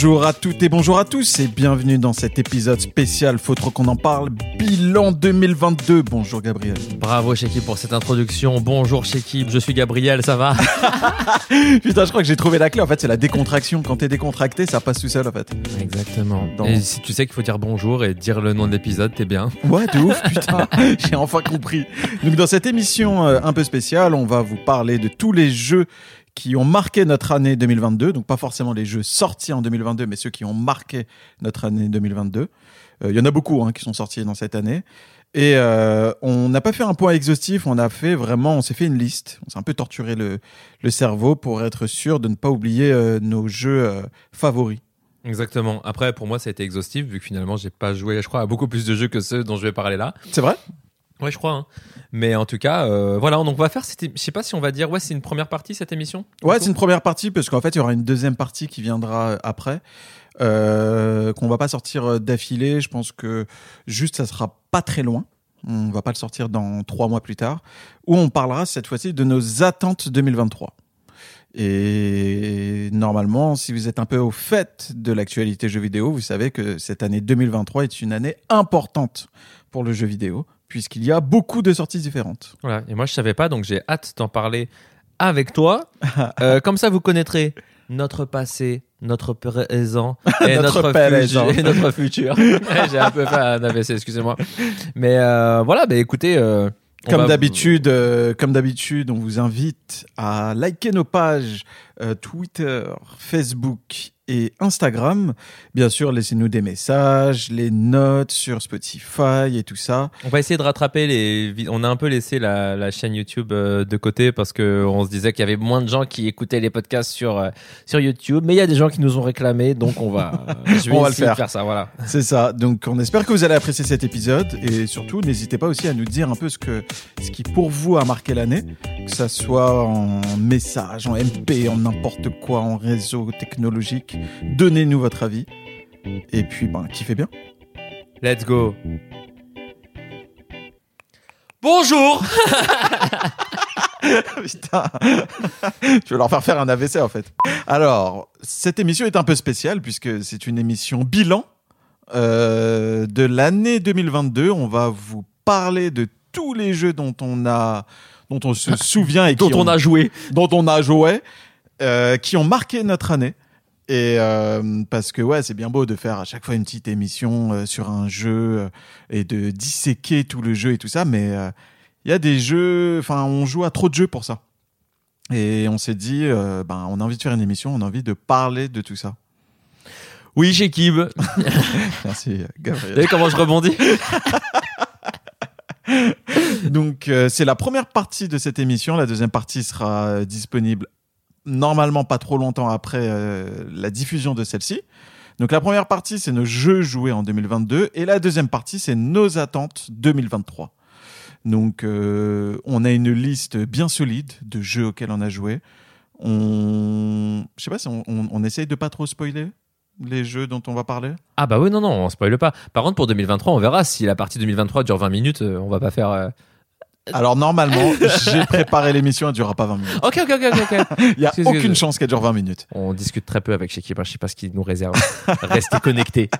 Bonjour à toutes et bonjour à tous et bienvenue dans cet épisode spécial Faut trop qu'on en parle, bilan 2022. Bonjour Gabriel. Bravo Shekib pour cette introduction. Bonjour Shekib, je suis Gabriel, ça va? Putain, je crois que j'ai trouvé la clé. En fait, c'est la décontraction. Quand t'es décontracté, ça passe tout seul en fait. Exactement. Dans- Et si tu sais qu'il faut dire bonjour et dire le nom de l'épisode, t'es bien. Ouais, de ouf, putain. J'ai enfin compris. Donc, dans cette émission euh, un peu spéciale, on va vous parler de tous les jeux qui ont marqué notre année 2022. Donc, pas forcément les jeux sortis en 2022, mais ceux qui ont marqué notre année 2022. Euh, Il y en a beaucoup hein, qui sont sortis dans cette année. Et euh, on n'a pas fait un point exhaustif, on a fait vraiment, on s'est fait une liste. On s'est un peu torturé le, le cerveau pour être sûr de ne pas oublier euh, nos jeux euh, favoris. Exactement. Après, pour moi, ça a été exhaustif vu que finalement, j'ai pas joué, je crois, à beaucoup plus de jeux que ceux dont je vais parler là. C'est vrai? Ouais, je crois. hein. Mais en tout cas, euh, voilà. Donc, on va faire. Je sais pas si on va dire. Ouais, c'est une première partie cette émission. Ouais, c'est une première partie parce qu'en fait, il y aura une deuxième partie qui viendra euh, après, euh, qu'on va pas sortir euh, d'affilée. Je pense que juste, ça sera pas très loin. On va pas le sortir dans trois mois plus tard, où on parlera cette fois-ci de nos attentes 2023. Et normalement, si vous êtes un peu au fait de l'actualité jeu vidéo, vous savez que cette année 2023 est une année importante pour le jeu vidéo, puisqu'il y a beaucoup de sorties différentes. Voilà. Et moi, je savais pas, donc j'ai hâte d'en parler avec toi. Euh, comme ça, vous connaîtrez notre passé, notre présent et Notre futur. et notre futur. Ouais, j'ai un peu fait un AVC, excusez-moi. Mais euh, voilà, bah écoutez. euh, Comme d'habitude, comme d'habitude, on vous invite à liker nos pages Twitter, Facebook et Instagram. Bien sûr, laissez-nous des messages, les notes sur Spotify et tout ça. On va essayer de rattraper les. On a un peu laissé la, la chaîne YouTube euh, de côté parce que on se disait qu'il y avait moins de gens qui écoutaient les podcasts sur euh, sur YouTube, mais il y a des gens qui nous ont réclamé, donc on va. je vais On va le faire. faire ça, voilà. C'est ça. Donc, on espère que vous allez apprécier cet épisode et surtout, n'hésitez pas aussi à nous dire un peu ce que, ce qui pour vous a marqué l'année, que ça soit en message, en MP, en n'importe quoi, en réseau technologique. Donnez-nous votre avis. Et puis, ben, kiffez bien. Let's go. Bonjour. Putain, je vais leur faire faire un AVC en fait. Alors, cette émission est un peu spéciale puisque c'est une émission bilan euh, de l'année 2022. On va vous parler de tous les jeux dont on a, dont on se souvient et Dont qui on ont- a joué. dont on a joué, euh, qui ont marqué notre année. Et euh, parce que ouais, c'est bien beau de faire à chaque fois une petite émission euh, sur un jeu euh, et de disséquer tout le jeu et tout ça, mais il y a des jeux, enfin, on joue à trop de jeux pour ça. Et on s'est dit, ben, on a envie de faire une émission, on a envie de parler de tout ça. Oui, chez Kib. Merci, Vous Gabriel. voyez comment je rebondis? Donc, euh, c'est la première partie de cette émission. La deuxième partie sera disponible normalement pas trop longtemps après euh, la diffusion de celle-ci. Donc, la première partie, c'est nos jeux joués en 2022. Et la deuxième partie, c'est nos attentes 2023. Donc, euh, on a une liste bien solide de jeux auxquels on a joué. On, je sais pas si on, on, essaye de pas trop spoiler les jeux dont on va parler. Ah bah oui, non, non, on spoil pas. Par contre, pour 2023, on verra si la partie 2023 dure 20 minutes, euh, on va pas faire... Alors, normalement, j'ai préparé l'émission, elle durera pas 20 minutes. Ok, ok, ok, ok. Il y a Excuse- aucune chance qu'elle dure 20 minutes. on discute très peu avec Shekib, hein, je sais pas ce qu'il nous réserve. Restez connectés.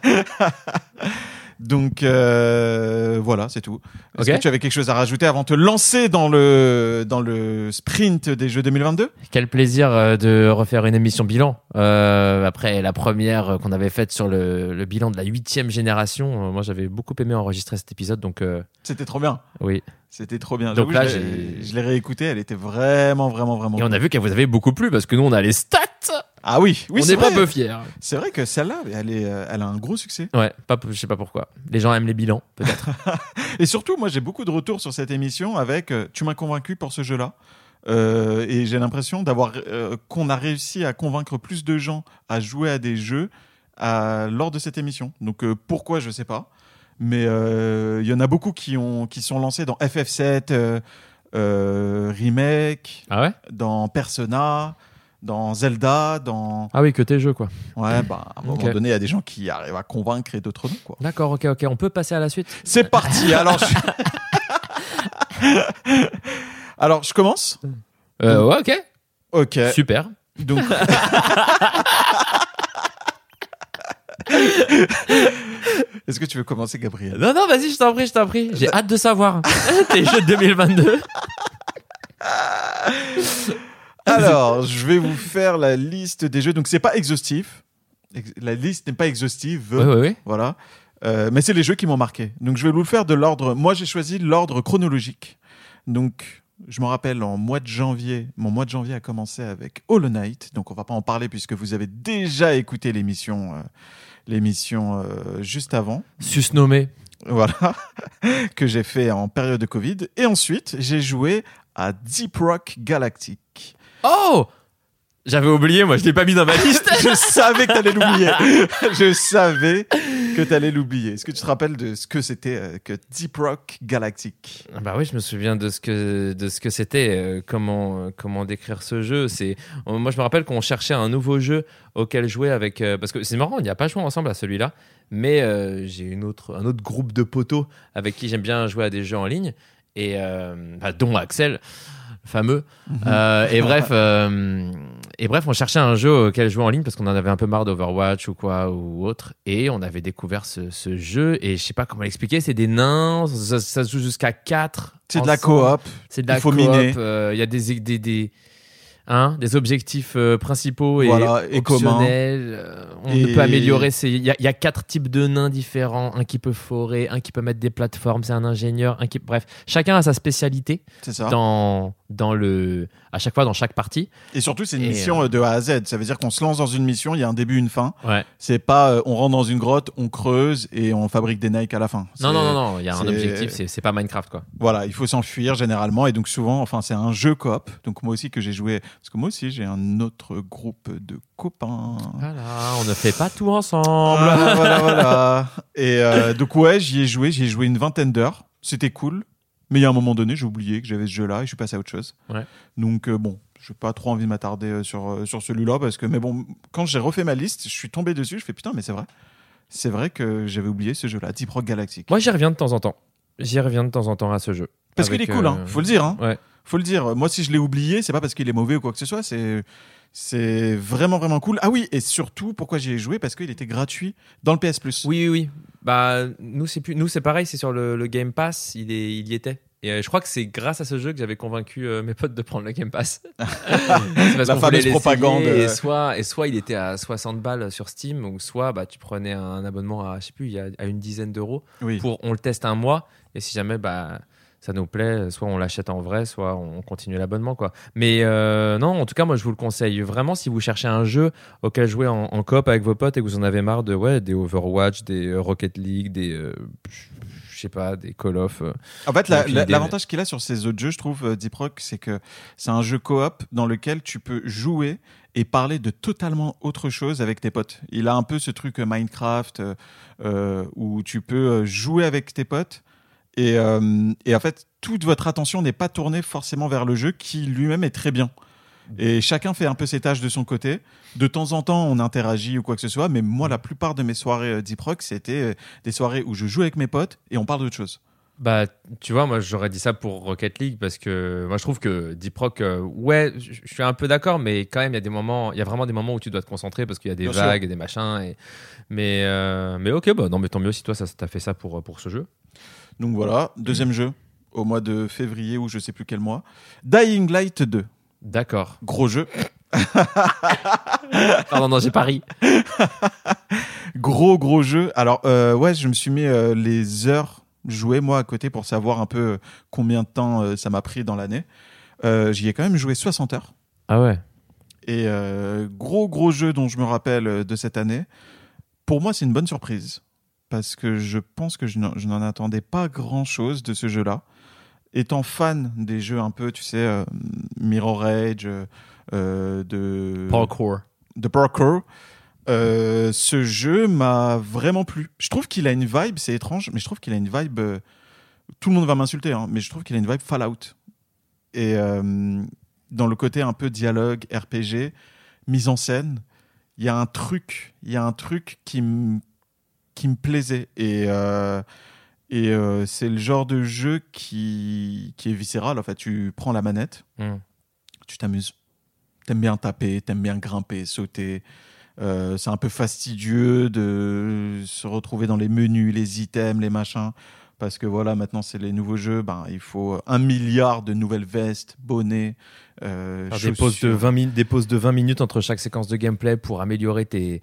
Donc euh, voilà, c'est tout. Est-ce que tu avais quelque chose à rajouter avant de te lancer dans le dans le sprint des jeux 2022 Quel plaisir euh, de refaire une émission bilan. Euh, après la première qu'on avait faite sur le, le bilan de la huitième génération, moi j'avais beaucoup aimé enregistrer cet épisode, donc euh, C'était trop bien. oui. C'était trop bien. Donc là, je l'ai- j'ai- je l'ai réécouté, elle était vraiment vraiment vraiment. Et on a vu qu'elle vous avait beaucoup plu parce que nous on a les stats. Ah oui, oui, on n'est pas peu fiers. C'est vrai que celle-là, elle est euh, elle a un gros succès. Ouais, pas, je sais pas pourquoi. Les gens aiment les bilans, peut-être. Et surtout, moi j'ai beaucoup de retours sur cette émission avec euh, tu m'as convaincu pour ce jeu-là. Euh, et j'ai l'impression d'avoir euh, qu'on a réussi à convaincre plus de gens à jouer à des jeux à- lors de cette émission. Donc euh, pourquoi je sais pas, mais euh, il y en a beaucoup qui ont qui sont lancés dans FF7 euh, euh, remake, ah ouais? dans Persona, dans Zelda, dans Ah oui, que tes jeux quoi. ouais bah à un moment donné il y a des gens qui arrivent à convaincre et d'autres non quoi. D'accord, ok, ok. On peut passer à la suite? C'est parti. Alors je... alors je commence? Euh, ouais, ok. Ok. Super. Donc Est-ce que tu veux commencer, Gabriel? Non, non, vas-y, je t'en prie, je t'en prie. J'ai hâte de savoir. Tes jeux de 2022. Alors, je vais vous faire la liste des jeux. Donc, c'est pas exhaustif. Ex- La liste n'est pas exhaustive. Oui, oui, oui. Voilà. Euh, mais c'est les jeux qui m'ont marqué. Donc, je vais vous le faire de l'ordre. Moi, j'ai choisi l'ordre chronologique. Donc, je me rappelle en mois de janvier, mon mois de janvier a commencé avec Hollow Knight. Donc, on va pas en parler puisque vous avez déjà écouté l'émission, euh, l'émission euh, juste avant. Susnommé. Voilà. que j'ai fait en période de Covid. Et ensuite, j'ai joué à Deep Rock Galactic. Oh J'avais oublié, moi, je l'ai pas mis dans ma liste. Je savais que t'allais l'oublier. Je savais que t'allais l'oublier. Est-ce que tu te rappelles de ce que c'était euh, que Deep Rock Galactic Bah oui, je me souviens de ce que de ce que c'était. euh, comment euh, comment décrire ce jeu C'est moi je me rappelle qu'on cherchait un nouveau jeu auquel jouer avec euh, parce que c'est marrant, on n'y a pas joué ensemble à celui-là, mais euh, j'ai une autre un autre groupe de potos avec qui j'aime bien jouer à des jeux en ligne et euh, bah, dont Axel fameux Euh, et bref euh, et bref on cherchait un jeu auquel jouer en ligne parce qu'on en avait un peu marre d'Overwatch ou quoi ou autre et on avait découvert ce, ce jeu et je sais pas comment l'expliquer c'est des nains ça, ça se joue jusqu'à 4 C'est de la coop. c'est de la coop, euh, Il y a des, des, des, hein, des objectifs euh, principaux et Voilà, et optionnels. euh, on Et- peut améliorer. Il y, a- il y a quatre types de nains différents. Un qui peut forer, un qui peut mettre des plateformes, c'est un ingénieur. Un qui... Bref, chacun a sa spécialité C'est ça. dans, dans le, à chaque fois dans chaque partie. Et surtout, c'est une Et, mission euh, de A à Z. Ça veut dire qu'on se lance dans une mission, il y a un début, une fin. Ouais. C'est pas euh, on rentre dans une grotte, on creuse et on fabrique des Nike à la fin. Non, non, non, non. Il y a un objectif. C'est pas Minecraft, quoi. Voilà, il faut s'enfuir généralement. Et donc, souvent, enfin, c'est un jeu coop. Donc, moi aussi, que j'ai joué. Parce que moi aussi, j'ai un autre groupe de copains. Voilà, on ne fait pas tout ensemble. Voilà, voilà, voilà. Et euh, donc, ouais, j'y ai joué. J'y ai joué une vingtaine d'heures. C'était cool. Mais il y a un moment donné, j'ai oublié que j'avais ce jeu-là et je suis passé à autre chose. Ouais. Donc, euh, bon, je n'ai pas trop envie de m'attarder euh, sur, euh, sur celui-là. Parce que, mais bon, quand j'ai refait ma liste, je suis tombé dessus. Je fais putain, mais c'est vrai. C'est vrai que j'avais oublié ce jeu-là, Deep Rock Galactic. Moi, j'y reviens de temps en temps. J'y reviens de temps en temps à ce jeu. Parce qu'il est cool, hein. euh, faut le dire. Hein. Ouais. Faut le dire. Moi, si je l'ai oublié, c'est pas parce qu'il est mauvais ou quoi que ce soit. C'est c'est vraiment vraiment cool. Ah oui, et surtout, pourquoi j'y ai joué? Parce qu'il était gratuit dans le PS Plus. Oui, oui, oui. Bah, nous, c'est plus, nous, c'est pareil, c'est sur le, le Game Pass, il, est, il y était. Et euh, je crois que c'est grâce à ce jeu que j'avais convaincu euh, mes potes de prendre le Game Pass. C'est parce La fameuse propagande. Et soit, et soit il était à 60 balles sur Steam, ou soit bah, tu prenais un abonnement à, je sais plus, il y a- à une dizaine d'euros Oui. pour on le teste un mois. Et si jamais bah, ça nous plaît, soit on l'achète en vrai, soit on continue l'abonnement. quoi. Mais euh, non, en tout cas, moi je vous le conseille vraiment si vous cherchez un jeu auquel jouer en, en coop avec vos potes et que vous en avez marre de ouais, des Overwatch, des euh, Rocket League, des. euh, je sais pas, des Call of. euh. En fait, la- la- l'avantage qu'il a sur ces autres jeux, je trouve, euh, Deep Rock, c'est que c'est un jeu coop dans lequel tu peux jouer et parler de totalement autre chose avec tes potes. Il a un peu ce truc euh, Minecraft euh, euh, où tu peux euh, jouer avec tes potes et, euh, et en fait, toute votre attention n'est pas tournée forcément vers le jeu qui lui-même est très bien. Et chacun fait un peu ses tâches de son côté. De temps en temps, on interagit ou quoi que ce soit, mais moi, la plupart de mes soirées euh, Deep Rock, c'était euh, des soirées où je joue avec mes potes et on parle d'autre chose. Bah, tu vois, moi j'aurais dit ça pour Rocket League parce que moi je trouve que Deep Rock, euh, ouais, je suis un peu d'accord, mais quand même il y a des moments, il y a vraiment des moments où tu dois te concentrer parce qu'il y a des Bien sûr. vagues, des machins. Et... Mais, euh, mais ok, bah non, mais tant mieux si toi ça t'as fait ça pour, pour ce jeu. Donc voilà, deuxième jeu au mois de février ou je sais plus quel mois. Dying Light 2, D'accord. gros jeu, Pardon, non, j'ai pari. gros gros jeu. Alors euh, ouais, je me suis mis euh, les heures jouées moi à côté pour savoir un peu euh, combien de temps euh, ça m'a pris dans l'année. J'y ai quand même joué 60 heures. Ah ouais. Et gros gros jeu dont je me rappelle de cette année. Pour moi, c'est une bonne surprise parce que je pense que je n'en attendais pas grand chose de ce jeu-là. Étant fan des jeux un peu, tu sais, euh, Mirror Edge, euh, euh, de Parkour. de parkour, euh, ce jeu m'a vraiment plu. Je trouve qu'il a une vibe, c'est étrange, mais je trouve qu'il a une vibe. euh, tout le monde va m'insulter, hein, mais je trouve qu'il a une vibe Fallout. Et dans le côté un peu dialogue, RPG, mise en scène, il y a un truc, il y a un truc qui me qui me plaisait et euh, et euh, c'est le genre de jeu qui qui est viscéral. En fait, tu prends la manette, Hmm. tu t'amuses. T'aimes bien taper, t'aimes bien grimper, sauter. Euh, c'est un peu fastidieux de se retrouver dans les menus, les items, les machins. Parce que voilà, maintenant c'est les nouveaux jeux, ben, il faut un milliard de nouvelles vestes, bonnets, euh, des, pauses de chaussures. 20 min- des pauses de 20 minutes entre chaque séquence de gameplay pour améliorer tes,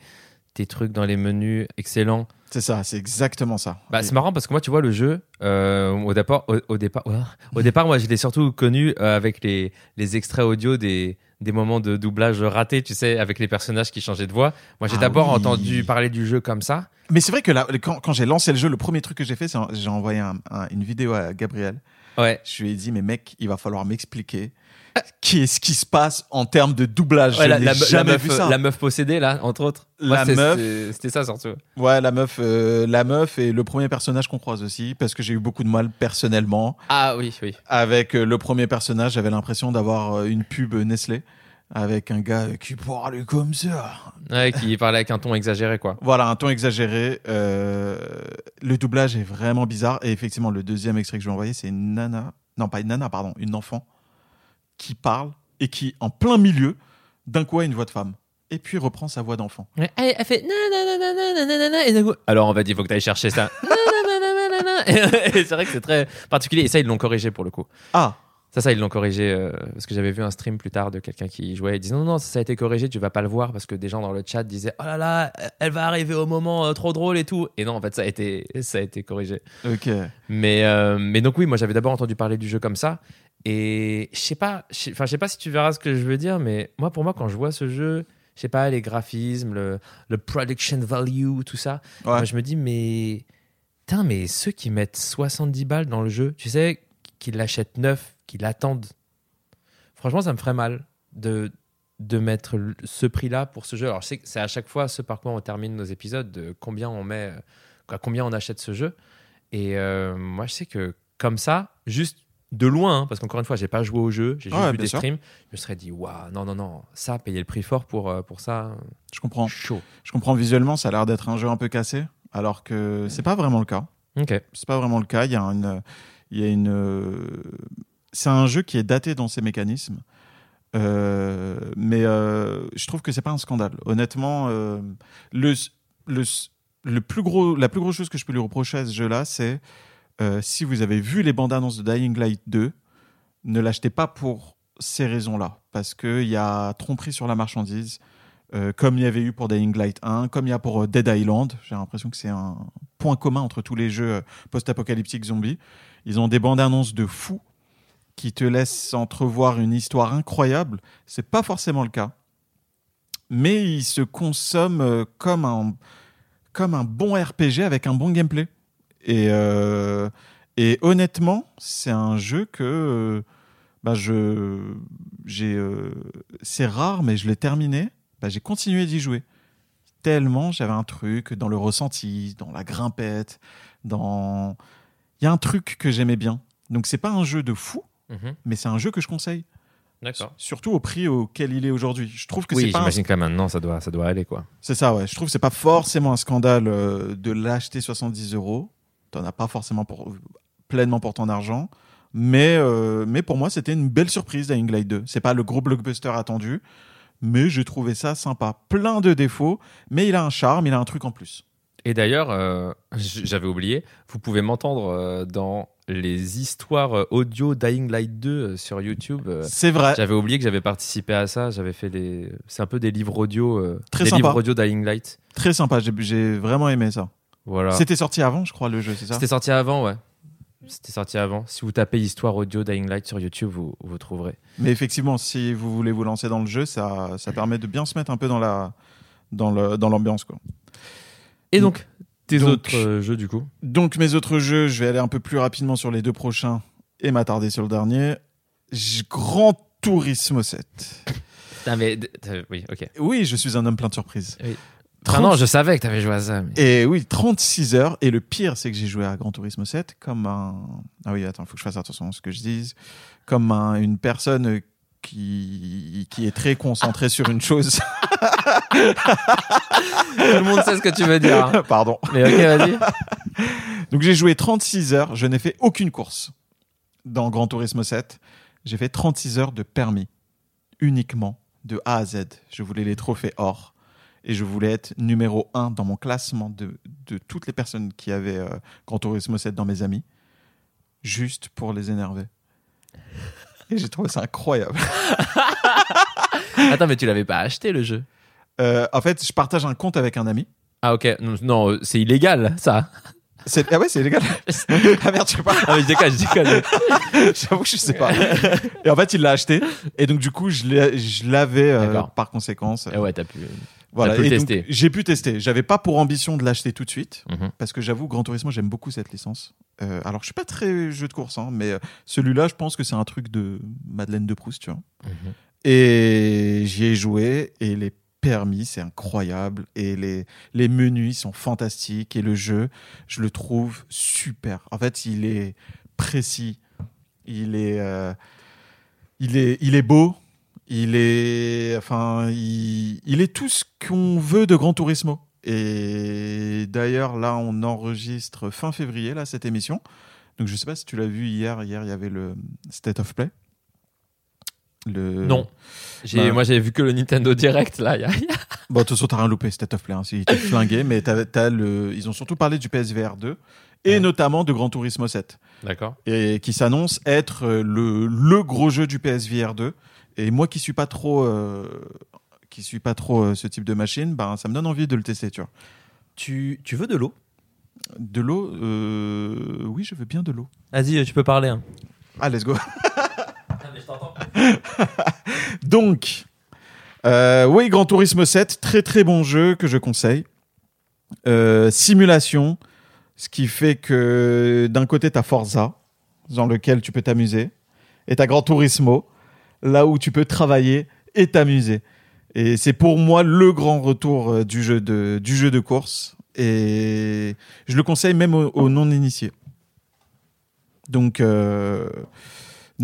tes trucs dans les menus. Excellent. C'est ça, c'est exactement ça. Bah, c'est marrant parce que moi, tu vois, le jeu, euh, au, départ, au, au départ, au départ, moi, je l'ai surtout connu euh, avec les, les extraits audio des, des moments de doublage ratés, tu sais, avec les personnages qui changeaient de voix. Moi, j'ai Ah d'abord oui. entendu parler du jeu comme ça. Mais c'est vrai que là, quand, quand j'ai lancé le jeu, le premier truc que j'ai fait, c'est j'ai envoyé un- un- une vidéo à Gabriel. Ouais. Je lui ai dit, mais mec, il va falloir m'expliquer qu'est-ce qui se passe en termes de doublage? Ouais, je la, jamais meuf, vu ça. la meuf possédée, là, entre autres. La meuf- C'était ça, surtout. Ouais, la meuf, euh, la meuf est le premier personnage qu'on croise aussi, parce que j'ai eu beaucoup de mal personnellement Ah oui, oui. avec euh, le premier personnage. J'avais l'impression d'avoir euh, une pub Nestlé avec un gars qui parle comme ça. Ouais, qui parlait avec un ton exagéré, quoi. Voilà, un ton exagéré. euh, le doublage est vraiment bizarre. Et effectivement, le deuxième extrait que je vais envoyer, c'est une nana. Non, pas une nana, pardon, une enfant qui parle et qui, en plein milieu, d'un coup a une voix de femme. Et puis reprend sa voix d'enfant. Elle, elle fait nananana, et d'un coup, alors on va dire, il faut que tu ailles chercher ça. C'est vrai que c'est très particulier. Et ça, ils l'ont corrigé pour le coup. Ah, Ça, ça, ils l'ont corrigé euh, parce que j'avais vu un stream plus tard de quelqu'un qui jouait et disait non, non, ça, ça a été corrigé, tu vas pas le voir parce que des gens dans le chat disaient oh là là, elle va arriver au moment euh, trop drôle et tout. Et non, en fait, ça a été, ça a été corrigé. ok. Mais, euh, mais donc, oui, moi, j'avais d'abord entendu parler du jeu comme ça. Et je sais pas, enfin, je sais pas si tu verras ce que je veux dire, mais moi, pour moi, quand je vois ce jeu, je sais pas, les graphismes, le, le production value, tout ça, Ouais. moi, je me dis, mais. Putain, mais ceux qui mettent 70 balles dans le jeu, tu sais, qui l'achètent neuf, qui l'attendent, franchement, ça me ferait mal de, de mettre ce prix-là pour ce jeu. Alors, je sais que c'est à chaque fois ce par quoi on termine nos épisodes, de combien on met, euh, combien on achète ce jeu. Et euh, moi, je sais que comme ça, juste de loin, hein, parce qu'encore une fois, j'ai pas joué au jeu, j'ai juste Ouais, vu des sûr. streams, je me serais dit, waouh, non, non, non, ça, payer le prix fort pour, euh, pour ça, Je comprends. chaud. Je comprends visuellement, ça a l'air d'être un jeu un peu cassé, alors que c'est pas vraiment le cas. Ok. C'est pas vraiment le cas. Il y a une, il y a une. C'est un jeu qui est daté dans ses mécanismes, Euh, mais euh, je trouve que c'est pas un scandale. Honnêtement, euh, le, le, le plus gros, la plus grosse chose que je peux lui reprocher à ce jeu-là, c'est euh, si vous avez vu les bandes annonces de Dying Light 2, ne l'achetez pas pour ces raisons-là, parce qu'il y a tromperie sur la marchandise. euh, comme il y avait eu pour Dying Light 1, comme il y a pour euh, Dead Island. J'ai l'impression que c'est un point commun entre tous les jeux post-apocalyptiques zombies. Ils ont des bandes annonces de fous qui te laissent entrevoir une histoire incroyable. C'est pas forcément le cas. Mais ils se consomment comme un, comme un bon RPG avec un bon gameplay. Et, euh, et honnêtement, c'est un jeu que euh, bah je, j'ai, euh, c'est rare, mais je l'ai terminé. Bah, j'ai continué d'y jouer. Tellement j'avais un truc dans le ressenti, dans la grimpette, dans. Il y a un truc que j'aimais bien. Donc c'est pas un jeu de fou, Mhm. mais c'est un jeu que je conseille. D'accord. Surtout au prix auquel il est aujourd'hui. Je trouve que Oui, c'est pas un- j'imagine que là maintenant ça doit, ça doit aller quoi. c'est ça, ouais. Je trouve que c'est pas forcément un scandale de l'acheter 70 euros. T'en as pas forcément pour, pleinement pour ton argent. Mais, euh, mais pour moi, c'était une belle surprise Dying Light 2. C'est pas le gros blockbuster attendu, mais j'ai trouvé ça sympa. Plein de défauts, mais il a un charme, il a un truc en plus. Et d'ailleurs, euh, j'avais oublié, vous pouvez m'entendre euh, dans les histoires audio Dying Light 2 euh, sur YouTube. C'est vrai. J'avais oublié que j'avais participé à ça. J'avais fait les. C'est un peu des livres audio. Très des sympa. livres audio Dying Light. Très sympa. J'ai- J'ai vraiment aimé ça. Voilà. C'était sorti avant, je crois, le jeu, c'est ça C'était sorti avant, ouais. C'était sorti avant. Si vous tapez histoire audio Dying Light sur YouTube, vous, vous trouverez. Mais effectivement, si vous voulez vous lancer dans le jeu, ça, ça permet de bien se mettre un peu dans la dans le- dans l'ambiance, quoi. Et donc, tes Donc- autres euh, jeux du coup Donc mes autres jeux, je vais aller un peu plus rapidement sur les deux prochains et m'attarder sur le dernier. Grand Turismo 7. Ah, mais, oui, ok. Oui, je suis un homme plein de surprises. Oui. 30 Ah non, je savais que t'avais joué à ça. mais- Et oui, 36 heures. Et le pire, c'est que j'ai joué à Gran Turismo 7 comme un... Ah oui, attends, faut que je fasse attention à ce que je dise. Comme un- une personne qui, qui est très concentrée sur une chose. Tout le monde sait ce que tu veux dire. hein. Pardon. Mais ok, vas-y. Donc j'ai joué 36 heures, je n'ai fait aucune course dans Gran Turismo 7. J'ai fait 36 heures de permis, uniquement, de A à Z. Je voulais les trophées or. Et je voulais être numéro 1 dans mon classement de, de toutes les personnes qui avaient euh, Gran Turismo 7 dans mes amis, juste pour les énerver. Et j'ai trouvé ça incroyable. Attends, mais tu l'avais pas acheté le jeu? Euh, en fait, je partage un compte avec un ami. Ah ok, non, c'est illégal ça. Ah ouais, c'est illégal. ah merde, je sais pas. Ah mais je déconne, je déconne. J'avoue que je sais pas. Et en fait, il l'a acheté. Et donc, du coup, je l'avais euh, par conséquence. Eh ouais, t'as pu. Voilà. J'ai pu tester. J'avais pas pour ambition de l'acheter tout de suite. Mhm. Parce que j'avoue, Gran Turismo, j'aime beaucoup cette licence. Euh, alors, je suis pas très jeu de course, hein, mais euh, celui-là, je pense que c'est un truc de Madeleine de Proust, tu vois. Mhm. Et j'y ai joué et les permis, c'est incroyable. Et les, les menus ils sont fantastiques. Et le jeu, je le trouve super. En fait, il est précis. Il est, euh, il est, il est beau. Il est, enfin, il, il est tout ce qu'on veut de Gran Turismo. Et d'ailleurs, là, on enregistre fin février, là, cette émission. Donc, je sais pas si tu l'as vu hier. Hier, il y avait le State of Play. Le... Non. J'ai, Bah. Moi j'ai vu que le Nintendo Direct là. y a- Bon, de toute façon, t'as rien loupé, State of Play. Hein, c'est- flingué, mais t'as, t'as le... ils ont surtout parlé du PSVR 2 et Ouais. notamment de Gran Turismo 7, D'accord. et qui s'annonce être euh, le, le gros jeu du PSVR 2. Et moi qui suis pas trop, euh, qui suis pas trop euh, ce type de machine, ben, ça me donne envie de le tester, tu vois. Tu, tu veux de l'eau? De l'eau, euh, oui, je veux bien de l'eau. Vas-y, tu peux parler. Hein. Ah, let's go. Donc, euh, oui, Gran Turismo 7, très très bon jeu que je conseille. Euh, simulation, ce qui fait que d'un côté, tu as Forza, dans lequel tu peux t'amuser, et tu as Gran Turismo, là où tu peux travailler et t'amuser. Et c'est pour moi le grand retour euh, du jeu de, du jeu de course. Et je le conseille même aux, aux non-initiés. Donc, euh,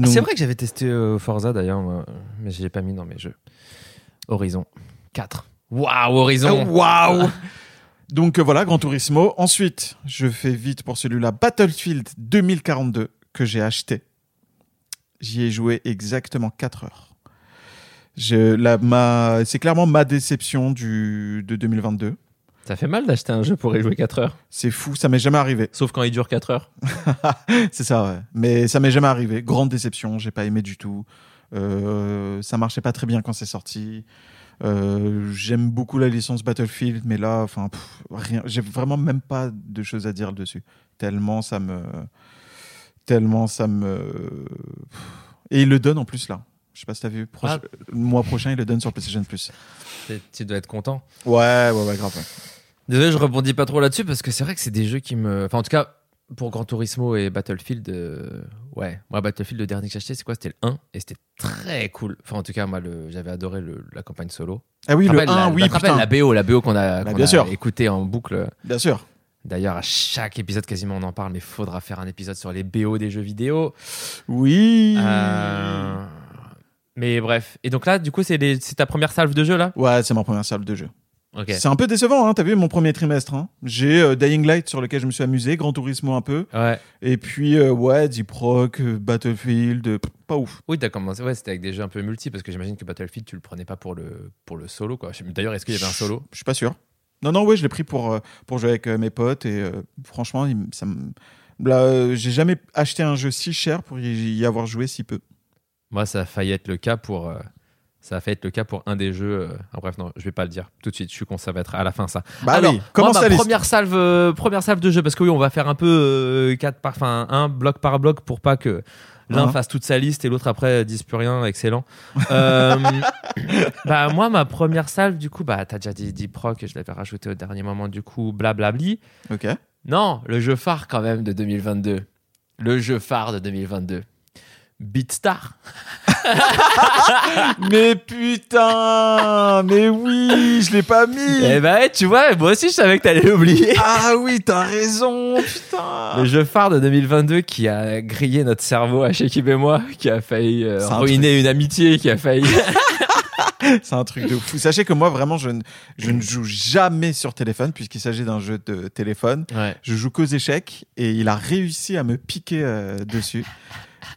Ah, c'est vrai que j'avais testé euh, Forza d'ailleurs, mais je l'ai pas mis dans mes jeux. Horizon 4. Waouh, Horizon Oh, Waouh Donc euh, voilà, Gran Turismo. Ensuite, je fais vite pour celui-là, Battlefield 2042 que j'ai acheté. J'y ai joué exactement 4 heures. Je, la, ma, c'est clairement ma déception du, de 2022. Ça fait mal d'acheter un jeu pour y jouer 4 heures. C'est fou, ça m'est jamais arrivé. Sauf quand il dure 4 heures. C'est ça, ouais. Mais ça m'est jamais arrivé. Grande déception, j'ai pas aimé du tout. Euh, ça marchait pas très bien quand c'est sorti. Euh, J'aime beaucoup la licence Battlefield, mais là, enfin, rien. J'ai vraiment même pas de choses à dire dessus. Tellement ça me, tellement ça me. Et il le donne en plus là. Je sais pas si t'as vu. Ah. Le mois prochain, il le donne sur PlayStation Plus. Tu- dois être content. Ouais, ouais, ouais, grave. ouais. Désolé, je rebondis pas trop là-dessus parce que c'est vrai que c'est des jeux qui me. Enfin, en tout cas, pour Gran Turismo et Battlefield, euh, ouais. Moi, Battlefield, le dernier que j'ai acheté, c'est quoi? C'était le 1 et c'était très cool. Enfin, en tout cas, moi, le... j'avais adoré le- la campagne solo. Ah oui, le rappelles 1, la, oui, putain. la BO, la BO qu'on a, Bah, bien a sûr. écouté en boucle. Bien sûr. D'ailleurs, à chaque épisode, quasiment, on en parle, mais faudra faire un épisode sur les BO des jeux vidéo. Oui. Euh, Mais bref. Et donc là, du coup, c'est les- ta première salve de jeu, là? Ouais, c'est ma première salle de jeu. C'est un peu décevant, hein, t'as vu mon premier trimestre. Hein. J'ai euh, Dying Light sur lequel je me suis amusé, Gran Turismo un peu, Ouais. et puis euh, ouais, Deep Rock, euh, Battlefield, pff, pas ouf. Oui, t'as commencé. Ouais, c'était avec des jeux un peu multi parce que j'imagine que Battlefield, tu le prenais pas pour le, pour le solo, quoi. D'ailleurs, est-ce qu'il y avait un solo? Je suis pas sûr. Non, non, ouais, je l'ai pris pour, euh, pour jouer avec euh, mes potes, et euh, franchement, ça me- Là, euh, j'ai jamais acheté un jeu si cher pour y, avoir joué si peu. Moi, ça a failli être le cas pour. euh, Ça a failli être le cas pour un des jeux. ah, bref, non, je vais pas le dire tout de suite. Je suis con, ça va être à la fin ça. Bah Alors, oui, commence moi, ta ma première salve, première salve de jeu parce que oui, on va faire un peu euh, quatre par, enfin un bloc par bloc pour pas que l'un Hein. fasse toute sa liste et l'autre après dise plus rien. Excellent. Euh, bah moi, ma première salve du coup, bah t'as déjà dit Deep Rock, je l'avais rajouté au dernier moment du coup, blablabli. Ok. Non, le jeu phare quand même de 2022. Le jeu phare de 2022. Beatstar. mais putain, mais oui, je l'ai pas mis. Eh ben, tu vois, moi aussi je savais que t'allais l'oublier. Ah oui, t'as raison, putain. Le jeu phare de 2022 qui a grillé notre cerveau à Shekib et moi, qui a failli euh, C'est un ruiner une amitié, qui a failli. C'est un truc de fou. Sachez que moi, vraiment, je ne, je ne joue jamais sur téléphone, puisqu'il s'agit d'un jeu de téléphone. ouais. Je joue qu'aux échecs, et il a réussi à me piquer euh, dessus.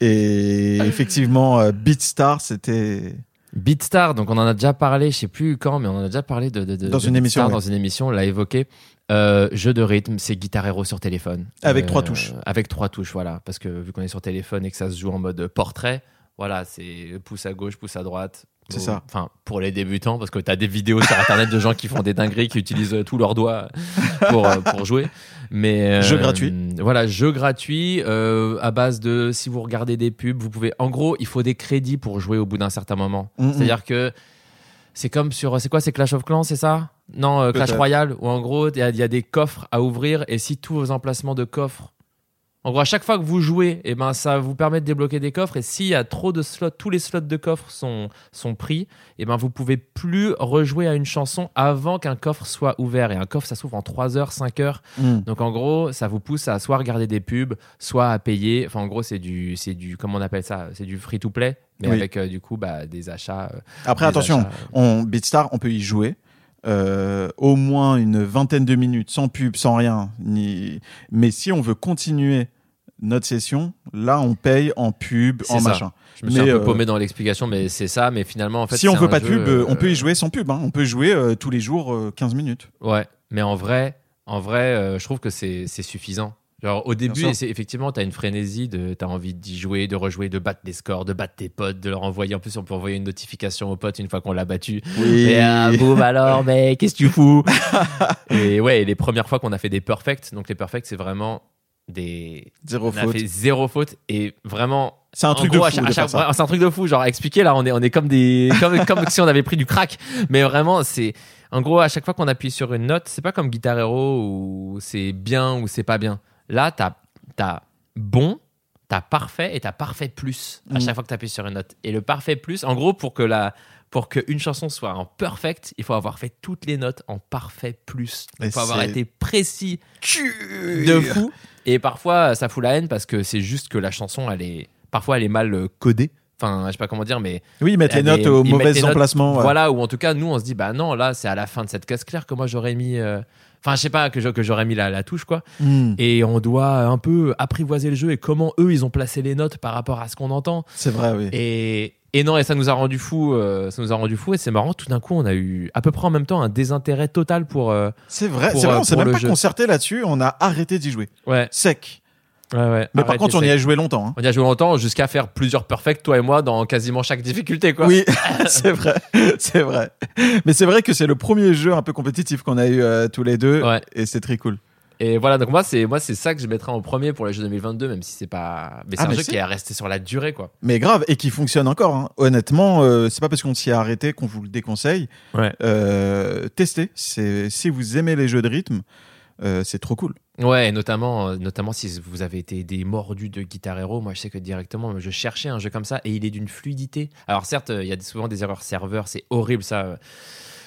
Et effectivement, euh, Beatstar, c'était. Beatstar, donc on en a déjà parlé, je sais plus quand, mais on en a déjà parlé de, de- de- Dans de une émission, ouais. Dans une émission, on l'a évoqué. Euh, jeu de rythme, c'est Guitar Hero sur téléphone. Avec Euh, trois touches. Avec trois touches, voilà. Parce que vu qu'on est sur téléphone et que ça se joue en mode portrait, voilà, c'est pouce à gauche, pouce à droite. C'est ça. Enfin, pour les débutants, parce que tu as des vidéos sur internet de gens qui font des dingueries, qui utilisent euh, tous leurs doigts pour, euh, pour jouer. Mais, euh, Jeu gratuit. Voilà, jeu gratuit euh, à base de si vous regardez des pubs, vous pouvez. En gros, il faut des crédits pour jouer au bout d'un certain moment. C'est-à-dire que c'est comme sur. C'est quoi C'est Clash of Clans, c'est ça? Non, euh, Clash. Royale, où en gros, il y, y a des coffres à ouvrir et si tous vos emplacements de coffres. En gros, à chaque fois que vous jouez, eh ben, ça vous permet de débloquer des coffres. Et s'il y a trop de slots, tous les slots de coffres sont, sont pris, eh ben, vous pouvez plus rejouer à une chanson avant qu'un coffre soit ouvert. Et un coffre, ça s'ouvre en 3 heures, 5 heures. Mm. Donc en gros, ça vous pousse à soit regarder des pubs, soit à payer. Enfin en gros, c'est du c'est du comment on appelle ça? C'est du free to play mais Oui. avec euh, du coup bah, des achats. euh, Après, des attention, achats, euh. on, Beatstar, on peut y jouer. euh, au moins une vingtaine de minutes sans pub, sans rien. Ni... Mais si on veut continuer notre session, là, on paye en pub, en ça. machin. Je me suis Mais, un peu euh, paumé dans l'explication, mais c'est ça. Mais finalement, en fait, si on veut pas de pub, euh, on peut euh, y jouer sans pub. hein. On peut jouer euh, tous les jours euh, 15 minutes. Ouais, mais en vrai, en vrai, euh, je trouve que c'est suffisant. Genre au début, effectivement, t'as une frénésie, de, t'as envie d'y jouer, de rejouer, de battre des scores, de battre tes potes, de leur envoyer. En plus, on peut envoyer une notification aux potes une fois qu'on l'a battu. Oui. Et ah, boum alors, mais qu'est-ce que tu fous? Et ouais, les premières fois qu'on a fait des perfects, donc les perfects, c'est vraiment des. Zéro On a faute. fait zéro faute et vraiment. C'est un truc gros, de fou C'est un truc de fou. Genre, à expliquer là, on est, on est comme des. Comme, comme si on avait pris du crack. Mais vraiment, c'est. En gros, à chaque fois qu'on appuie sur une note, c'est pas comme Guitar Hero où c'est bien ou c'est pas bien. Là, t'as as bon, t'as parfait et t'as parfait plus à Mm. chaque fois que t'appuies sur une note. Et le parfait plus, en gros, pour que la. Pour qu'une chanson soit en perfect, il faut avoir fait toutes les notes en parfait plus. Il faut avoir été précis de fou. Et parfois, ça fout la haine parce que c'est juste que la chanson, elle est. Parfois, elle est mal euh, codée. Enfin, je sais pas comment dire, mais Oui, ils mettent les notes est- au mauvais notes- emplacement. ouais. voilà, ou en tout cas, nous, on se dit, bah non, là, c'est à la fin de cette case claire que moi, j'aurais mis. euh, Enfin, je sais pas, que j'aurais mis la, la touche, quoi. Mm. Et on doit un peu apprivoiser le jeu et comment eux, ils ont placé les notes par rapport à ce qu'on entend. C'est vrai, oui. Et, et non, et ça nous a rendu fou. euh, ça nous a rendu fou. Et c'est marrant, tout d'un coup, on a eu à peu près en même temps un désintérêt total pour. euh, C'est vrai, c'est vrai, euh, on s'est même pas jeu. concerté là-dessus, on a arrêté d'y jouer. Ouais, Sec. ouais, ouais. Mais par contre, on y a joué longtemps. hein. On y a joué longtemps jusqu'à faire plusieurs perfects, toi et moi, dans quasiment chaque difficulté, quoi. Oui, c'est vrai, c'est vrai. Mais c'est vrai que c'est le premier jeu un peu compétitif qu'on a eu euh, tous les deux, Ouais. et c'est très cool. Et voilà, donc moi, c'est moi c'est ça que je mettrais en premier pour les jeux 2022, même si c'est pas. Mais c'est Ah, un mais jeu si. qui est resté sur la durée, quoi. Mais grave, et qui fonctionne encore. hein. Honnêtement, euh, c'est pas parce qu'on s'y est arrêté qu'on vous le déconseille. Ouais. Euh, testez. C'est si vous aimez les jeux de rythme, euh, c'est trop cool. Ouais, et notamment, euh, notamment si vous avez été des mordus de Guitar Hero, moi je sais que directement, je cherchais un jeu comme ça et il est d'une fluidité. Alors certes, il y a souvent des erreurs serveurs, c'est horrible ça.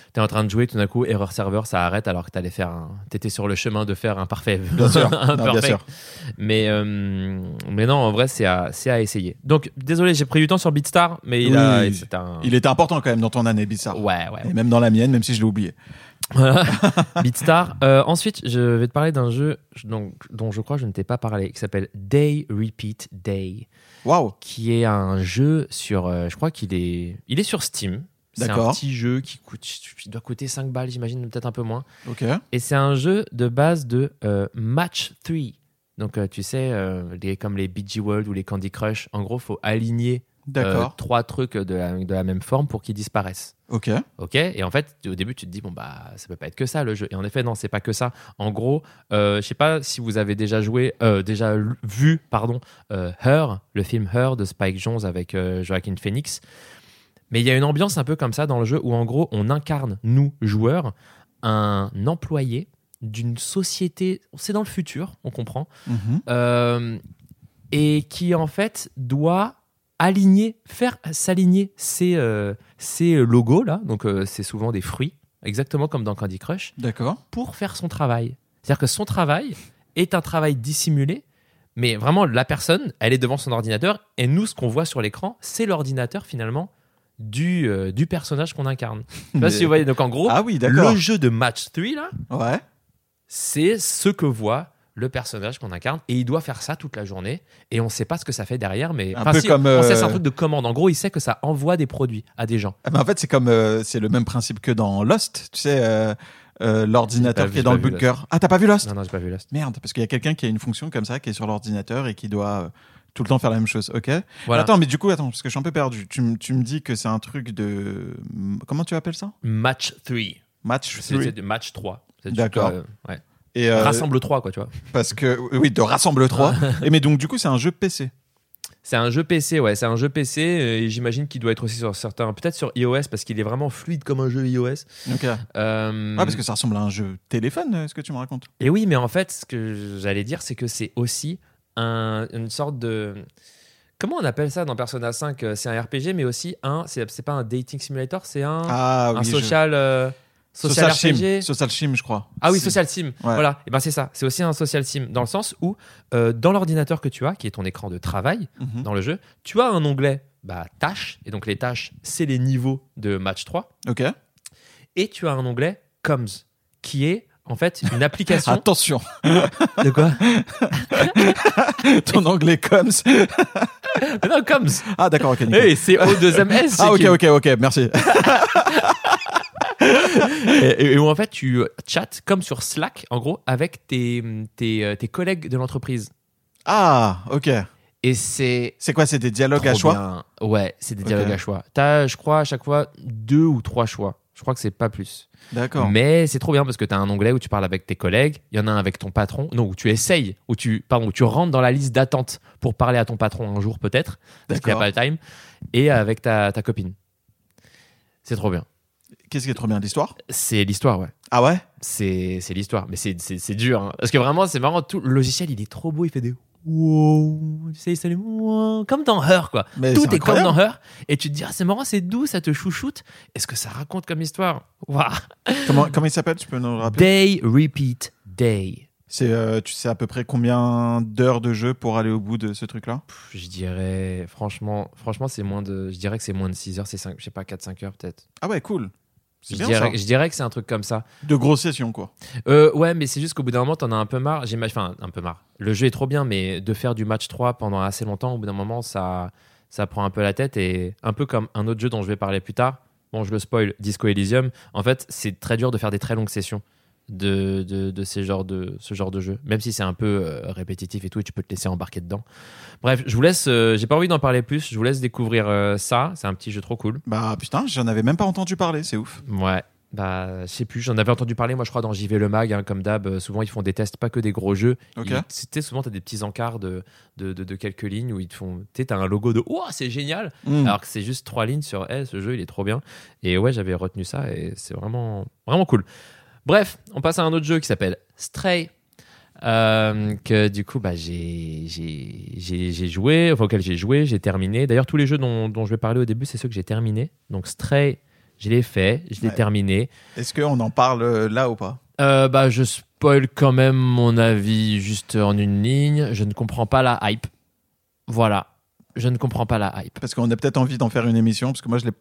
Euh. T'es en train de jouer, tout d'un coup, erreur serveur, ça arrête alors que t'allais faire un... T'étais sur le chemin de faire un parfait. Bien sûr. un Non, bien perfect. sûr. Mais, euh, mais non, en vrai, c'est à, c'est à essayer. Donc, désolé, j'ai pris du temps sur Beatstar, mais il a. Oui. Un. Il était important quand même dans ton année bizarre. Ouais, ouais. Et même dans la mienne, même si je l'ai oublié. Voilà. Beatstar. Euh, ensuite, je vais te parler d'un jeu donc, dont je crois que je ne t'ai pas parlé, qui s'appelle Day Repeat Day, Waouh. qui est un jeu sur. euh, je crois qu'il est, il est sur Steam. C'est un petit jeu qui coûte, qui doit coûter 5 balles, j'imagine, peut-être un peu moins. Ok. Et c'est un jeu de base de euh, Match 3. Donc, euh, tu sais, euh, les- comme les BG World ou les Candy Crush, en gros, faut aligner trois trucs de la, de la même forme pour qu'ils disparaissent. Ok. Ok, et en fait, au début, tu te dis bon bah ça peut pas être que ça le jeu. Et en effet, non, c'est pas que ça. En gros, je sais pas si vous avez déjà joué, déjà vu, pardon, Her, le film Her de Spike Jonze avec Joaquin Phoenix. Mais il y a une ambiance un peu comme ça dans le jeu où en gros, on incarne nous joueurs un employé d'une société. C'est dans le futur, on comprend, Mhm. euh, et qui en fait doit aligner, faire s'aligner ces, euh, ces logos là, donc euh, c'est souvent des fruits, exactement comme dans Candy Crush, D'accord. pour faire son travail. C'est-à-dire que son travail est un travail dissimulé, mais vraiment la personne, elle est devant son ordinateur, et nous, ce qu'on voit sur l'écran, c'est l'ordinateur finalement du, euh, du personnage qu'on incarne. Je sais pas Mais- si vous voyez, donc en gros, Ah oui, d'accord. le jeu de Match 3 là, Ouais. c'est ce que voit le personnage qu'on incarne et il doit faire ça toute la journée et on sait pas ce que ça fait derrière mais Un enfin, peu si, comme, on sait euh, c'est un truc de commande en gros il sait que ça envoie des produits à des gens Ah, mais en fait, c'est comme euh, c'est le même principe que dans Lost, tu sais, euh, euh, l'ordinateur pas qui est dans le vu bunker. Ah, t'as pas vu Lost? Non non j'ai pas vu Lost Merde, parce qu'il y a quelqu'un qui a une fonction comme ça qui est sur l'ordinateur et qui doit euh, tout le temps faire la même chose. Ok. voilà Attends, mais du coup, attends, parce que je suis un peu perdu. Tu, tu me dis que c'est un truc de comment tu appelles ça? Match 3 Match c'est 3. c'est match 3 C'est du- D'accord. euh, ouais. Et euh, rassemble 3 quoi tu vois parce que oui, de rassemble 3. et mais donc du coup, c'est un jeu PC. C'est un jeu PC, ouais, c'est un jeu PC euh, et j'imagine qu'il doit être aussi sur certains, peut-être sur iOS parce qu'il est vraiment fluide comme un jeu iOS. Ok. Ouais, Euh, parce que ça ressemble à un jeu téléphone, euh, ce que tu me racontes. Et oui, mais en fait, ce que j'allais dire, c'est que c'est aussi un- une sorte de. Comment on appelle ça dans Persona 5 euh, C'est un RPG, mais aussi un. C'est pas un dating simulator, c'est un, Ah un oui. je- social. euh, social, Social RPG. Sim. Social Sim, je crois. Ah oui, social sim. Voilà. Et ben c'est ça. C'est aussi un social sim dans le sens où euh, dans l'ordinateur que tu as, qui est ton écran de travail Mhm. dans le jeu, tu as un onglet bah, tâches. Et donc les tâches, c'est les niveaux de match 3. Ok. Et tu as un onglet coms, qui est en fait une application. Attention, de quoi ton anglais comes. Non, coms. Ah d'accord, ok. nickel. Hey, c'est O2MS. ah ok, ok, ok, merci. Et, et où en fait tu chattes comme sur Slack, en gros, avec tes, tes, euh, tes collègues de l'entreprise. Ah, ok. Et c'est. C'est quoi, c'est des dialogues à choix bien. Ouais, c'est des dialogues à choix. T'as, je crois, à chaque fois deux ou trois choix. Je crois que c'est pas plus. D'accord. Mais c'est trop bien parce que tu as un onglet où tu parles avec tes collègues, il y en a un avec ton patron, non, où tu essayes, où tu, pardon, où tu rentres dans la liste d'attente pour parler à ton patron un jour peut-être, parce qu'il n'y a pas le time, et avec ta, ta copine. C'est trop bien. Qu'est-ce qui est trop bien l'histoire? C'est l'histoire, ouais. Ah ouais? C'est l'histoire, mais c'est dur. hein. Parce que vraiment, c'est marrant, tout le logiciel, il est trop beau, il fait des wow, tu sais, salut, wow, comme dans Her, quoi. Mais Tout est comme dans Her, et tu te dis, ah, c'est marrant, c'est doux, ça te chouchoute. Est-ce que ça raconte comme histoire? Waouh Comment, comment il s'appelle? Tu peux nous le rappeler? Day, repeat, day. C'est, euh, tu sais à peu près combien d'heures de jeu pour aller au bout de ce truc-là? Je dirais, franchement, franchement c'est moins de, je dirais que c'est moins de 6 heures, c'est 5, je sais pas, 4-5 heures peut-être. Ah ouais, cool. Je dirais, ça. je dirais que c'est un truc comme ça. De grosses sessions, quoi. Euh, ouais, mais c'est juste qu'au bout d'un moment, t'en as un peu marre. J'imagine, enfin, un peu marre. Le jeu est trop bien, mais de faire du match 3 pendant assez longtemps, au bout d'un moment, ça, ça prend un peu la tête. Et un peu comme un autre jeu dont je vais parler plus tard, bon, je le spoil, Disco Elysium, en fait, c'est très dur de faire des très longues sessions de, de, de ces genres de, ce genre de jeu. Même si c'est un peu euh, répétitif et tout, et tu peux te laisser embarquer dedans. Bref, je vous laisse, euh, j'ai pas envie d'en parler plus, je vous laisse découvrir euh, ça. C'est un petit jeu trop cool. Bah putain, j'en avais même pas entendu parler, c'est ouf. Ouais. Bah, je sais plus, j'en avais entendu parler, moi je crois, dans JV Le Mag, hein, comme d'hab. euh, souvent, ils font des tests, pas que des gros jeux. Ok. Ils- C'était souvent, tu as des petits encarts de, de, de- de quelques lignes où ils te font. Tu as un logo de Oh, c'est génial Mm. Alors que c'est juste trois lignes sur Eh, ce jeu, il est trop bien. Et ouais, j'avais retenu ça et c'est vraiment, vraiment cool. Bref, on passe à un autre jeu qui s'appelle Stray. euh, que du coup, bah, j'ai joué, enfin, auquel j'ai joué, j'ai terminé. D'ailleurs, tous les jeux dont, dont je vais parler au début, c'est ceux que j'ai terminés. Donc, Stray, je l'ai fait, je l'ai Ouais. terminé. Est-ce qu'on en parle euh, là ou pas? Euh, bah, je spoil quand même mon avis juste en une ligne. Je ne comprends pas la hype. Voilà. Je ne comprends pas la hype. Parce qu'on a peut-être envie d'en faire une émission, parce que moi je l'ai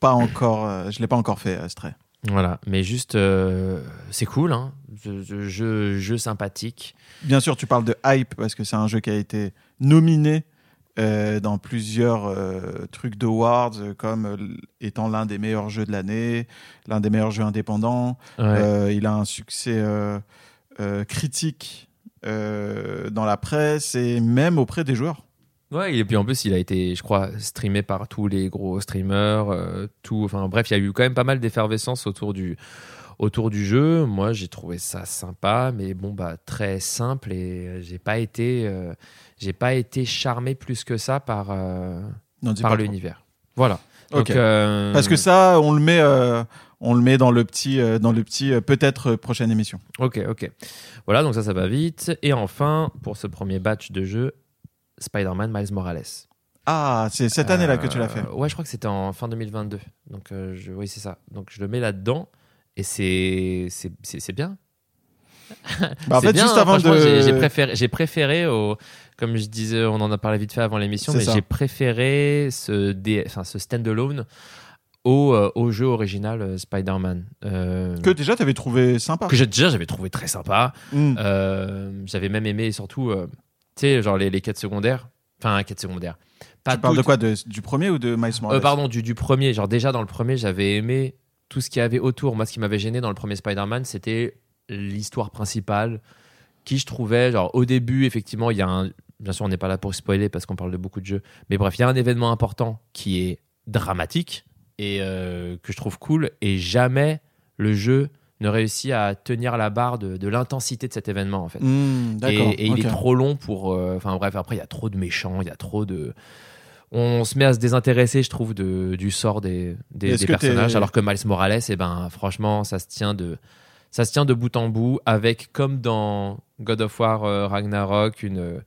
pas encore, euh, je l'ai pas encore fait, Stray. Voilà. Mais juste, euh, c'est cool. Hein. Jeu, jeu- sympathique. Bien sûr, tu parles de hype parce que c'est un jeu qui a été nominé euh, dans plusieurs euh, trucs d'awards, euh, comme étant l'un des meilleurs jeux de l'année, l'un des meilleurs jeux indépendants. Ouais. Il a un succès critique dans la presse et même auprès des joueurs. Ouais, et puis en plus, il a été, je crois, streamé par tous les gros streamers. euh, tout, enfin, bref, il y a eu quand même pas mal d'effervescence autour du, autour du jeu. Moi, j'ai trouvé ça sympa, mais bon, bah, très simple et euh, j'ai pas été, euh, j'ai pas été charmé plus que ça par, euh, Non, par l'univers. Voilà. Donc, euh, Parce que ça, on le met, euh, on le met dans le petit, euh, dans le petit, peut-être prochaine émission. Ok, ok. Voilà, donc ça, ça va vite. Et enfin, pour ce premier batch de jeu, Spider-Man Miles Morales. Ah, c'est cette année-là que tu l'as fait. Euh, Ouais, je crois que c'était en fin 2022. Donc, euh, je, oui, c'est ça. Donc, je le mets là-dedans. Et c'est c'est- bien. Bah, en fait, bien, juste hein, avant de. j'ai- préféré, j'ai préféré au, comme je disais, on en a parlé vite fait avant l'émission, mais j'ai préféré ce, dé- enfin, ce stand-alone au, euh, au jeu original euh, Spider-Man. Euh, Que déjà, t'avais trouvé sympa. que déjà j'avais trouvé très sympa. Mm. Euh, j'avais même aimé surtout, euh, tu sais, genre les, les quêtes secondaires. Enfin, quêtes secondaires. Pas tu parles de quoi de- Du premier ou de Miles Morales Euh, pardon, du, du premier. Genre, déjà dans le premier, j'avais aimé tout ce qu'il y avait autour. Moi, ce qui m'avait gêné dans le premier Spider-Man, c'était l'histoire principale qui, je trouvais, genre, au début, effectivement, il y a un. Bien sûr, on n'est pas là pour spoiler parce qu'on parle de beaucoup de jeux. Mais bref, il y a un événement important qui est dramatique et euh, que je trouve cool. Et jamais le jeu ne réussit à tenir la barre de, de l'intensité de cet événement, en fait. Mm, Et, et il est trop long pour. euh, Enfin bref, après, il y a trop de méchants, il y a trop de. On se met à se désintéresser, je trouve, de, du sort des, personnages. Alors que Miles Morales, eh ben, franchement, ça se tient de. Ça se tient de bout en bout, avec, comme dans God of War euh, Ragnarok, une,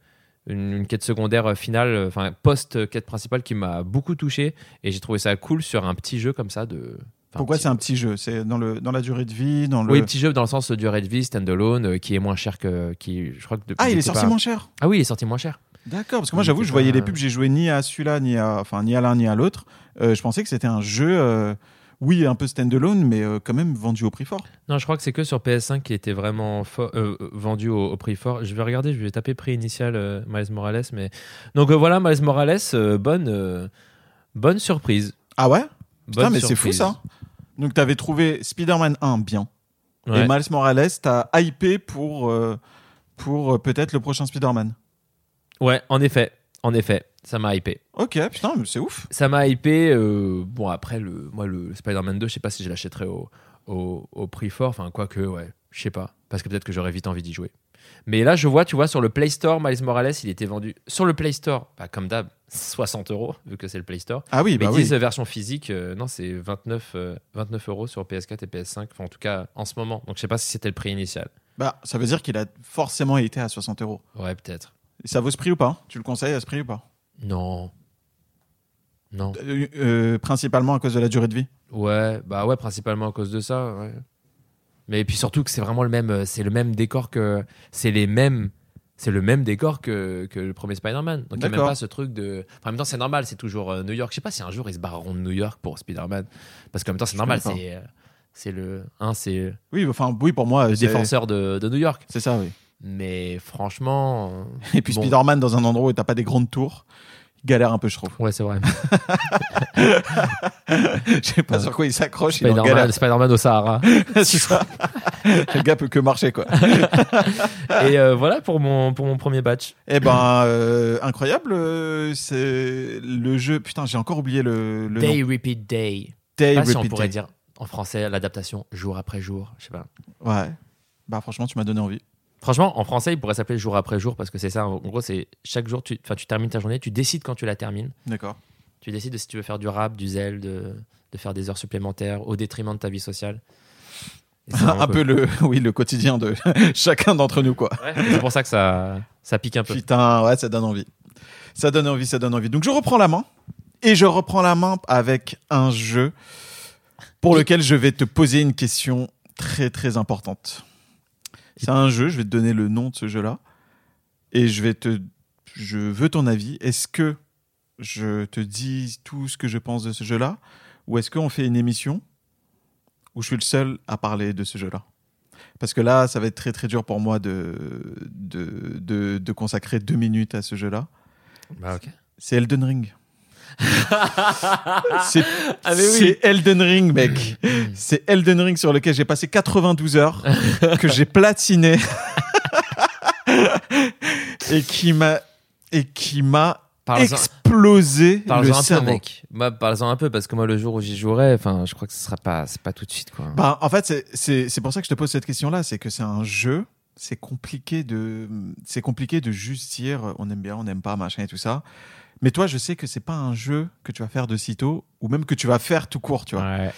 une, une quête secondaire euh, finale, enfin, post-quête principale qui m'a beaucoup touché. Et j'ai trouvé ça cool sur un petit jeu comme ça. De, Pourquoi c'est un petit jeu? C'est dans, le, dans la durée de vie dans le... Oui, petit jeu dans le sens de durée de vie, standalone, euh, qui est moins cher que. Qui, je crois que depuis- Ah, il est sorti pas- moins cher Ah oui, il est sorti moins cher. D'accord, parce que moi j'avoue, je voyais pas- les pubs, j'ai joué ni à celui-là, ni à, enfin, ni à l'un, ni à l'autre. Euh, je pensais que c'était un jeu, euh, oui, un peu standalone, mais euh, quand même vendu au prix fort. Non, je crois que c'est que sur PS5 qui était vraiment euh, euh, vendu au, au prix fort. Je vais regarder, je vais taper prix initial euh, Miles Morales. Mais... Donc euh, voilà, Miles Morales, euh, bonne, euh, bonne surprise. Ah ouais? Putain, Bonne mais c'est fou ça Donc t'avais trouvé Spider-Man 1 bien, Ouais. et Miles Morales, t'as hypé pour, euh, pour euh, peut-être le prochain Spider-Man. ouais, en effet, en effet, ça m'a hypé. Ok, putain, mais c'est ouf. Ça m'a hypé. euh, bon, après, le, moi, le Spider-Man 2, je sais pas si je l'achèterais au, au, au prix fort. Enfin, quoique, ouais, je sais pas. Parce que peut-être que j'aurais vite envie d'y jouer. Mais là, je vois, tu vois, sur le Play Store, Miles Morales, il était vendu sur le Play Store, bah, comme d'hab, 60 euros, vu que c'est le Play Store. Ah oui, Mais bah ils oui. disent version physique, euh, non, c'est 29, euh, 29 euros sur PS4 et PS5, enfin, en tout cas en ce moment. Donc je sais pas si c'était le prix initial. Bah, ça veut dire qu'il a forcément été à 60 euros. Ouais, peut-être. Et ça vaut ce prix ou pas Tu le conseilles à ce prix ou pas? Non. Non. Euh, euh, Principalement à cause de la durée de vie? Ouais, bah ouais, principalement à cause de ça. Ouais. Mais puis surtout que c'est vraiment le même, euh, c'est le même décor que, c'est les mêmes, c'est le même décor que, que le premier Spider-Man. Donc il n'y a même pas ce truc de. Enfin, en même temps, c'est normal, c'est toujours euh, New York. Je sais pas si un jour ils se barreront de New York pour Spider-Man, parce qu'en même temps c'est normal, c'est, euh, c'est le, un, c'est Oui, enfin, oui, pour moi, le défenseur de, de New York. c'est ça, oui. Mais franchement, Et puis Bon. Spider-Man dans un endroit où t'as pas des grandes tours, galère un peu, je trouve. ouais, c'est vrai. Je sais pas sur quoi il s'accroche, Spider-Man, au Sahara. c'est ça. Le gars peut que marcher, quoi. Et euh, voilà pour mon, pour mon premier batch. Eh ben, euh, incroyable. euh, C'est le jeu. Putain, j'ai encore oublié le, le Day nom. Repeat Day. Day Pas si on Repeat pourrait Day. dire en français l'adaptation jour après jour. Je sais pas. Ouais. Bah, franchement, tu m'as donné envie. Franchement, en français, il pourrait s'appeler jour après jour parce que c'est ça. En gros, c'est chaque jour, tu, tu termines ta journée, tu décides quand tu la termines. D'accord. Tu décides de si tu veux faire du rap, du zèle, de, de faire des heures supplémentaires au détriment de ta vie sociale. Un peu le, oui, le quotidien de chacun d'entre nous, quoi. Ouais, c'est pour ça que ça, ça pique un peu. Putain, ouais, ça donne envie. Ça donne envie, ça donne envie. Donc je reprends la main et je reprends la main avec un jeu pour lequel je vais te poser une question très très importante. C'est un jeu, je vais te donner le nom de ce jeu-là et je vais te je veux ton avis. Est-ce que je te dis tout ce que je pense de ce jeu-là? Ou est-ce qu'on fait une émission où je suis le seul à parler de ce jeu-là? Parce que là, ça va être très très dur pour moi de, de, de, de consacrer deux minutes à ce jeu-là. Bah, ok. C'est Elden Ring. c'est Ah, oui. Elden Ring, mec. C'est Elden Ring sur lequel j'ai passé 92 heures, que j'ai platiné, et qui m'a et qui m'a explosé le parle-en un peu, cerveau. mec. Moi, parle-en un peu parce que moi, le jour où j'y jouerai, enfin, je crois que ce sera pas, c'est pas tout de suite, quoi. Bah, en fait, c'est- c'est c'est pour ça que je te pose cette question-là. C'est que c'est un jeu. C'est compliqué de c'est compliqué de juste dire on aime bien, on n'aime pas, machin et tout ça. Mais toi, je sais que c'est pas un jeu que tu vas faire de sitôt ou même que tu vas faire tout court, tu vois. Ouais.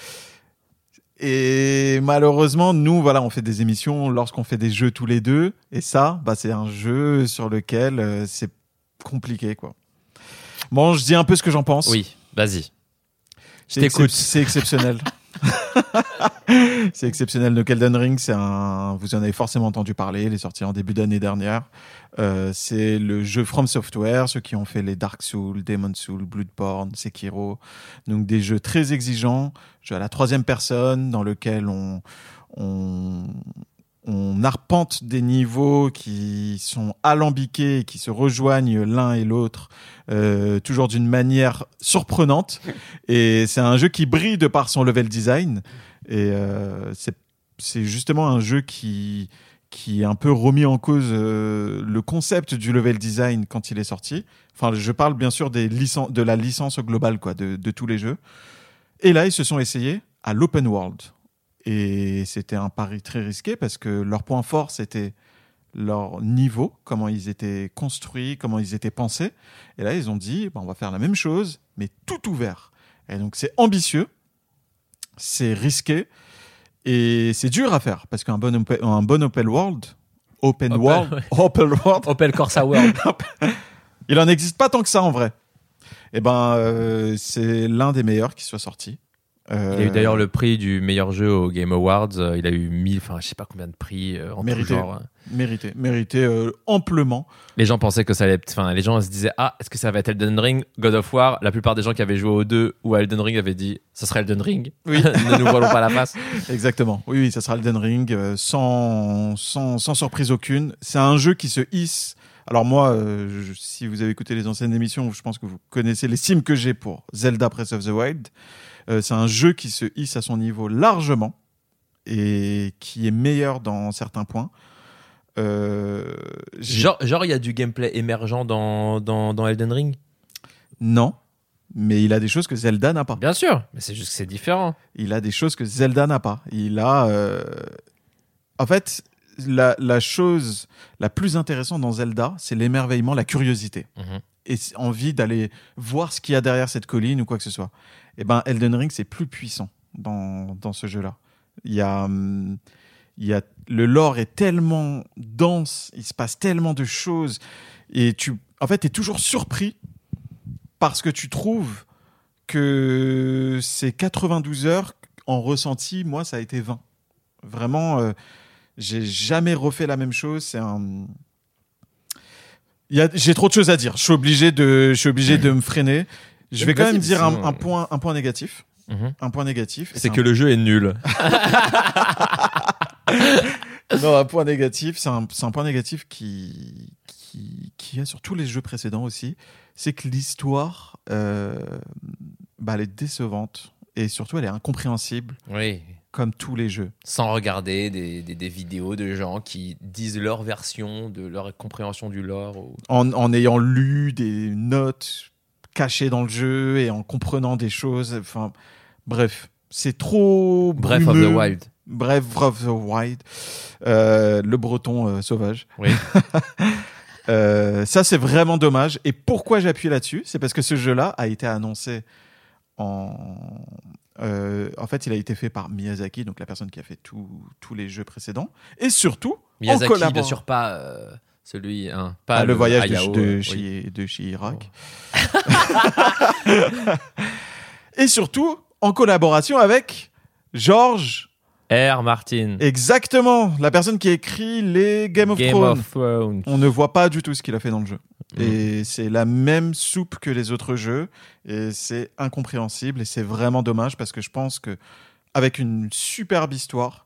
Et malheureusement, nous, voilà, on fait des émissions lorsqu'on fait des jeux tous les deux. Et ça, bah, c'est un jeu sur lequel euh, c'est compliqué, quoi. Bon, je dis un peu ce que j'en pense. Oui, vas-y. Je t'écoute. C'est exceptionnel. c'est exceptionnel. Donc Elden Ring, c'est un, vous en avez forcément entendu parler. Il est sorti en début d'année dernière. Euh, c'est le jeu From Software, ceux qui ont fait les Dark Souls, Demon Souls, Bloodborne, Sekiro. Donc des jeux très exigeants, jeu à la troisième personne dans lequel on, on, on arpente des niveaux qui sont alambiqués, qui se rejoignent l'un et l'autre, euh, toujours d'une manière surprenante. Et c'est un jeu qui brille de par son level design. Et euh, c'est justement un jeu qui qui a un peu remis en cause euh, le concept du level design quand il est sorti. Enfin, je parle bien sûr des de la licence globale quoi, de, de tous les jeux. Et là, ils se sont essayés à l'open world. Et c'était un pari très risqué parce que leur point fort, c'était leur niveau, comment ils étaient construits, comment ils étaient pensés. Et là, ils ont dit, bah, on va faire la même chose, mais tout ouvert. Et donc, c'est ambitieux, c'est risqué, et c'est dur à faire parce qu'un bon, open- un bon open world, open Open, world, ouais. open world, Opel Corsa World. il en existe pas tant que ça en vrai. Et ben, euh, c'est l'un des meilleurs qui soit sorti. Euh, Il a eu d'ailleurs le prix du meilleur jeu au Game Awards. Euh, Il a eu 1000, enfin, je sais pas combien de prix euh, en tout Mérité. genre. mérité, mérité euh, amplement. Les gens pensaient que ça allait. Enfin, les gens se disaient Ah, est-ce que ça va être Elden Ring, God of War? La plupart des gens qui avaient joué aux deux ou à Elden Ring avaient dit Ça serait Elden Ring. Oui. ne nous voilons pas la face. Exactement. Oui, oui, ça sera Elden Ring euh, sans, sans, sans surprise aucune. C'est un jeu qui se hisse. Alors moi, euh, je- si vous avez écouté les anciennes émissions, je pense que vous connaissez l'estime que j'ai pour Zelda Breath of the Wild. Euh, c'est un jeu qui se hisse à son niveau largement et qui est meilleur dans certains points. Euh, Genre, genre, il y a du gameplay émergent dans, dans, dans Elden Ring? Non, mais il a des choses que Zelda n'a pas. Bien sûr, mais c'est juste que c'est différent. Il a des choses que Zelda n'a pas. Il a. euh, En fait, la, la chose la plus intéressante dans Zelda, c'est l'émerveillement, la curiosité. Mhm. Et envie d'aller voir ce qu'il y a derrière cette colline ou quoi que ce soit. Et ben, Elden Ring, c'est plus puissant dans, dans ce jeu-là. Il y a. hum, Il y a, le lore est tellement dense, il se passe tellement de choses, et tu, en fait, es toujours surpris parce que tu trouves que ces 92 heures en ressenti, moi, ça a été 20. Vraiment, euh, j'ai jamais refait la même chose. C'est un. J'ai trop de choses à dire. Je suis obligé de, je suis obligé de me freiner. Je vais quand même dire un, point, un point négatif. Mhm. Un point négatif. C'est un- que le jeu est nul. non, un point négatif, c'est un, point négatif qui, qui, qui est sur tous les jeux précédents aussi. C'est que l'histoire, euh, bah, elle est décevante et surtout elle est incompréhensible Oui. comme tous les jeux. Sans regarder des, des, des vidéos de gens qui disent leur version de leur compréhension du lore. ou- En, en ayant lu des notes cachées dans le jeu et en comprenant des choses. Enfin, bref, c'est trop. Breath of the. Wild. Bref, of the Wild. Euh, le breton euh, sauvage. Oui. Euh, ça, c'est vraiment dommage. Et pourquoi j'appuie là-dessus? C'est parce que ce jeu-là a été annoncé en. euh, en fait, il a été fait par Miyazaki, donc la personne qui a fait tous les jeux précédents. Et surtout, en Miyazaki, collabor- bien sûr, pas celui. hein, pas Ah, le, voyage de, euh, oui. de Chirac. Et surtout, en collaboration avec George, R. Martin. exactement, la personne qui écrit les Game of Game Thrones. of Thrones. On ne voit pas du tout ce qu'il a fait dans le jeu. Mm. Et c'est la même soupe que les autres jeux. Et c'est incompréhensible. Et c'est vraiment dommage parce que je pense que avec une superbe histoire,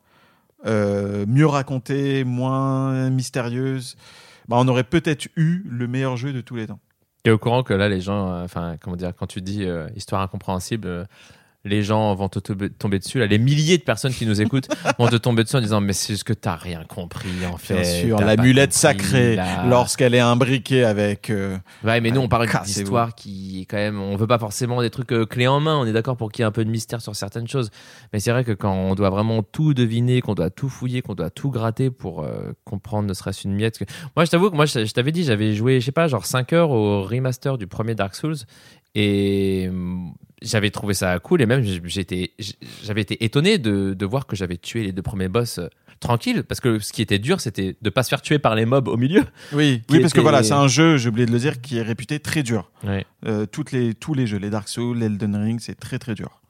euh, mieux racontée, moins mystérieuse, bah, on aurait peut-être eu le meilleur jeu de tous les temps. T'es au courant que là, les gens, euh, enfin, comment dire, quand tu dis euh, histoire incompréhensible, euh, les gens vont te tomber, dessus. Là, les milliers de personnes qui nous écoutent vont te tomber dessus en disant Mais c'est juste que t'as rien compris, en fait. Bien sûr, t'as la pas mulette compris, sacrée, lorsqu'elle est imbriquée avec. euh, Ouais, mais nous, on parle d'histoire qui est quand même. On veut pas forcément des trucs euh, clés en main. On est d'accord pour qu'il y ait un peu de mystère sur certaines choses. Mais c'est vrai que quand on doit vraiment tout deviner, qu'on doit tout fouiller, qu'on doit tout gratter pour euh, comprendre ne serait-ce une miette. que- Moi, je t'avoue que moi, je, t'avais dit, j'avais joué, je sais pas, genre 5 heures au remaster du premier Dark Souls. Et j'avais trouvé ça cool. Et même, j'étais, j'avais été étonné de, de voir que j'avais tué les deux premiers boss. euh, Tranquille, parce que ce qui était dur, c'était de pas se faire tuer par les mobs au milieu. Oui, oui parce que voilà, c'est un jeu, j'ai oublié de le dire, qui est réputé très dur. Euh, toutes les, tous les jeux, les Dark Souls, l'Elden Ring, c'est très très dur.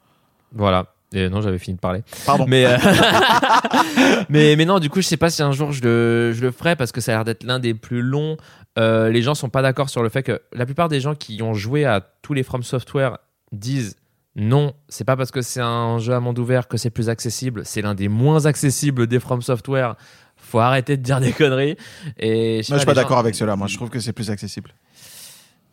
Voilà. Et non, j'avais fini de parler. Pardon. Mais, euh, mais, mais non, du coup, je sais pas si un jour je le, je le ferai parce que ça a l'air d'être l'un des plus longs. Euh, les gens sont pas d'accord sur le fait que la plupart des gens qui ont joué à tous les From Software disent non, c'est pas parce que c'est un jeu à monde ouvert que c'est plus accessible. C'est l'un des moins accessibles des From Software. Faut arrêter de dire des conneries. Et Moi, je suis pas d'accord avec cela. Moi, je trouve que c'est plus accessible.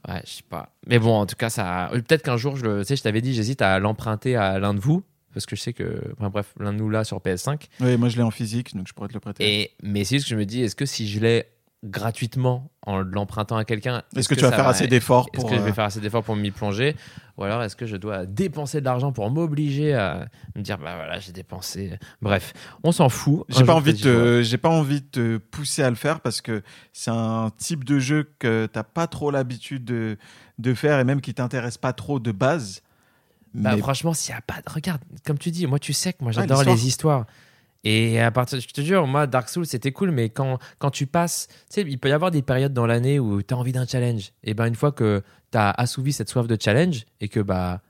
Ouais, je sais pas. Mais bon, en tout cas, ça. Peut-être qu'un jour, je le. Sais, je t'avais dit, j'hésite à l'emprunter à l'un de vous. Parce que je sais que. Enfin, bref, l'un de nous là sur PS5. Oui, moi je l'ai en physique, donc je pourrais te le prêter. Et... Mais c'est juste que je me dis, est-ce que si je l'ai gratuitement en l'empruntant à quelqu'un. Est-ce que, tu vas faire va- assez d'efforts Est-ce pour. que je vais euh, faire assez d'efforts pour m'y plonger Ou alors est-ce que je dois dépenser de l'argent pour m'obliger à me dire, bah voilà, j'ai dépensé. Bref, on s'en fout. J'ai pas envie de j'ai pas envie de te pousser à le faire parce que c'est un type de jeu que t'as pas trop l'habitude de, de faire et même qui t'intéresse pas trop de base. Bah, Mais franchement, s'il n'y a pas de. Regarde, comme tu dis, moi, tu sais que moi, j'adore les histoires. Et à partir, je te jure, moi, Dark Souls, c'était cool, mais quand, quand tu passes, tu sais, il peut y avoir des périodes dans l'année où tu as envie d'un challenge. Et ben, une fois que tu as assouvi cette soif de challenge et que, bah,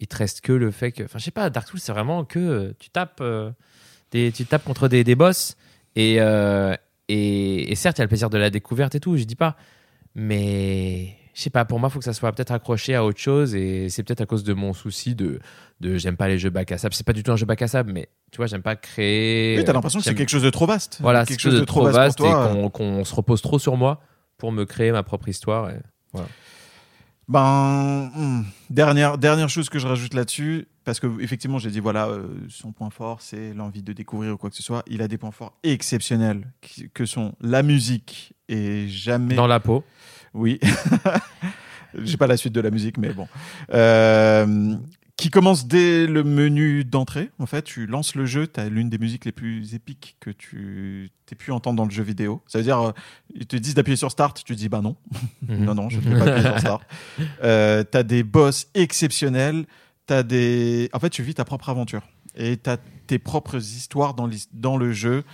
il te reste que le fait que. Enfin, je sais pas, Dark Souls, c'est vraiment que euh, tu tapes, euh, des, tu tapes contre des, des boss. Et, euh, et, et certes, il y a le plaisir de la découverte et tout, je dis pas. Mais je sais pas, pour moi, il faut que ça soit peut-être accroché à autre chose. Et c'est peut-être à cause de mon souci de, de j'aime pas les jeux bac à sable. C'est pas du tout un jeu bac à sable, mais tu vois, j'aime pas créer. oui, t'as l'impression que c'est quelque chose de trop vaste. Voilà, quelque quelque chose de trop vaste, pour toi. et qu'on qu'on se repose trop sur moi pour me créer ma propre histoire. et- Ben, hmm, dernière, dernière chose que je rajoute là-dessus, parce que effectivement, j'ai dit voilà, euh, son point fort, c'est l'envie de découvrir ou quoi que ce soit. Il a des points forts exceptionnels qui- que sont la musique et jamais. Dans la peau. Oui. J'ai pas la suite de la musique, mais bon. Euh, qui commence dès le menu d'entrée. En fait, tu lances le jeu, tu as l'une des musiques les plus épiques que tu t'aies pu entendre dans le jeu vidéo. Ça veut dire, euh, ils te disent d'appuyer sur Start, tu dis bah non. Mhm. Non, non, je ne vais pas appuyer sur Start. Euh, tu as des boss exceptionnels. T'as des... En fait, tu vis ta propre aventure. Et tu as tes propres histoires dans le jeu.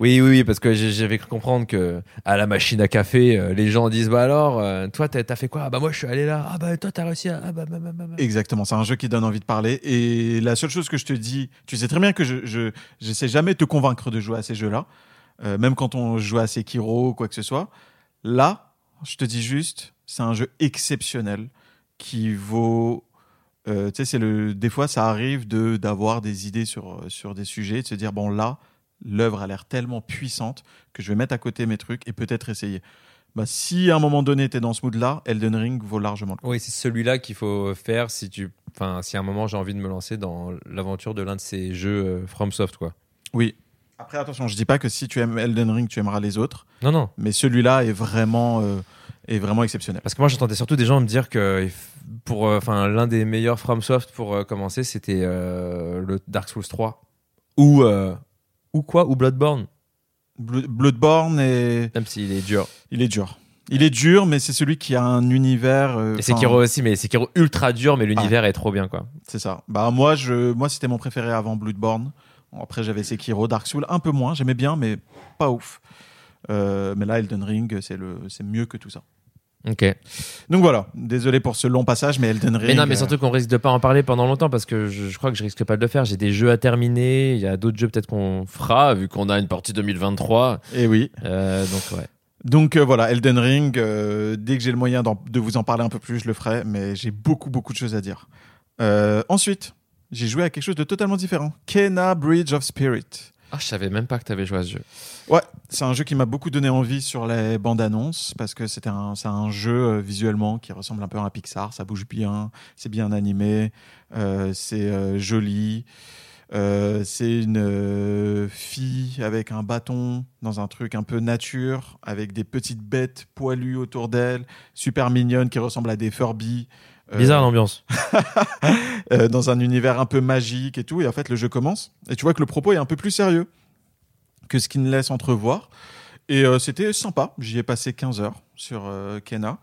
Oui, oui, oui, parce que j'avais cru comprendre que à la machine à café, euh, les gens disent bah alors, euh, toi, t'as fait quoi? Ah bah moi, je suis allé là. Ah bah toi, t'as réussi à. Ah bah, bah, bah. Exactement, c'est un jeu qui donne envie de parler. Et la seule chose que je te dis, tu sais très bien que je je j'essaie jamais de te convaincre de jouer à ces jeux-là, euh, même quand on joue à Sekiro ou quoi que ce soit. Là, je te dis juste, c'est un jeu exceptionnel qui vaut. euh, tu sais, c'est le. Des fois, ça arrive de d'avoir des idées sur sur des sujets, de se dire bon là, l'œuvre a l'air tellement puissante que je vais mettre à côté mes trucs et peut-être essayer. Bah, si à un moment donné, tu es dans ce mood-là, Elden Ring vaut largement le coup. Oui, c'est celui-là qu'il faut faire si tu. Enfin, si à un moment j'ai envie de me lancer dans l'aventure de l'un de ces jeux euh, FromSoft, quoi. Oui. Après, attention, je dis pas que si tu aimes Elden Ring, tu aimeras les autres, Non, non. mais celui-là est vraiment, euh, est vraiment exceptionnel. Parce que moi, j'entendais surtout des gens me dire que f- pour, euh, enfin, l'un des meilleurs FromSoft pour euh, commencer, c'était euh, le Dark Souls 3 ou euh, ou quoi ou Bloodborne, Blo- Bloodborne, est... même s'il est dur. il est dur. Il est dur, mais c'est celui qui a un univers. euh, Et Sekiro aussi, mais Sekiro ultra dur, mais l'univers est trop bien, quoi. C'est ça. Bah moi, je, moi, c'était mon préféré avant Bloodborne. Après, j'avais Sekiro, Dark Souls, un peu moins. J'aimais bien, mais pas ouf. Euh, mais là, Elden Ring, c'est le, c'est mieux que tout ça. Ok. Donc voilà. Désolé pour ce long passage, mais Elden Ring. Mais non, mais euh, surtout qu'on risque de pas en parler pendant longtemps parce que je, je crois que je risque pas de le faire. J'ai des jeux à terminer. Il y a d'autres jeux peut-être qu'on fera vu qu'on a une partie 2023. Et oui. Euh, donc ouais. Donc euh, voilà, Elden Ring, euh, dès que j'ai le moyen de vous en parler un peu plus, je le ferai, mais j'ai beaucoup, beaucoup de choses à dire. Euh, ensuite, j'ai joué à quelque chose de totalement différent. Kena Bridge of Spirit. Ah, je savais même pas que t'avais joué à ce jeu. Ouais, c'est un jeu qui m'a beaucoup donné envie sur les bandes annonces parce que c'était un, c'est un jeu euh, visuellement qui ressemble un peu à un Pixar. Ça bouge bien, c'est bien animé, euh, c'est euh, joli. C'est une fille avec un bâton dans un truc un peu nature, avec des petites bêtes poilues autour d'elle, super mignonnes qui ressemblent à des Furby. Euh, Bizarre l'ambiance. euh, dans un univers un peu magique et tout. Et en fait, le jeu commence. Et tu vois que le propos est un peu plus sérieux que ce qu'il ne laisse entrevoir. Et euh, c'était sympa. J'y ai passé 15 heures sur euh, Kena.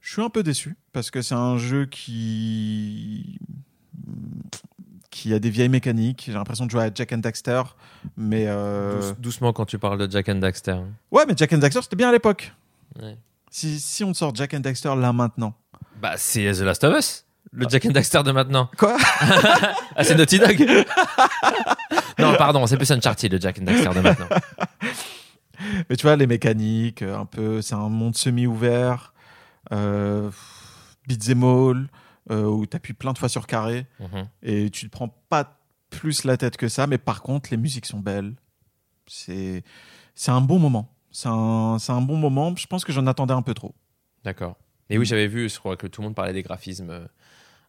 Je suis un peu déçu parce que c'est un jeu qui qui a des vieilles mécaniques. J'ai l'impression de jouer à Jack and Daxter, mais euh, Douce- doucement quand tu parles de Jack and Daxter. ouais, mais Jack and Daxter c'était bien à l'époque. Ouais. Si, si on sort Jack and Daxter là maintenant, Bah c'est The Last of Us. Le Jack and Daxter de maintenant. Quoi Ah, c'est Naughty Dog Non, pardon, c'est plus Uncharted, le Jack and Daxter de maintenant. Mais tu vois, les mécaniques, euh, un peu, c'est un monde semi-ouvert, euh, beat'em all, euh, où tu appuies plein de fois sur carré Mhm. et tu te prends pas plus la tête que ça. Mais par contre, les musiques sont belles. C'est un bon moment. C'est un, c'est un bon moment. Je pense que j'en attendais un peu trop. D'accord. Et oui, j'avais vu, je crois que tout le monde parlait des graphismes euh,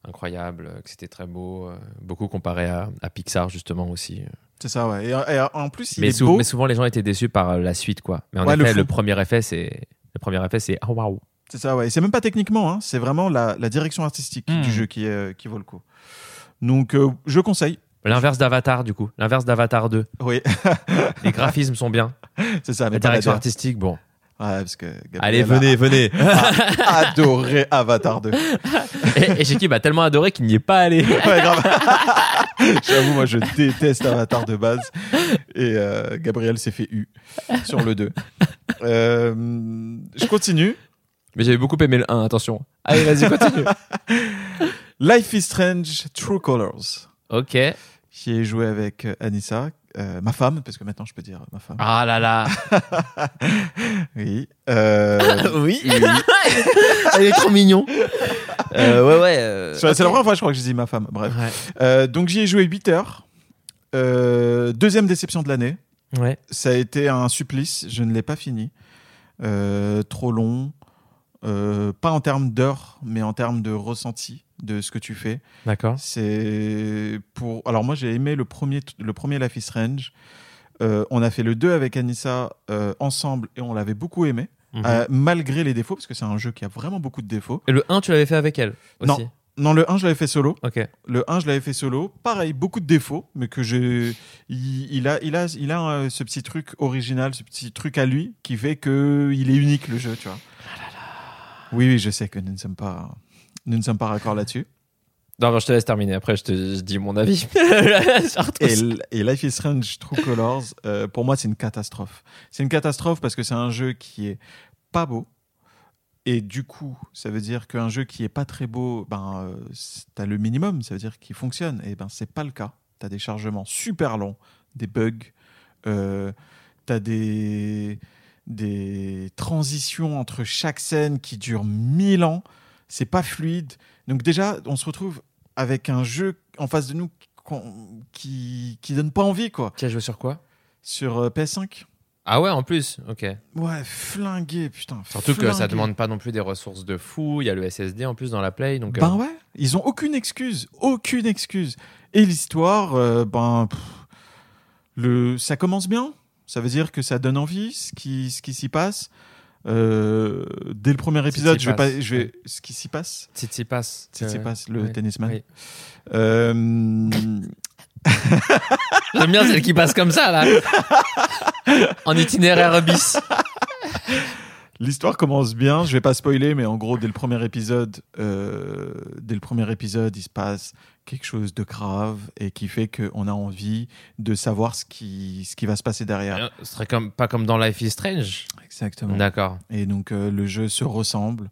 incroyables, euh, que c'était très beau, euh, beaucoup comparé à, à Pixar justement aussi. C'est ça, ouais. Et, et en plus, il Mais, est sou- beau. mais souvent les gens étaient déçus par la suite, quoi. Mais en Ouais, effet, le, premier effet, c'est le premier effet, c'est oh waouh. C'est ça, ouais. Et c'est même pas techniquement, hein. c'est vraiment la, la direction artistique Hmm. du jeu qui, qui vaut le coup. Donc, euh, je conseille. L'inverse d'Avatar, du coup. L'inverse d'Avatar 2. Oui, Les graphismes sont bien. c'est ça. La Mais pas direction la- artistique, bon. Ouais, parce que Gabriel Allez, a venez, venez. adoré Avatar 2. et et Sheki a tellement adoré qu'il n'y est pas allé. Ouais, grave. J'avoue, moi, je déteste Avatar de base. Et euh, Gabriel s'est fait U sur le 2. Euh, je continue. Mais j'avais beaucoup aimé le 1, attention. Allez, vas-y, continue. Life is Strange True Colors. ok. J'y ai joué avec euh, Anissa, euh, ma femme, parce que maintenant je peux dire ma femme. Ah là là. Oui. Euh, oui. Elle est trop mignon. Euh, ouais, ouais. euh, c'est c'est la première fois, je crois, que je dis ma femme. Bref. Ouais. Euh, donc j'y ai joué 8 heures. Euh, deuxième déception de l'année. Ouais. Ça a été un supplice. Je ne l'ai pas fini. Euh, trop long. Euh, pas en termes d'heures, mais en termes de ressenti de ce que tu fais. D'accord. C'est pour. Alors moi j'ai aimé le premier, le premier Life is Strange. Euh, on a fait le 2 avec Anissa euh, ensemble et on l'avait beaucoup aimé, Mhm. euh, malgré les défauts, parce que c'est un jeu qui a vraiment beaucoup de défauts. Et le 1, tu l'avais fait avec elle aussi Non, le 1 je l'avais fait solo. Le 1 je l'avais fait solo. Pareil, beaucoup de défauts, mais que j'ai. Il, il a, il a, il a euh, ce petit truc original, ce petit truc à lui qui fait que il est unique le jeu, tu vois. Oui, oui, je sais que nous ne sommes pas, nous ne sommes pas raccords là-dessus. Non, non, je te laisse terminer. Après, je te je dis mon avis. Et, Life is Strange True Colors, euh, pour moi, c'est une catastrophe. C'est une catastrophe parce que c'est un jeu qui est pas beau. Et du coup, ça veut dire qu'un jeu qui est pas très beau, ben, euh, t'as le minimum, ça veut dire qu'il fonctionne. Et ben, c'est pas le cas. T'as des chargements super longs, des bugs, euh, t'as des, des transitions entre chaque scène qui durent mille ans. C'est pas fluide. Donc déjà, on se retrouve avec un jeu en face de nous qui, qui donne pas envie, quoi. Tu as joué sur quoi? Sur euh, PS5 Ah ouais, en plus. Ok. Ouais, flingué, putain. Surtout que ça demande pas non plus des ressources de fou. Il y a le SSD en plus dans la Play. Donc, euh, Ben ouais, ils ont aucune excuse, aucune excuse. Et l'histoire, euh, ben, pff, le, ça commence bien. Ça veut dire que ça donne envie, ce qui, ce qui s'y passe. Euh, dès le premier épisode, je vais pas, je vais, ce qui s'y passe, Tsitsipas. s'y Euh, passe, le ouais, tennisman. oui. Euh, J'aime bien celle qui passe comme ça, là. en itinéraire bis. L'histoire commence bien, je vais pas spoiler, mais en gros, dès le premier épisode, euh, dès le premier épisode, il se passe quelque chose de grave et qui fait qu'on a envie de savoir ce qui, ce qui va se passer derrière. Ce serait comme, pas comme dans Life is Strange. Exactement. D'accord. Et donc, euh, le jeu se ressemble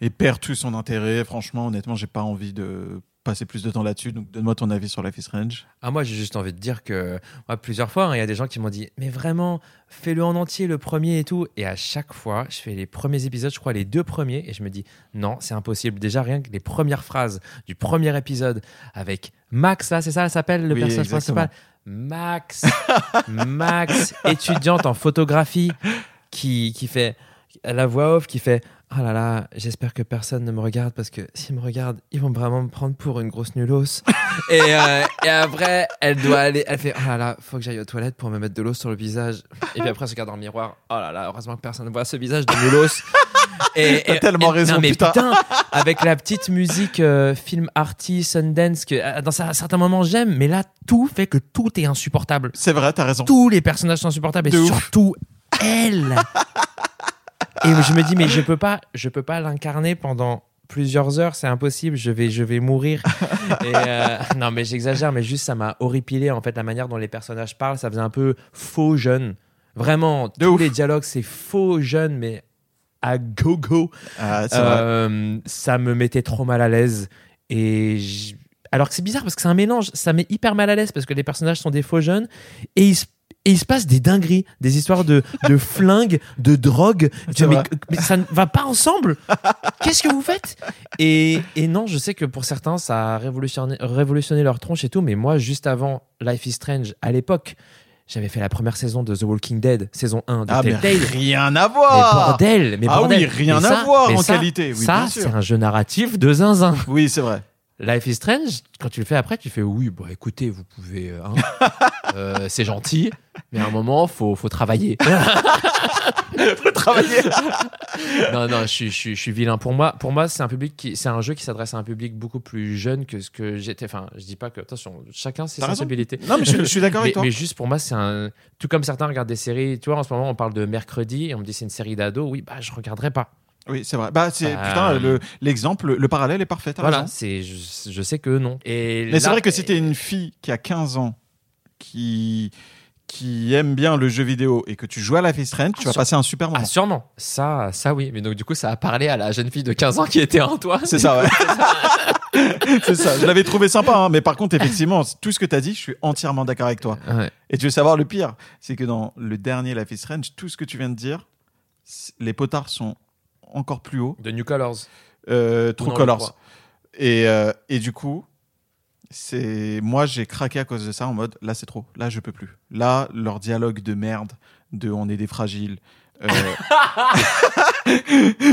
et perd tout son intérêt. Franchement, honnêtement, j'ai pas envie de passer plus de temps là-dessus. Donc, donne-moi ton avis sur Life is Strange. Ah, moi, j'ai juste envie de dire que moi, plusieurs fois, hein, il y a des gens qui m'ont dit Mais vraiment, fais-le en entier, le premier et tout. Et à chaque fois, je fais les premiers épisodes, je crois les deux premiers, et je me dis Non, c'est impossible. Déjà, rien que les premières phrases du premier épisode avec Max, là, c'est ça, elle s'appelle le Oui, personnage exactement. principal Max, Max, étudiante en photographie, qui, qui fait la voix off, qui fait Oh là là, j'espère que personne ne me regarde parce que s'ils me regardent, ils vont vraiment me prendre pour une grosse nulos. et, euh, et après, elle doit aller. Elle fait Oh là là, faut que j'aille aux toilettes pour me mettre de l'eau sur le visage. Et puis après, elle se regarde dans le miroir. Oh là là, heureusement que personne ne voit ce visage de nulos. Et, T'as tellement et- raison, non, mais putain. avec la petite musique euh, film arty, Sundance, que euh, dans un certain moment j'aime, mais là, tout fait que tout est insupportable. C'est vrai, t'as raison. Tous les personnages sont insupportables et ouf. surtout elle. et je me dis, mais je peux pas, je peux pas l'incarner pendant plusieurs heures, c'est impossible, je vais, je vais mourir. Et, euh, non, mais j'exagère, mais juste ça m'a horripilé en fait la manière dont les personnages parlent, ça faisait un peu faux jeune. Vraiment, tous ouf. les dialogues c'est faux jeune, mais à gogo. Ah. Euh, ça me mettait trop mal à l'aise. Et j- alors que c'est bizarre parce que c'est un mélange, ça met hyper mal à l'aise parce que les personnages sont des faux jeunes et il se, et il se passe des dingueries, des histoires de, de flingues, de drogue. Tu vois, mais, mais ça ne va pas ensemble. Qu'est-ce que vous faites? Et, et non, je sais que pour certains, ça a révolutionné, révolutionné leur tronche et tout, mais moi, juste avant Life is Strange, à l'époque, j'avais fait la première saison de The Walking Dead, saison 1 de Ah, mais Telltale. rien à Mais voir. bordel, mais Ah bordel. oui, rien Mais à voir mais en ça- qualité. Oui, ça, c'est un jeu narratif de zinzin. Oui, c'est vrai. Life is Strange, quand tu le fais après, tu fais oui, bon, écoutez, vous pouvez, euh, hein, euh, c'est gentil, mais à un moment, faut, faut travailler. Faut travailler. non, non, je suis, je suis, je suis vilain. Pour moi, pour moi, c'est un public qui, c'est un jeu qui s'adresse à un public beaucoup plus jeune que ce que j'étais. Enfin, je dis pas que, attention, chacun ses sensibilités. Non, mais je, je suis d'accord avec toi. mais juste pour moi, c'est un. Tout comme certains regardent des séries, tu vois, en ce moment, on parle de mercredi et on me dit c'est une série d'ado. Oui, bah, je regarderai pas. Oui, c'est vrai. Bah, c'est Euh, putain, le- l'exemple, le, parallèle est parfait. t'as Voilà, raison. c'est, je, je sais que non. Et Mais c'est vrai que si t'es une fille qui a 15 ans, qui qui aime bien le jeu vidéo et que tu joues à Life is Strange, tu vas sur- passer un super moment. Ah, sûrement. Ça, ça oui. Mais donc, du coup, ça a parlé à la jeune fille de 15 ans qui était en toi. C'est ça, ouais. c'est ça. Je l'avais trouvé sympa, hein, mais par contre, effectivement, tout ce que t'as dit, je suis entièrement d'accord avec toi. Ouais. Et tu veux savoir le pire, c'est que dans le dernier Life is Strange, tout ce que tu viens de dire, c- les potards sont encore plus hauts. De New Colors. Euh, True Colors. Et, euh, et du coup, c'est moi j'ai craqué à cause de ça en mode là c'est trop, là je peux plus. Là leur dialogue de merde, de on est des fragiles. euh,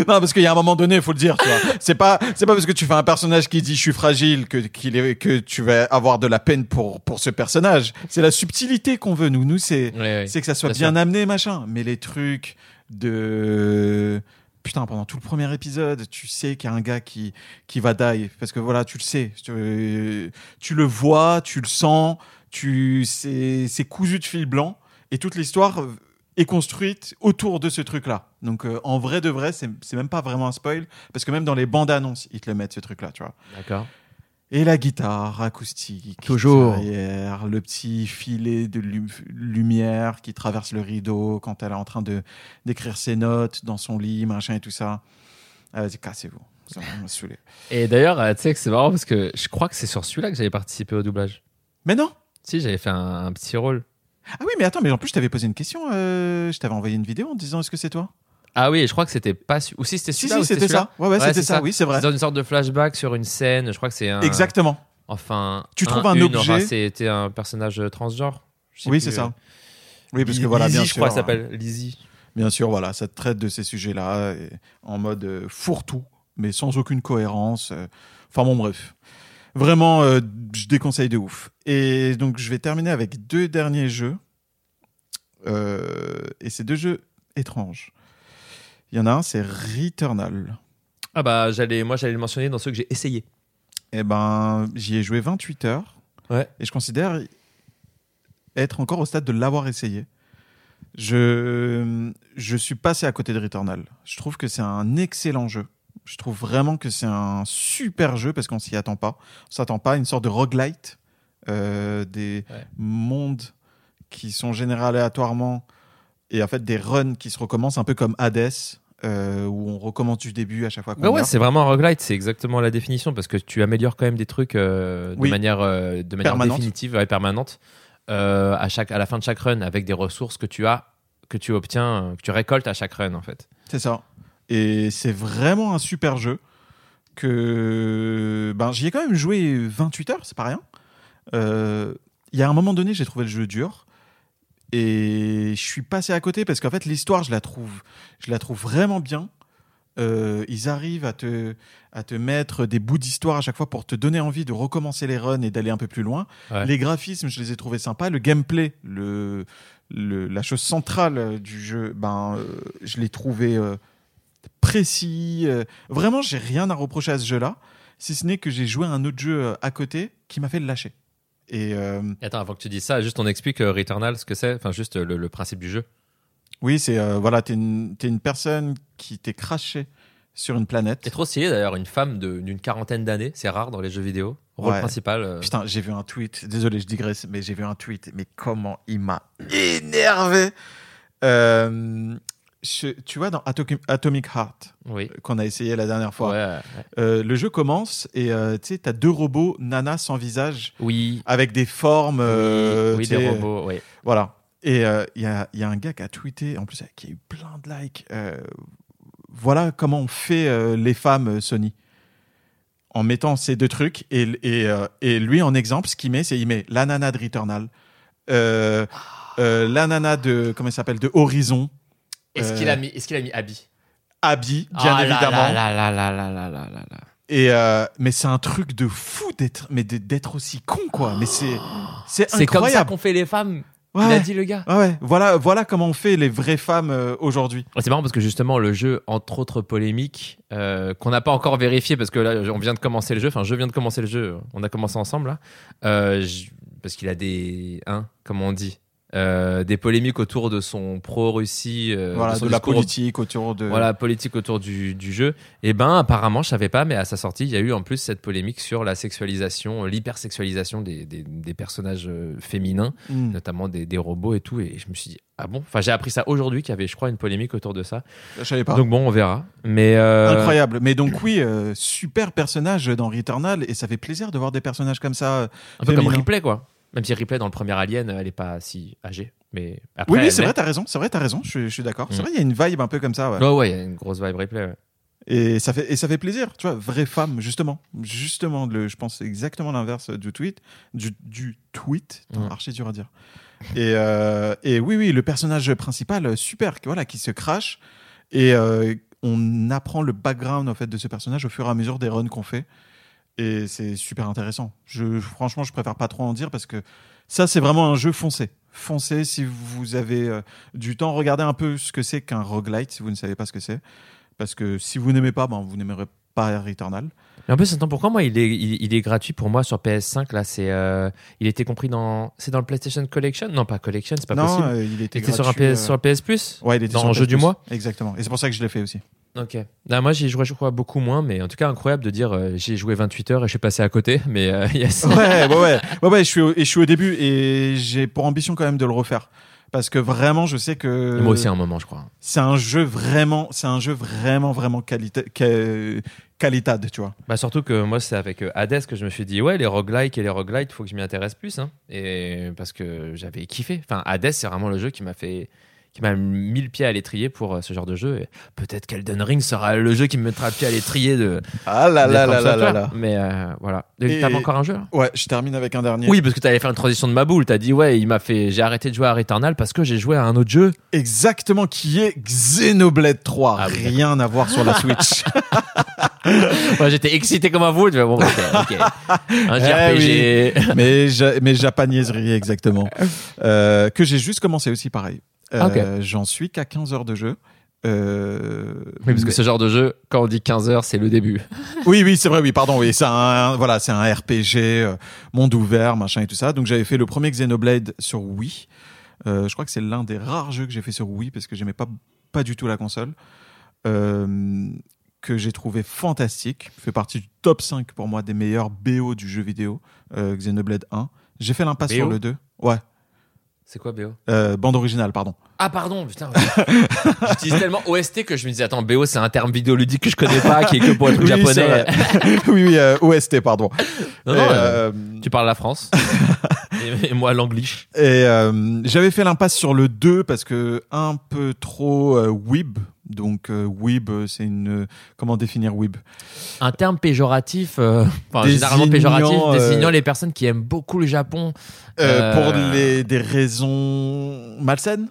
non parce qu'il y a un moment donné, il faut le dire, tu vois. C'est pas c'est pas parce que tu fais un personnage qui dit je suis fragile que qu'il est que tu vas avoir de la peine pour pour ce personnage. C'est la subtilité qu'on veut nous. Nous c'est Ouais, ouais. c'est que ça soit Bien bien amené, machin. Mais les trucs de. Putain, pendant tout le premier épisode, tu sais qu'il y a un gars qui, qui va die. Parce que voilà, tu le sais. Tu, tu le vois, tu le sens, tu, c'est, c'est cousu de fil blanc. Et toute l'histoire est construite autour de ce truc-là. Donc, euh, en vrai de vrai, c'est, c'est même pas vraiment un spoil. Parce que même dans les bandes annonces, ils te le mettent, ce truc-là, tu vois. D'accord. Et la guitare acoustique. Toujours. derrière, le petit filet de lu- lumière qui traverse le rideau quand elle est en train de d'écrire ses notes dans son lit, machin et tout ça. Vas-y, cassez-vous. Ça va me saouler. Et d'ailleurs, euh, tu sais que c'est marrant parce que je crois que c'est sur celui-là que j'avais participé au doublage. Mais non Si, j'avais fait un, un petit rôle. Ah oui, mais attends, mais en plus, je t'avais posé une question. euh, je t'avais envoyé une vidéo en te disant est-ce que c'est toi? Ah oui, je crois que c'était pas. Ou si c'était Si, celui-là si, ou c'était celui-là ça. Ouais, ouais, Ouais, c'était c'est ça. ça. Oui, c'est vrai. Dans une sorte de flashback sur une scène. Je crois que c'est un. Exactement. Enfin. Tu trouves un une, objet- enfin, C'était un personnage transgenre. Je sais Oui, plus, c'est ça. euh, Oui, parce que Lizzie, voilà, bien je sûr. crois, elle hein. s'appelle Lizzie. Bien sûr, voilà, ça traite de ces sujets-là et en mode euh, fourre-tout, mais sans aucune cohérence. euh. Enfin bon, bref. Vraiment, euh, je déconseille de ouf. Et donc, je vais terminer avec deux derniers jeux. Euh, et ces deux jeux étranges. Il y en a un, c'est Returnal. Ah bah, j'allais, moi, j'allais le mentionner dans ceux que j'ai essayé. Eh ben, j'y ai joué 28 heures. Ouais. Et je considère être encore au stade de l'avoir essayé. Je, je suis passé à côté de Returnal. Je trouve que c'est un excellent jeu. Je trouve vraiment que c'est un super jeu parce qu'on s'y attend pas. On s'attend pas à une sorte de roguelite, euh, des Ouais. mondes qui sont générés aléatoirement et en fait des runs qui se recommencent un peu comme Hades, euh, où on recommence du début à chaque fois qu'on Bah ouais, c'est vraiment un roguelite, c'est exactement la définition parce que tu améliores quand même des trucs euh, de Oui. manière, euh, de manière Permanente. définitive et permanente euh, à, chaque, à la fin de chaque run avec des ressources que tu as, que tu obtiens, euh, que tu récoltes à chaque run en fait. C'est ça. Et c'est vraiment un super jeu que ben j'y ai quand même joué 28 heures, c'est pas rien. Euh, Il y a un moment donné, j'ai trouvé le jeu dur et je suis passé à côté parce qu'en fait l'histoire, je la trouve, je la trouve vraiment bien. Euh, ils arrivent à te, à te mettre des bouts d'histoire à chaque fois pour te donner envie de recommencer les runs et d'aller un peu plus loin. Ouais. Les graphismes, je les ai trouvés sympas. Le gameplay, le, le- la chose centrale du jeu, ben, euh, je l'ai trouvé euh, précis. vraiment, j'ai rien à reprocher à ce jeu-là, si ce n'est que j'ai joué à un autre jeu à côté qui m'a fait le lâcher. Et euh, attends, avant que tu dises ça, juste on explique euh, Returnal ce que c'est, enfin juste euh, le, le principe du jeu. oui, c'est euh, voilà, t'es une, personne qui t'est crashée sur une planète. C'est trop stylé d'ailleurs, une femme d'une quarantaine d'années, c'est rare dans les jeux vidéo. Rôle Ouais. principal. Putain, j'ai vu un tweet. Désolé, je digresse, mais j'ai vu un tweet. Mais comment il m'a énervé. Euh, je- tu vois, dans Atomic Heart, Oui. qu'on a essayé la dernière fois, Ouais, ouais. euh, le jeu commence et euh, tu sais, t'as deux robots, Nana sans visage, Oui. avec des formes. euh, oui, des robots, oui. Voilà. Et euh, il y, a, y a un gars qui a tweeté, en plus, qui a eu plein de likes. euh, voilà comment on fait euh, les femmes euh, Sony. En mettant ces deux trucs. Et, et, euh, et lui, en exemple, ce qu'il met, c'est il met la nana de Returnal, euh, euh, la nana de, comment s'appelle, de Horizon, est-ce qu'il a euh, mis, est-ce qu'il a mis Abby? Abby, bien ah évidemment. Là, là, là, là, là, là, là, là. Et euh, mais c'est un truc de fou d'être, mais d'être aussi con quoi. Mais c'est, c'est incroyable. C'est comme ça qu'on fait les femmes. Ouais, il a dit le gars. Ouais, voilà, voilà comment on fait les vraies femmes euh, aujourd'hui. C'est marrant parce que justement le jeu, entre autres polémiques, qu'on n'a pas encore vérifié parce que là on vient de commencer le jeu. Enfin, je viens de commencer le jeu. On a commencé ensemble là, parce qu'il a des, hein, comment on dit, euh, des polémiques autour de son pro-Russie, euh, voilà, son de la politique autour de. Voilà, politique autour du, du jeu. Et ben, apparemment, je savais pas, mais à sa sortie, il y a eu en plus cette polémique sur la sexualisation, euh, l'hypersexualisation des, des, des personnages féminins, Mm. notamment des, des robots et tout. Et je me suis dit, ah bon? Enfin, j'ai appris ça aujourd'hui qu'il y avait, je crois, une polémique autour de ça. Je savais pas. Donc bon, on verra. Mais euh, Incroyable. Mais donc oui, super personnage dans Returnal et ça fait plaisir de voir des personnages comme ça. un peu comme. Ripley, quoi. Même si Ripley, dans le premier Alien, elle est pas si âgée. Mais après, Oui, c'est vrai, t'as raison. C'est vrai, t'as raison. Je, suis- je suis d'accord. C'est Mm. vrai, il y a une vibe un peu comme ça. ouais. Ouais, il y a une grosse vibe Ripley. ouais. Et ça fait et ça fait plaisir. Tu vois, vraie femme, justement, justement. Le, je pense exactement l'inverse du tweet, du, du tweet. Putain, Mm. Archi dur à dire. Et, euh, et oui, oui, le personnage principal, super, qui- voilà, qui se crache et euh, on apprend le background en fait de ce personnage au fur et à mesure des runs qu'on fait. Et c'est super intéressant. Je, franchement, je préfère pas trop en dire parce que ça, c'est vraiment un jeu foncé. Foncé si vous avez euh, du temps. Regardez un peu ce que c'est qu'un roguelite si vous ne savez pas ce que c'est. Parce que si vous n'aimez pas, ben, vous n'aimerez pas Returnal. Mais en plus, attends, pourquoi moi il est, il, il est gratuit pour moi sur PS5 là? C'est, euh, il était compris dans, c'est dans le PlayStation Collection? Non, pas Collection, c'est pas non, possible. euh, il était Il était sur un gratuit, PS, euh, sur le PS Plus? Ouais, il était dans sur le jeu PS du mois? Exactement. Et c'est pour ça que je l'ai fait aussi. Ok. Là, moi, j'y joué, je crois, beaucoup moins, mais en tout cas, incroyable de dire, euh, j'ai joué 28 heures et je suis passé à côté. Mais euh, yes. ouais, ouais, ouais, ouais, ouais, je suis au, et je suis au début et j'ai pour ambition quand même de le refaire. Parce que vraiment, je sais que. Et moi aussi, à un moment, je crois. C'est un jeu vraiment, c'est un jeu vraiment, vraiment qualité, quali- qualitade, tu vois. Bah, surtout que moi, c'est avec euh, Hades que je me suis dit, ouais, les roguelikes et les roguelites, faut que je m'y intéresse plus. Hein. Et parce que j'avais kiffé. Enfin, Hades, c'est vraiment le jeu qui m'a fait qui m'a mis le pied à l'étrier pour euh, ce genre de jeu. Et peut-être qu'Elden Ring sera le jeu qui me mettra le pied à l'étrier de. Ah là là là là là là. Mais euh, voilà. Et- T'as pas encore un jeu là Ouais, je termine avec un dernier. Oui, parce que t'allais faire une transition de ma boule. T'as dit, ouais, il m'a fait. J'ai arrêté de jouer à Returnal parce que j'ai joué à un autre jeu. Exactement, qui est Xenoblade 3. Ah oui, Rien à voir sur la Switch. Moi, j'étais excité comme un fou. Tu vois, bon, ok. Un Eh JRPG. mais, ja- mais exactement. Euh, que j'ai juste commencé aussi, pareil. Euh, Ah, ok. J'en suis qu'à 15 heures de jeu. Euh, Oui, parce que mais- ce genre de jeu, quand on dit 15 heures, c'est le début. Oui, oui, c'est vrai, oui, pardon, oui, c'est un, voilà, c'est un RPG, euh, monde ouvert, machin et tout ça. Donc j'avais fait le premier Xenoblade sur Wii. Euh, je crois que c'est l'un des rares jeux que j'ai fait sur Wii parce que j'aimais pas pas du tout la console. Euh, que j'ai trouvé fantastique, fait partie du top 5 pour moi des meilleurs BO du jeu vidéo, euh, Xenoblade 1. J'ai fait l'impasse sur le 2. Ouais, C'est quoi BO euh, bande originale, pardon. Ah pardon, putain. J'utilise tellement OST que je me disais attends BO c'est un terme vidéoludique que je connais pas qui est que pour être Oui, c'est japonais. oui, oui, euh, OST, pardon. Non, non, euh, Tu parles la France et, et moi l'anglish. Et euh, j'avais fait l'impasse sur le 2 parce que un peu trop euh, weeb. Donc euh, weeb, euh, c'est une... comment définir weeb? Un terme péjoratif, euh, enfin généralement péjoratif, euh, désignant les personnes qui aiment beaucoup le Japon. Euh, Euh, Pour les, des raisons malsaines?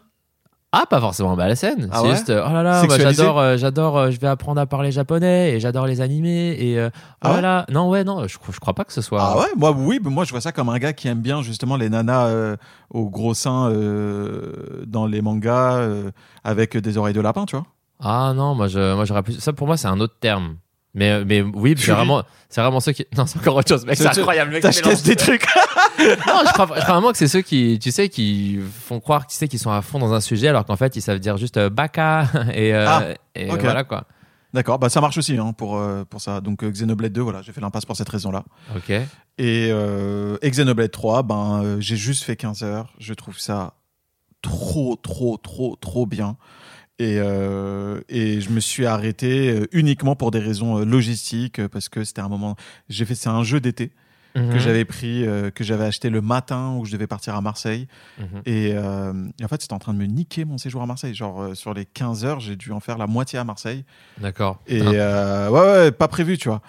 Ah, pas forcément scène. Ah c'est ouais? juste, euh, oh là là, j'adore, euh, j'adore, euh, je vais apprendre à parler japonais et j'adore les animés et euh, Ah ouais? Non, ouais, non, je, je crois pas que ce soit. Ah ouais? Moi, weeb, moi je vois ça comme un gars qui aime bien justement les nanas euh, aux gros seins euh, dans les mangas euh, avec des oreilles de lapin, tu vois Ah non, moi, je, moi j'aurais plus. Ça pour moi, c'est un autre terme. Mais, mais oui, c'est vraiment, c'est vraiment ceux qui. Non, c'est encore autre chose, mec. C'est- incroyable, mec. Je teste des trucs Non, je crois, je crois vraiment que c'est ceux qui, tu sais, qui font croire, tu sais, qu'ils sont à fond dans un sujet, alors qu'en fait, ils savent dire juste euh, baka et, euh, Ah, et voilà quoi. D'accord, bah ça marche aussi hein, pour, euh, pour ça. Donc Xenoblade 2, voilà, j'ai fait l'impasse pour cette raison-là. Ok. Et, et Xenoblade 3, ben, j'ai juste fait 15 heures. Je trouve ça trop, trop, trop, trop bien. Et, euh, et je me suis arrêté euh, uniquement pour des raisons euh, logistiques euh, parce que c'était un moment. J'ai fait c'est un jeu d'été que Mhm. j'avais pris, euh, que j'avais acheté le matin où je devais partir à Marseille. Mhm. Et, euh, et en fait, c'était en train de me niquer mon séjour à Marseille. Genre sur les 15 heures, j'ai dû en faire la moitié à Marseille. D'accord. Et Ah. euh, ouais, ouais, pas prévu, tu vois.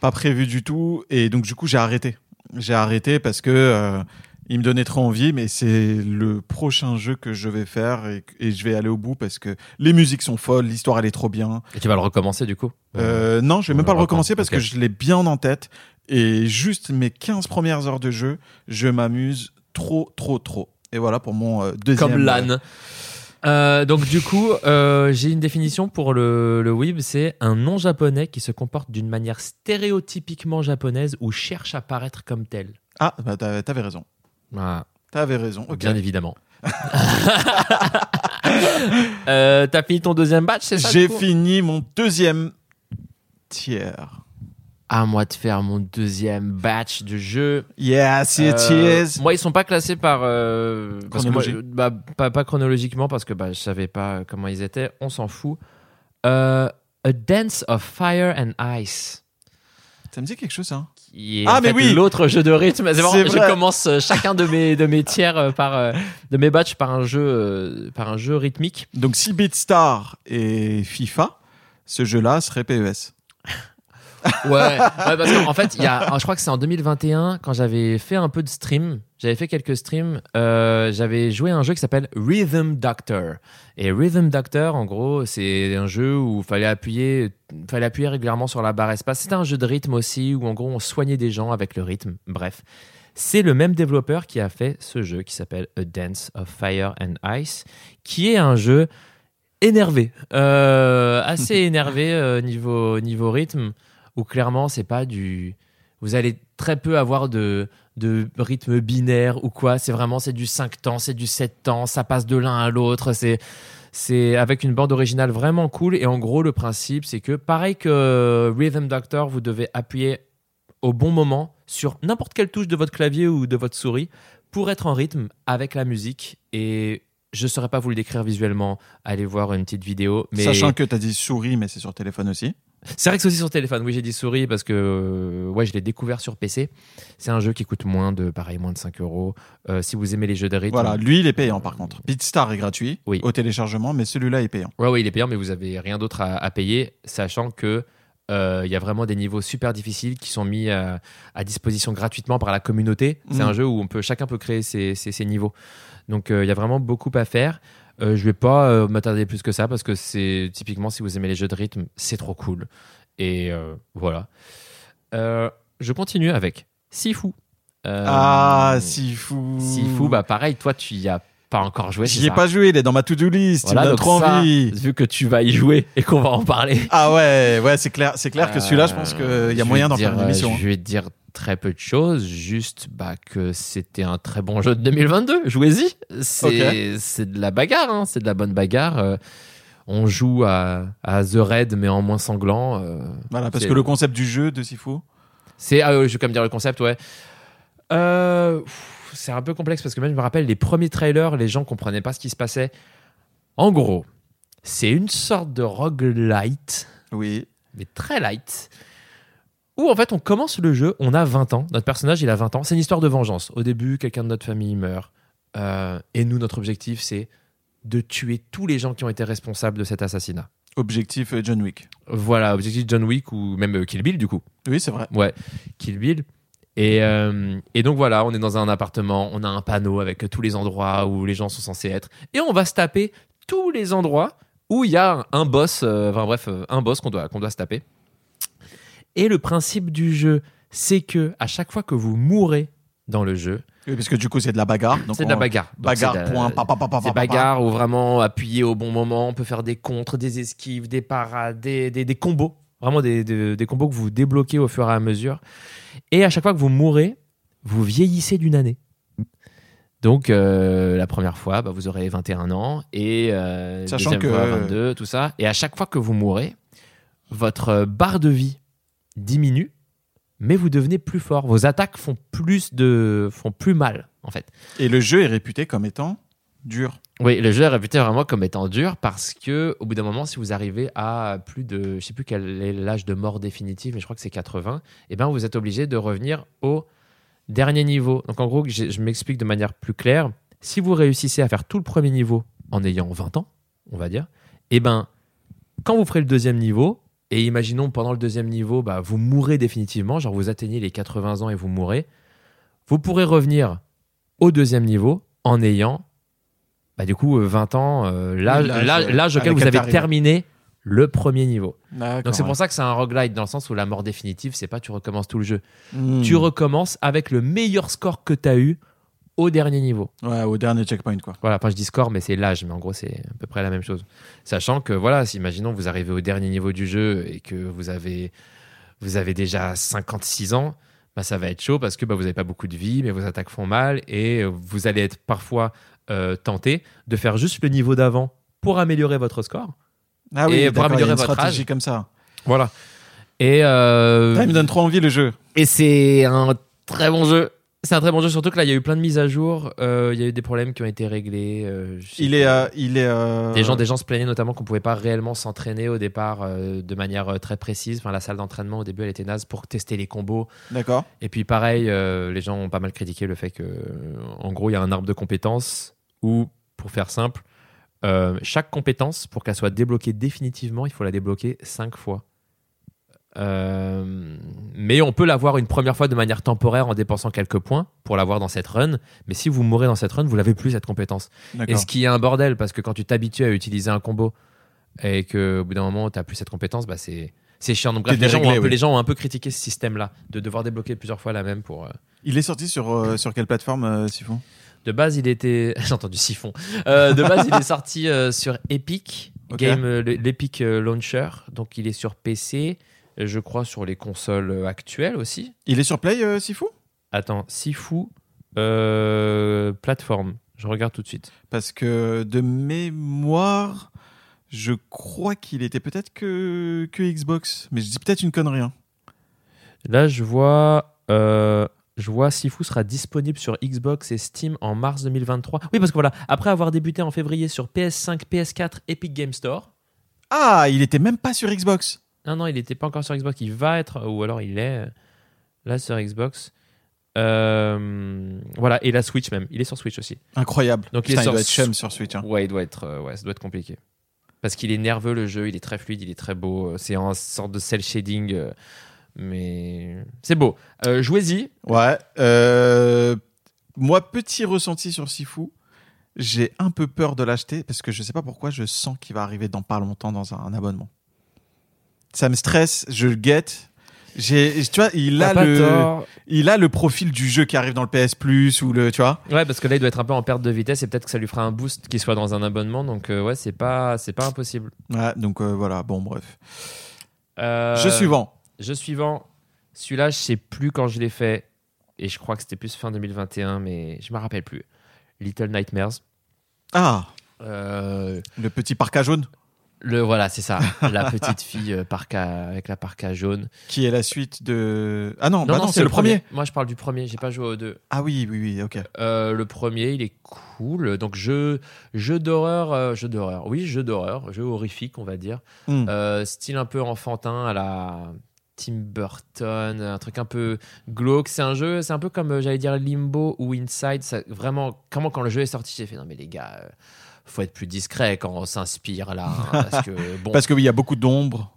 Pas prévu du tout. Et donc, du coup, j'ai arrêté. J'ai arrêté parce que euh, il me donnait trop envie, mais c'est le prochain jeu que je vais faire et, et je vais aller au bout parce que les musiques sont folles, l'histoire elle est trop bien. Et tu vas le recommencer du coup? Euh, non, je vais on même pas le recommencer parce que je l'ai bien en tête et juste mes 15 premières heures de jeu, je m'amuse trop, trop, trop. Et voilà pour mon euh, deuxième. Comme l'âne. Euh, donc du coup, euh, j'ai une définition pour le, le weeb, c'est un non japonais qui se comporte d'une manière stéréotypiquement japonaise ou cherche à paraître comme tel. Ah, bah, t'avais raison. Voilà, T'avais raison. Bien évidemment. euh, T'as fini ton deuxième batch, c'est ça J'ai fini mon deuxième tiers. À moi de faire mon deuxième batch de jeu. Yes, it Euh, is. Moi, ils sont pas classés par euh, parce que moi, Chronologie. je- bah, pas, pas chronologiquement parce que bah, je savais pas comment ils étaient. On s'en fout. Euh, A Dance of Fire and Ice. Ça me dit quelque chose, hein Qui est Ah, en mais fait oui l'autre jeu de rythme. C'est je commence euh, chacun de mes de mes tiers euh, par euh, de mes batchs par un jeu par un jeu rythmique. Donc, si Beatstar et FIFA, ce jeu-là serait PES. Ouais, ouais, parce qu'en fait, il y a, je crois que c'est en 2021 quand j'avais fait un peu de stream, j'avais fait quelques streams, euh, j'avais joué à un jeu qui s'appelle Rhythm Doctor. Et Rhythm Doctor, en gros, c'est un jeu où fallait appuyer, fallait appuyer régulièrement sur la barre espace. C'était un jeu de rythme aussi où en gros on soignait des gens avec le rythme. Bref, c'est le même développeur qui a fait ce jeu qui s'appelle A Dance of Fire and Ice, qui est un jeu énervé, euh, assez énervé euh, niveau niveau rythme où clairement c'est pas du vous allez très peu avoir de de rythme binaire ou quoi. C'est vraiment c'est du 5 temps c'est du 7 temps ça passe de l'un à l'autre. C'est c'est avec une bande originale vraiment cool. Et en gros le principe c'est que pareil que Rhythm Doctor vous devez appuyer au bon moment sur n'importe quelle touche de votre clavier ou de votre souris pour être en rythme avec la musique. Et je saurais pas vous le décrire visuellement. Allez voir une petite vidéo mais Sachant que t'as dit souris, mais c'est sur téléphone aussi. C'est vrai que c'est aussi sur téléphone. Oui, j'ai dit souris parce que euh, ouais, je l'ai découvert sur PC. C'est un jeu qui coûte moins de pareil moins de 5 euros. Euh, si vous aimez les jeux de rythme, Voilà, lui, il est payant par contre. Beatstar est gratuit Oui. au téléchargement, mais celui-là est payant. ouais, ouais, il est payant, mais vous avez rien d'autre à, à payer, sachant que euh, il y a vraiment des niveaux super difficiles qui sont mis à, à disposition gratuitement par la communauté. C'est Mhm. un jeu où on peut chacun peut créer ses, ses- ses niveaux. Donc il y a vraiment beaucoup à faire. Euh, je vais pas euh, m'attarder plus que ça parce que c'est typiquement si vous aimez les jeux de rythme, c'est trop cool. Et euh, voilà. Je continue avec Sifu. Ah, si fou. Sifu, bah pareil, toi tu y as pas encore joué. J'y ai ça pas joué, il est dans ma to-do list. Voilà, il me donne trop ça, envie. vu que tu vas y jouer et qu'on va en parler. Ah ouais, ouais, c'est clair, c'est clair que celui-là, je pense qu'il Euh, y a moyen d'en faire une émission. euh, hein. Je vais te dire très peu de choses, juste bah, que c'était un très bon jeu de 2022. Jouez-y. C'est c'est de la bagarre, hein, c'est de la bonne bagarre. Euh, on joue à, à The Raid, mais en moins sanglant. euh, Voilà, parce que le concept du jeu de Sifu. c'est, ah, je vais quand même dire le concept, ouais. Euh, c'est un peu complexe parce que même je me rappelle les premiers trailers, les gens comprenaient pas ce qui se passait. En gros, c'est une sorte de roguelite Oui. mais très light. Où en fait on commence le jeu, on a 20 ans, notre personnage il a 20 ans, c'est une histoire de vengeance. Au début, quelqu'un de notre famille meurt. Euh, et nous, notre objectif c'est de tuer tous les gens qui ont été responsables de cet assassinat. Objectif euh, John Wick. Voilà, objectif John Wick ou même Kill Bill du coup. Oui, c'est vrai. Ouais, Kill Bill. Et, euh, et donc voilà, on est dans un appartement, on a un panneau avec tous les endroits où les gens sont censés être. Et on va se taper tous les endroits où il y a un boss, euh, enfin bref, euh, un boss qu'on doit, qu'on doit se taper. Et le principe du jeu, c'est que à chaque fois que vous mourrez dans le jeu, Oui, parce que du coup, c'est de la bagarre. c'est de la bagarre. Donc Bagarre, de point, pa, pa, pa, pa, c'est bagarre ou vraiment appuyer au bon moment. On peut faire des contres, des esquives, des parades, des, des- des combos. Vraiment des, des- des combos que vous débloquez au fur et à mesure. Et à chaque fois que vous mourrez, vous vieillissez d'une année. Donc euh, la première fois, bah, vous aurez 21 ans et euh, Sachant deuxième que- fois 22, tout ça. Et à chaque fois que vous mourrez, votre barre de vie diminue, mais vous devenez plus fort. Vos attaques font plus de font plus mal en fait. Et le jeu est réputé comme étant dur. Oui, le jeu est réputé vraiment comme étant dur parce que au bout d'un moment, si vous arrivez à plus de, je sais plus quel est l'âge de mort définitif, mais je crois que c'est 80, et ben vous êtes obligé de revenir au dernier niveau. Donc en gros, je, m'explique de manière plus claire. Si vous réussissez à faire tout le premier niveau en ayant 20 ans, on va dire, et ben quand vous ferez le deuxième niveau, et imaginons pendant le deuxième niveau, bah, vous mourrez définitivement, genre vous atteignez les 80 ans et vous mourrez, vous pourrez revenir au deuxième niveau en ayant bah, du coup, euh, 20 ans, euh, l'âge Oui, l'âge, l'âge- euh, l'âge auquel vous avez t'arrives. terminé le premier niveau. D'accord, Donc c'est ouais. pour ça que c'est un roguelite dans le sens où la mort définitive, c'est pas tu recommences tout le jeu. Hmm. Tu recommences avec le meilleur score que tu as eu au dernier niveau. Ouais, au dernier checkpoint, quoi. Voilà, enfin je dis score, mais c'est l'âge, mais en gros c'est à peu près la même chose. Sachant que voilà, si imaginons vous arrivez au dernier niveau du jeu et que vous avez, vous avez déjà 56 ans, bah, ça va être chaud parce que bah, vous n'avez pas beaucoup de vie, mais vos attaques font mal et vous allez être parfois euh, tenté de faire juste le niveau d'avant pour améliorer votre score. Ah Et pour d'accord, il y a améliorer une votre stratégie âge. comme ça. Voilà. Et, euh, Ça, il me donne trop envie le jeu. et c'est un très bon jeu. C'est un très bon jeu, surtout que là, il y a eu plein de mises à jour. euh, Il y a eu des problèmes qui ont été réglés. euh, Il est, euh, il est. euh, Des gens, des gens se plaignaient notamment qu'on pouvait pas réellement s'entraîner au départ de manière très précise. Enfin, la salle d'entraînement au début, elle était naze pour tester les combos. D'accord. Et puis pareil, les gens ont pas mal critiqué le fait que, en gros, il y a un arbre de compétences où, pour faire simple, euh, chaque compétence, pour qu'elle soit débloquée définitivement, il faut la débloquer cinq fois. Euh, mais on peut l'avoir une première fois de manière temporaire en dépensant quelques points pour l'avoir dans cette run. Mais si vous mourrez dans cette run, vous l'avez plus cette compétence. Et ce qui est un bordel, parce que quand tu t'habitues à utiliser un combo et qu'au bout d'un moment, tu n'as plus cette compétence, bah c'est, c'est chiant. Donc, bref, les gens, ont un peu, oui. les gens ont un peu critiqué ce système-là, de devoir débloquer plusieurs fois la même pour. euh, Il est sorti sur, euh, sur quelle plateforme, Siphon De base, il était. J'ai entendu siphon. Euh, de base, il est sorti euh, sur Epic. Game, euh, le- l'Epic Launcher. Donc, il est sur PC, je crois sur les consoles actuelles aussi. Il est sur Play, Sifu? Attends, Sifu, plateforme. Je regarde tout de suite. Parce que de mémoire, je crois qu'il était peut-être que, que Xbox. Mais je dis peut-être une connerie. hein. Là, je vois, je vois Sifu sera disponible sur Xbox et Steam en mars 2023. Oui, parce que voilà, après avoir débuté en février sur PS5, PS4, Epic Game Store. Ah, il était même pas sur Xbox. Non, non, il n'était pas encore sur Xbox. Il va être, ou alors il est euh, là sur Xbox. Euh, voilà, et la Switch même. Il est sur Switch aussi. Incroyable. Donc, il est il sur doit être chum sur Switch. hein. Ouais, il doit être, euh, ouais, ça doit être compliqué. Parce qu'il est nerveux le jeu, il est très fluide, il est très beau. C'est en sorte de cel shading, euh, mais c'est beau. Euh, Jouez-y. Ouais. euh, moi, petit ressenti sur Sifu. J'ai un peu peur de l'acheter parce que je sais pas pourquoi je sens qu'il va arriver dans pas longtemps dans un, un abonnement. Ça me stresse, je le guette. J'ai, tu vois, il a le, tort. il a le profil du jeu qui arrive dans le PS Plus ou le, tu vois. Ouais, parce que là, il doit être un peu en perte de vitesse et peut-être que ça lui fera un boost qu'il soit dans un abonnement. Donc, euh, ouais, c'est pas, c'est pas impossible. Ouais, donc euh, voilà. Bon, bref. Euh, Jeu suivant. Jeu suivant. Celui-là, je sais plus quand je l'ai fait. Et je crois que c'était plus fin 2021, mais je me rappelle plus. Little Nightmares. Ah, Euh, le petit parka jaune, le voilà, c'est ça. la petite fille euh, parka, avec la parka jaune. qui est la suite de. Ah non, bah non, c'est le premier. Moi, je parle du premier. J'ai pas joué aux deux. Ah oui, oui, oui, ok. Euh, le premier, il est cool. Donc jeu, jeu d'horreur, euh, jeu d'horreur. Oui, jeu d'horreur, jeu horrifique, on va dire. Hmm. Style un peu enfantin à la Tim Burton, un truc un peu glauque. C'est un jeu, c'est un peu comme euh, j'allais dire Limbo ou Inside. Ça, vraiment, comment quand le jeu est sorti, j'ai fait non mais les gars. euh, faut être plus discret quand on s'inspire là, hein, parce que bon, Parce que oui, il y a beaucoup d'ombre.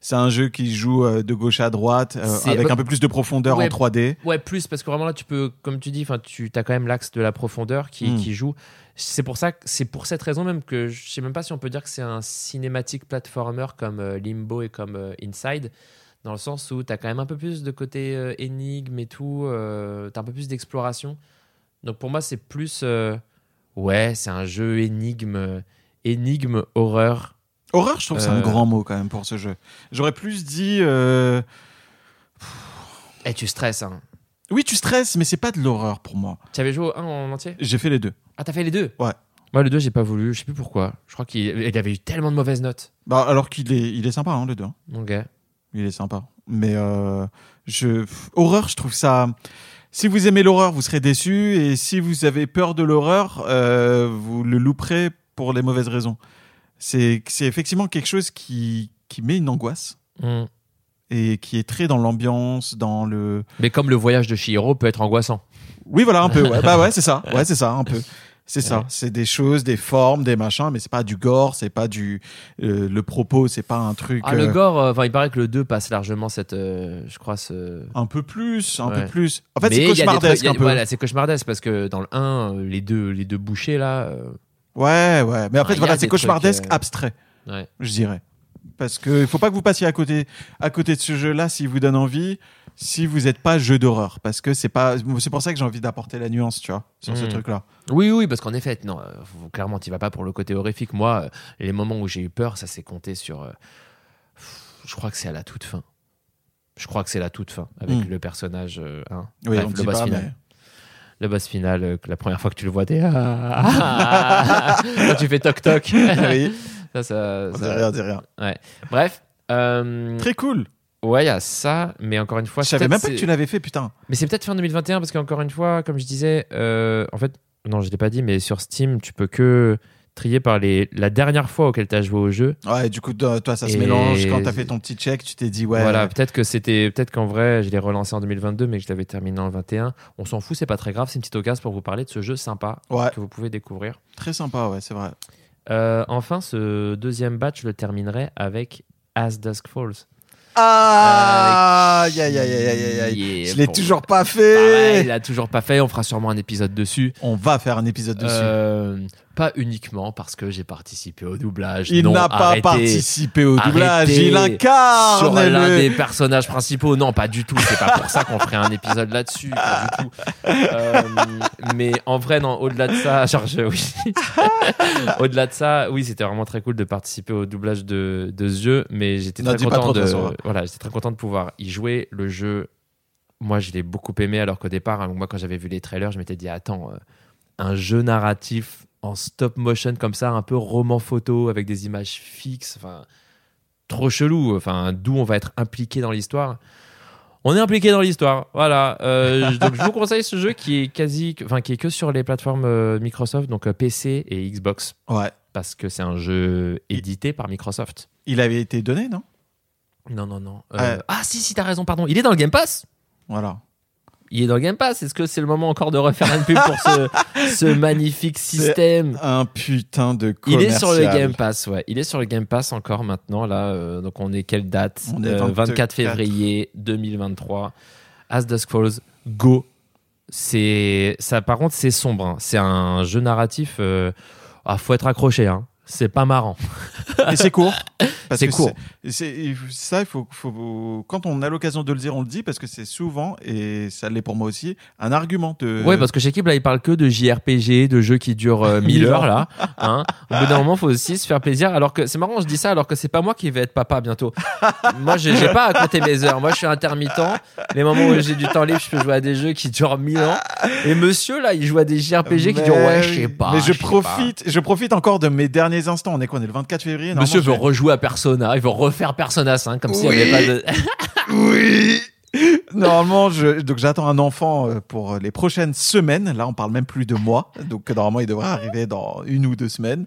C'est un jeu qui joue euh, de gauche à droite, euh, avec un peu plus de profondeur Ouais. en 3D. Ouais, plus parce que vraiment là, tu peux, comme tu dis, enfin, tu as quand même l'axe de la profondeur qui, Mm. qui joue. C'est pour ça, c'est pour cette raison même que je sais même pas si on peut dire que c'est un cinématique platformer comme euh, Limbo et comme euh, Inside, dans le sens où tu as quand même un peu plus de côté euh, énigme et tout, euh, tu as un peu plus d'exploration. Donc pour moi, c'est plus, euh, ouais, c'est un jeu énigme, énigme horreur. Horreur, je trouve que c'est un grand mot quand même pour ce jeu. J'aurais plus dit. Et tu stresses. Hein. Oui, tu stresses, mais c'est pas de l'horreur pour moi. Tu avais joué au 1 en entier? J'ai fait les deux. Ah, t'as fait les deux? Ouais. Moi, le 2, j'ai pas voulu, je sais plus pourquoi. Je crois qu'il il avait eu tellement de mauvaises notes. Bah, alors qu'il est, il est sympa, hein, le deux. hein. Ok. Il est sympa. Mais euh, je, pff, horreur, je trouve ça. Si vous aimez l'horreur, vous serez déçu, et si vous avez peur de l'horreur, euh, vous le louperez pour les mauvaises raisons. C'est c'est effectivement quelque chose qui, qui met une angoisse Mm. et qui est très dans l'ambiance, dans le. Mais comme le voyage de Chihiro peut être angoissant. Oui, voilà, un peu. Ouais. bah ouais, c'est ça. Ouais, c'est ça, un peu. C'est ça. Ouais. C'est des choses, des formes, des machins, mais c'est pas du gore, c'est pas du. euh, le propos, c'est pas un truc. Ah, le euh, gore, euh, enfin, il paraît que le 2 passe largement cette. euh, je crois ce. Un peu plus, un Ouais. peu plus. En fait, c'est trucs- cauchemardesque a- un peu. Voilà, c'est cauchemardesque parce que dans le 1, euh, les deux, les deux bouchées là. Ouais, ouais. Mais Ah, y voilà, c'est des cauchemardesque trucs, abstrait, ouais. je dirais. Parce que il faut pas que vous passiez à côté, à côté de ce jeu-là s'il vous donne envie, si vous n'êtes pas jeu d'horreur. Parce que c'est pas. C'est pour ça que j'ai envie d'apporter la nuance, tu vois, sur ce Mm. truc-là. Oui, oui, parce qu'en effet, non, euh, clairement, tu vas pas pour le côté horrifique. Moi, euh, les moments où j'ai eu peur, ça s'est compté sur. euh, je crois que c'est à la toute fin. Je crois que c'est la toute fin avec Mm. le personnage. hein. Oui, Bref, on le boss pas, final. mais. Le boss final, la première fois que tu le vois, t'es. ah, ah, Quand tu fais toc toc. oui, ça, ça, on dit ça- rien, on dit rien. Bref. euh, Très cool. Ouais, il y a ça, mais encore une fois. je savais même pas que tu l'avais fait, putain. Mais c'est peut-être fin 2021 parce qu'encore une fois, comme je disais, euh, en fait, non, je l'ai pas dit, mais sur Steam, tu peux que trier par les la dernière fois auquel tu as joué au jeu. Ouais, du coup, toi, ça se mélange. Quand t'as fait ton petit check, tu t'es dit, ouais. Voilà, peut-être que c'était peut-être qu'en vrai, je l'ai relancé en 2022 mais que je l'avais terminé en 21. On s'en fout, c'est pas très grave, c'est une petite occasion pour vous parler de ce jeu sympa Ouais, que vous pouvez découvrir. très sympa, ouais, c'est vrai. Euh, enfin, ce deuxième batch, je le terminerai avec As Dusk Falls. Ah, Euh, aïe, aïe, aïe, aïe, Je l'ai toujours pas fait. il a toujours pas fait, on fera sûrement un épisode dessus. On va faire un épisode dessus. Pas uniquement parce que j'ai participé au doublage. il n'a pas arrêtez. participé au doublage. Il incarne sur l'un le- des personnages principaux. Non, pas du tout. C'est pas pour ça qu'on ferait un épisode là-dessus. Pas du tout. Euh, mais en vrai, non. Au-delà de ça, genre, je- oui. au-delà de ça, oui, c'était vraiment très cool de participer au doublage de, de ce jeu. Mais j'étais très content de hein. voilà, j'étais très content de pouvoir y jouer. Le jeu, moi, je l'ai beaucoup aimé. Alors qu'au départ, hein, moi, quand j'avais vu les trailers, je m'étais dit, attends, euh, un jeu narratif en stop motion comme ça, un peu roman photo avec des images fixes. Enfin, trop chelou. Enfin, d'où on va être impliqué dans l'histoire. On est impliqué dans l'histoire, voilà. Euh, donc je vous conseille ce jeu qui est quasi, enfin qui est que sur les plateformes euh, Microsoft, donc euh, PC et Xbox, Ouais. parce que c'est un jeu édité par Microsoft. Il avait été donné, non? Non, non, non. Euh. Ah si, si, t'as raison, pardon. Il est dans le Game Pass? Voilà. Il est dans le Game Pass. Est-ce que c'est le moment encore de refaire une pub pour ce, ce magnifique système? Un putain de Il commercial. est sur le Game Pass, ouais. Il est sur le Game Pass encore maintenant, là. euh, donc, on est quelle date? On est Euh, 24. 24 février 2023. As Dusk Falls, go. C'est ça. Par contre, c'est sombre. hein. C'est un jeu narratif. Euh... Ah, faut être accroché. Hein. C'est pas marrant. Et c'est court. C'est court. c'est- ça, il faut, faut- quand on a l'occasion de le dire, on le dit parce que c'est souvent, et ça l'est pour moi aussi, un argument de. Ouais, parce que chez Kib, là, il parle que de JRPG, de jeux qui durent euh, 1000 Mille heures, là. Hein. Au bout d'un moment, faut aussi se faire plaisir. Alors que c'est marrant, je dis ça, alors que c'est pas moi qui vais être papa bientôt. moi, j'ai pas à compter mes heures. Moi, je suis intermittent. Les moments où j'ai du temps libre, je peux jouer à des jeux qui durent 1000 ans. Et monsieur, là, il joue à des JRPG qui durent, ouais, je sais pas. Mais je pas. profite, je profite encore de mes derniers instants. On est quoi On est le 24 février. Monsieur veut rejouer à Persona, il veut refaire Persona 5, comme s'il n'y Oui. avait pas de. Oui. Normalement, je... donc j'attends un enfant euh, pour les prochaines semaines. Là, on parle même plus de mois. Donc normalement, il devrait arriver dans une ou deux semaines.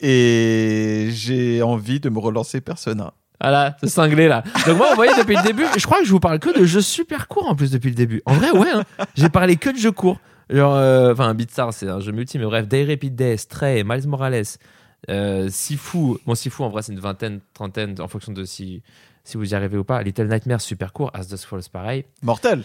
Et j'ai envie de me relancer Persona. Voilà, c'est cinglé là. Donc moi, vous voyez, depuis le début, je crois que je vous parle que de jeux super courts en plus depuis le début. En vrai, ouais, hein. j'ai parlé que de jeux courts. Genre, euh, enfin, Beatstar, c'est un jeu multi, mais bref, Day Repeat Day, Stray, Miles Morales, euh, Sifu. Bon, Sifu, en vrai, c'est une vingtaine, trentaine, en fonction de si, si vous y arrivez ou pas. Little Nightmares, super court. As Dusk Falls, pareil. Mortel.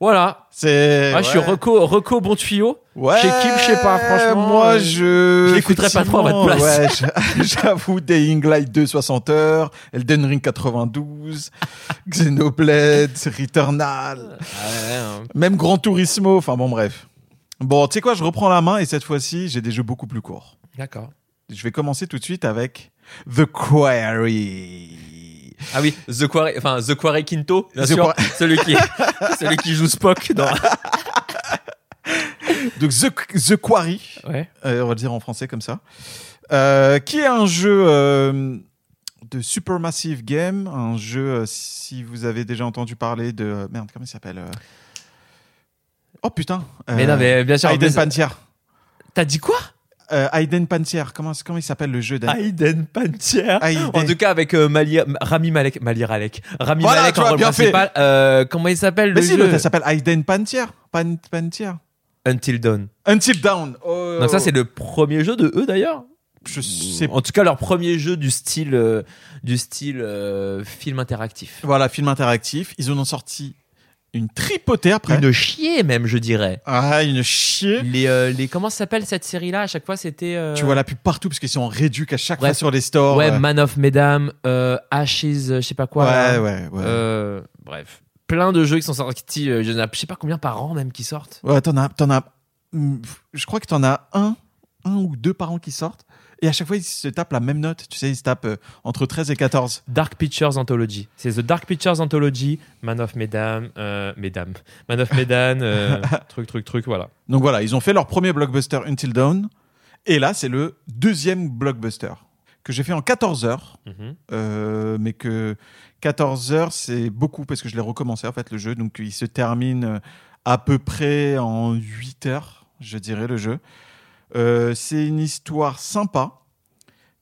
Voilà. C'est. Moi, je suis reco, reco bon tuyau. Ouais, Chez Kim, je sais pas, franchement, Moi, euh, je. je l'écouterai pas trop à votre effectivement, Ouais, j'avoue, Dying Light 2 60 heures, Elden Ring 92, Xenoblade, Returnal, hein. même Gran Turismo. Enfin bon, bref. Bon, tu sais quoi, je reprends la main et cette fois-ci, j'ai des jeux beaucoup plus courts. D'accord. Je vais commencer tout de suite avec The Quarry. Ah oui, The Quarry, enfin The Quarry Quinto, bien The sûr, Quarry- celui qui, celui qui joue Spock dans. Donc The, The Quarry, Ouais. euh, on va le dire en français comme ça, euh, qui est un jeu euh, de Supermassive Game, un jeu, euh, si vous avez déjà entendu parler de... Merde, comment il s'appelle euh, Oh putain. Mais non, mais bien sûr. Aiden mais-. T'as dit quoi? Euh, Aiden Pantier. Comment, comment il s'appelle le jeu Aiden Pantier. Aiden. En tout cas, avec euh, Mali- Rami Malek. Ralek. Rami Voilà, Malek en rôle bien fait. principal. Euh, comment il s'appelle le Mais si, jeu l'autre, elle s'appelle Aiden Pantier. Pan, Pantier. Until Dawn. Until Down. Oh. Donc ça, c'est le premier jeu de eux d'ailleurs. Je sais En tout cas, leur premier jeu du style, euh, du style euh, film interactif. Voilà, film interactif. Ils en ont sorti une tripotée après. Une chier même, je dirais. Ah, une chier. Les, euh, les comment s'appelle cette série-là? À chaque fois, c'était. euh, Tu vois la pub partout parce qu'ils sont en réduc à chaque fois sur les stores. Ouais, euh. Man of Mesdames, euh, Ashes, je sais pas quoi. ouais, ouais, ouais. Bref, plein de jeux qui sont sortis. a, je sais pas combien par an même qui sortent. Ouais, t'en as, t'en as, mm, je crois que t'en as un, un ou deux par an qui sortent. Et à chaque fois, ils se tapent la même note. Tu sais, ils se tapent euh, entre 13 et 14. Dark Pictures Anthology. C'est The Dark Pictures Anthology, Man of Mesdames, euh, Mesdames, Man of Medan, euh, truc, truc, truc, voilà. Donc voilà, ils ont fait leur premier blockbuster Until Dawn. Et là, c'est le deuxième blockbuster que j'ai fait en 14 heures. Mhm. Euh, mais que 14 heures, c'est beaucoup parce que je l'ai recommencé en fait le jeu. Donc il se termine à peu près en 8 heures, je dirais, le jeu. Euh, c'est une histoire sympa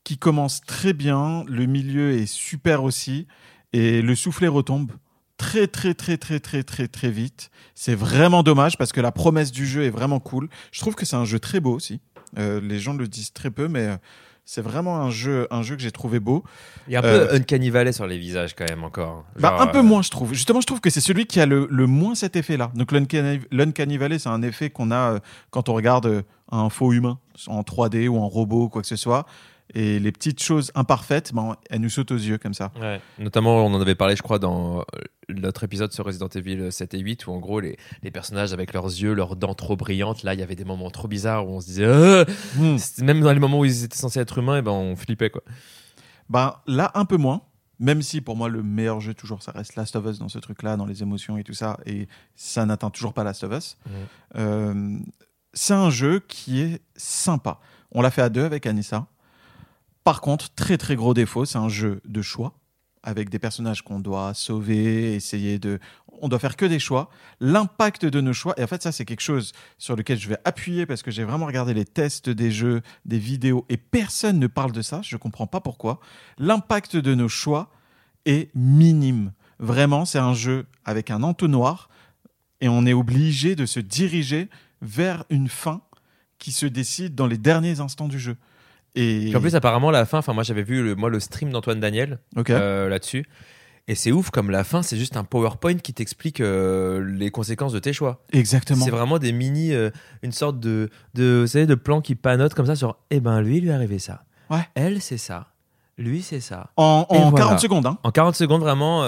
qui commence très bien. Le milieu est super aussi. Et le soufflet retombe très très très très très très très vite. C'est vraiment dommage parce que la promesse du jeu est vraiment cool. Je trouve que c'est un jeu très beau aussi. Euh, les gens le disent très peu, mais euh, c'est vraiment un jeu, un jeu que j'ai trouvé beau. Il y a un Euh, peu Uncanny Valley sur les visages quand même encore. Bah, un peu euh, moins, je trouve. Justement, je trouve que c'est celui qui a le, le moins cet effet-là. Donc, l'Uncanny Valley, c'est un effet qu'on a quand on regarde un faux humain en 3D ou en robot, quoi que ce soit. Et les petites choses imparfaites, ben, elles nous sautent aux yeux comme ça. Ouais. Notamment, on en avait parlé, je crois, dans euh, notre épisode sur Resident Evil 7 et 8, où en gros, les, les personnages avec leurs yeux, leurs dents trop brillantes, là, il y avait des moments trop bizarres où on se disait, Euh Hmm. Même dans les moments où ils étaient censés être humains, et ben, on flippait, quoi. Ben, là, un peu moins. Même si pour moi, le meilleur jeu, toujours, ça reste Last of Us dans ce truc-là, dans les émotions et tout ça. Et ça n'atteint toujours pas Last of Us. Euh, c'est un jeu qui est sympa. On l'a fait à deux avec Anissa. Par contre, très très gros défaut, c'est un jeu de choix avec des personnages qu'on doit sauver, essayer de. On doit faire que des choix. L'impact de nos choix, et en fait, ça, c'est quelque chose sur lequel je vais appuyer parce que j'ai vraiment regardé les tests des jeux, des vidéos, et personne ne parle de ça. Je comprends pas pourquoi. L'impact de nos choix est minime. Vraiment, c'est un jeu avec un entonnoir et on est obligé de se diriger vers une fin qui se décide dans les derniers instants du jeu. Et Puis en plus, apparemment, la fin, enfin, moi, j'avais vu le, moi, le stream d'Antoine Daniel euh, là-dessus. Et c'est ouf, comme la fin, c'est juste un PowerPoint qui t'explique euh, les conséquences de tes choix. exactement. C'est vraiment des mini, euh, une sorte de, de, vous savez, de plan qui panote comme ça sur, eh ben, lui, il lui est arrivé ça. Ouais. Elle, c'est ça. Lui, c'est ça. En, en voilà. 40 secondes, hein. En 40 secondes, vraiment,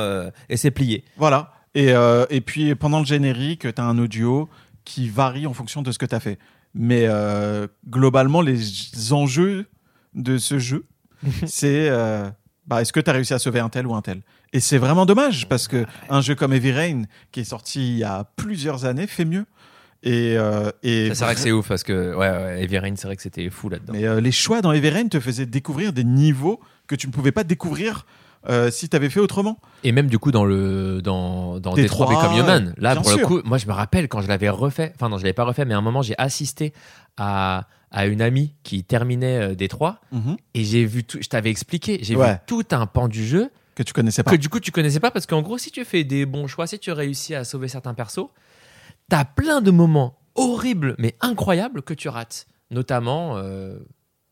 et c'est plié. Voilà. Et, et puis pendant le générique, tu as un audio qui varie en fonction de ce que tu as fait. Mais euh, globalement, les enjeux de ce jeu, c'est euh, bah, est-ce que tu as réussi à sauver un tel ou un tel? Et c'est vraiment dommage parce que un jeu comme Heavy Rain, qui est sorti il y a plusieurs années, fait mieux. Et, euh, et C'est vrai que c'est ouf parce que, ouais, ouais Heavy Rain, c'est vrai que c'était fou là-dedans. Mais euh, les choix dans Heavy Rain te faisaient découvrir des niveaux que tu ne pouvais pas découvrir euh, si tu avais fait autrement. Et même du coup dans le dans dans Détroit, Detroit Become Human, là pour le coup, moi je me rappelle quand je l'avais refait, enfin non je l'avais pas refait, mais à un moment j'ai assisté à à une amie qui terminait euh, Détroit et j'ai vu tout, je t'avais expliqué, j'ai Ouais. vu tout un pan du jeu Que tu connaissais pas. que du coup tu connaissais pas parce qu'en gros si tu fais des bons choix, si tu réussis à sauver certains persos, t'as plein de moments horribles mais incroyables que tu rates, notamment. euh,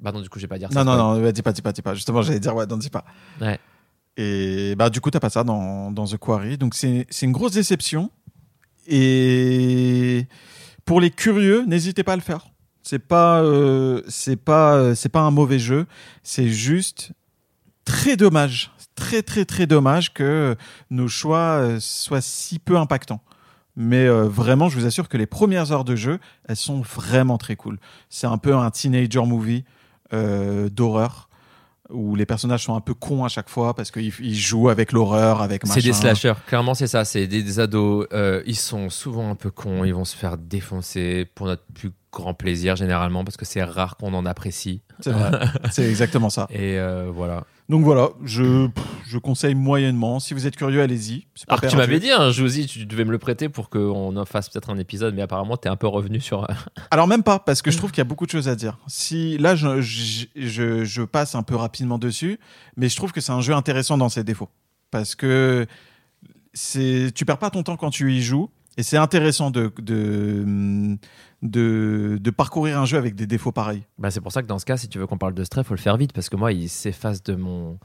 Bah non du coup je vais pas dire ça. Non, non, non, dis pas, dis pas, dis pas. Justement, j'allais dire, ouais, non, dis pas. Ouais. Et bah, du coup, t'as pas ça dans, The Quarry. Donc, c'est une grosse déception. Et pour les curieux, n'hésitez pas à le faire. C'est pas, euh, c'est pas, c'est pas un mauvais jeu. C'est juste très dommage, très, très, très dommage que nos choix euh, soient si peu impactants. Mais euh, vraiment, je vous assure que les premières heures de jeu, elles sont vraiment très cool. C'est un peu un teenager movie d'horreur où les personnages sont un peu cons à chaque fois parce qu'ils ils jouent avec l'horreur, avec machin. C'est des slashers, clairement c'est ça, c'est des, des ados, euh, ils sont souvent un peu cons, ils vont se faire défoncer pour notre plus grand plaisir généralement parce que c'est rare qu'on en apprécie. C'est exactement ça. Et euh, voilà. Donc voilà, je, je conseille moyennement. Si vous êtes curieux, allez-y. Alors que tu perdu. m'avais dit, hein, Josie, tu devais me le prêter pour qu'on en fasse peut-être un épisode, mais apparemment t'es un peu revenu sur. Alors même pas, parce que je trouve qu'il y a beaucoup de choses à dire. Si là, je, je, je- je passe un peu rapidement dessus, mais je trouve que c'est un jeu intéressant dans ses défauts, parce que c'est, tu perds pas ton temps quand tu y joues, et c'est intéressant de de, de de parcourir un jeu avec des défauts pareils. Bah, c'est pour ça que dans ce cas, si tu veux qu'on parle de Stray, faut le faire vite parce que moi, il s'efface de mon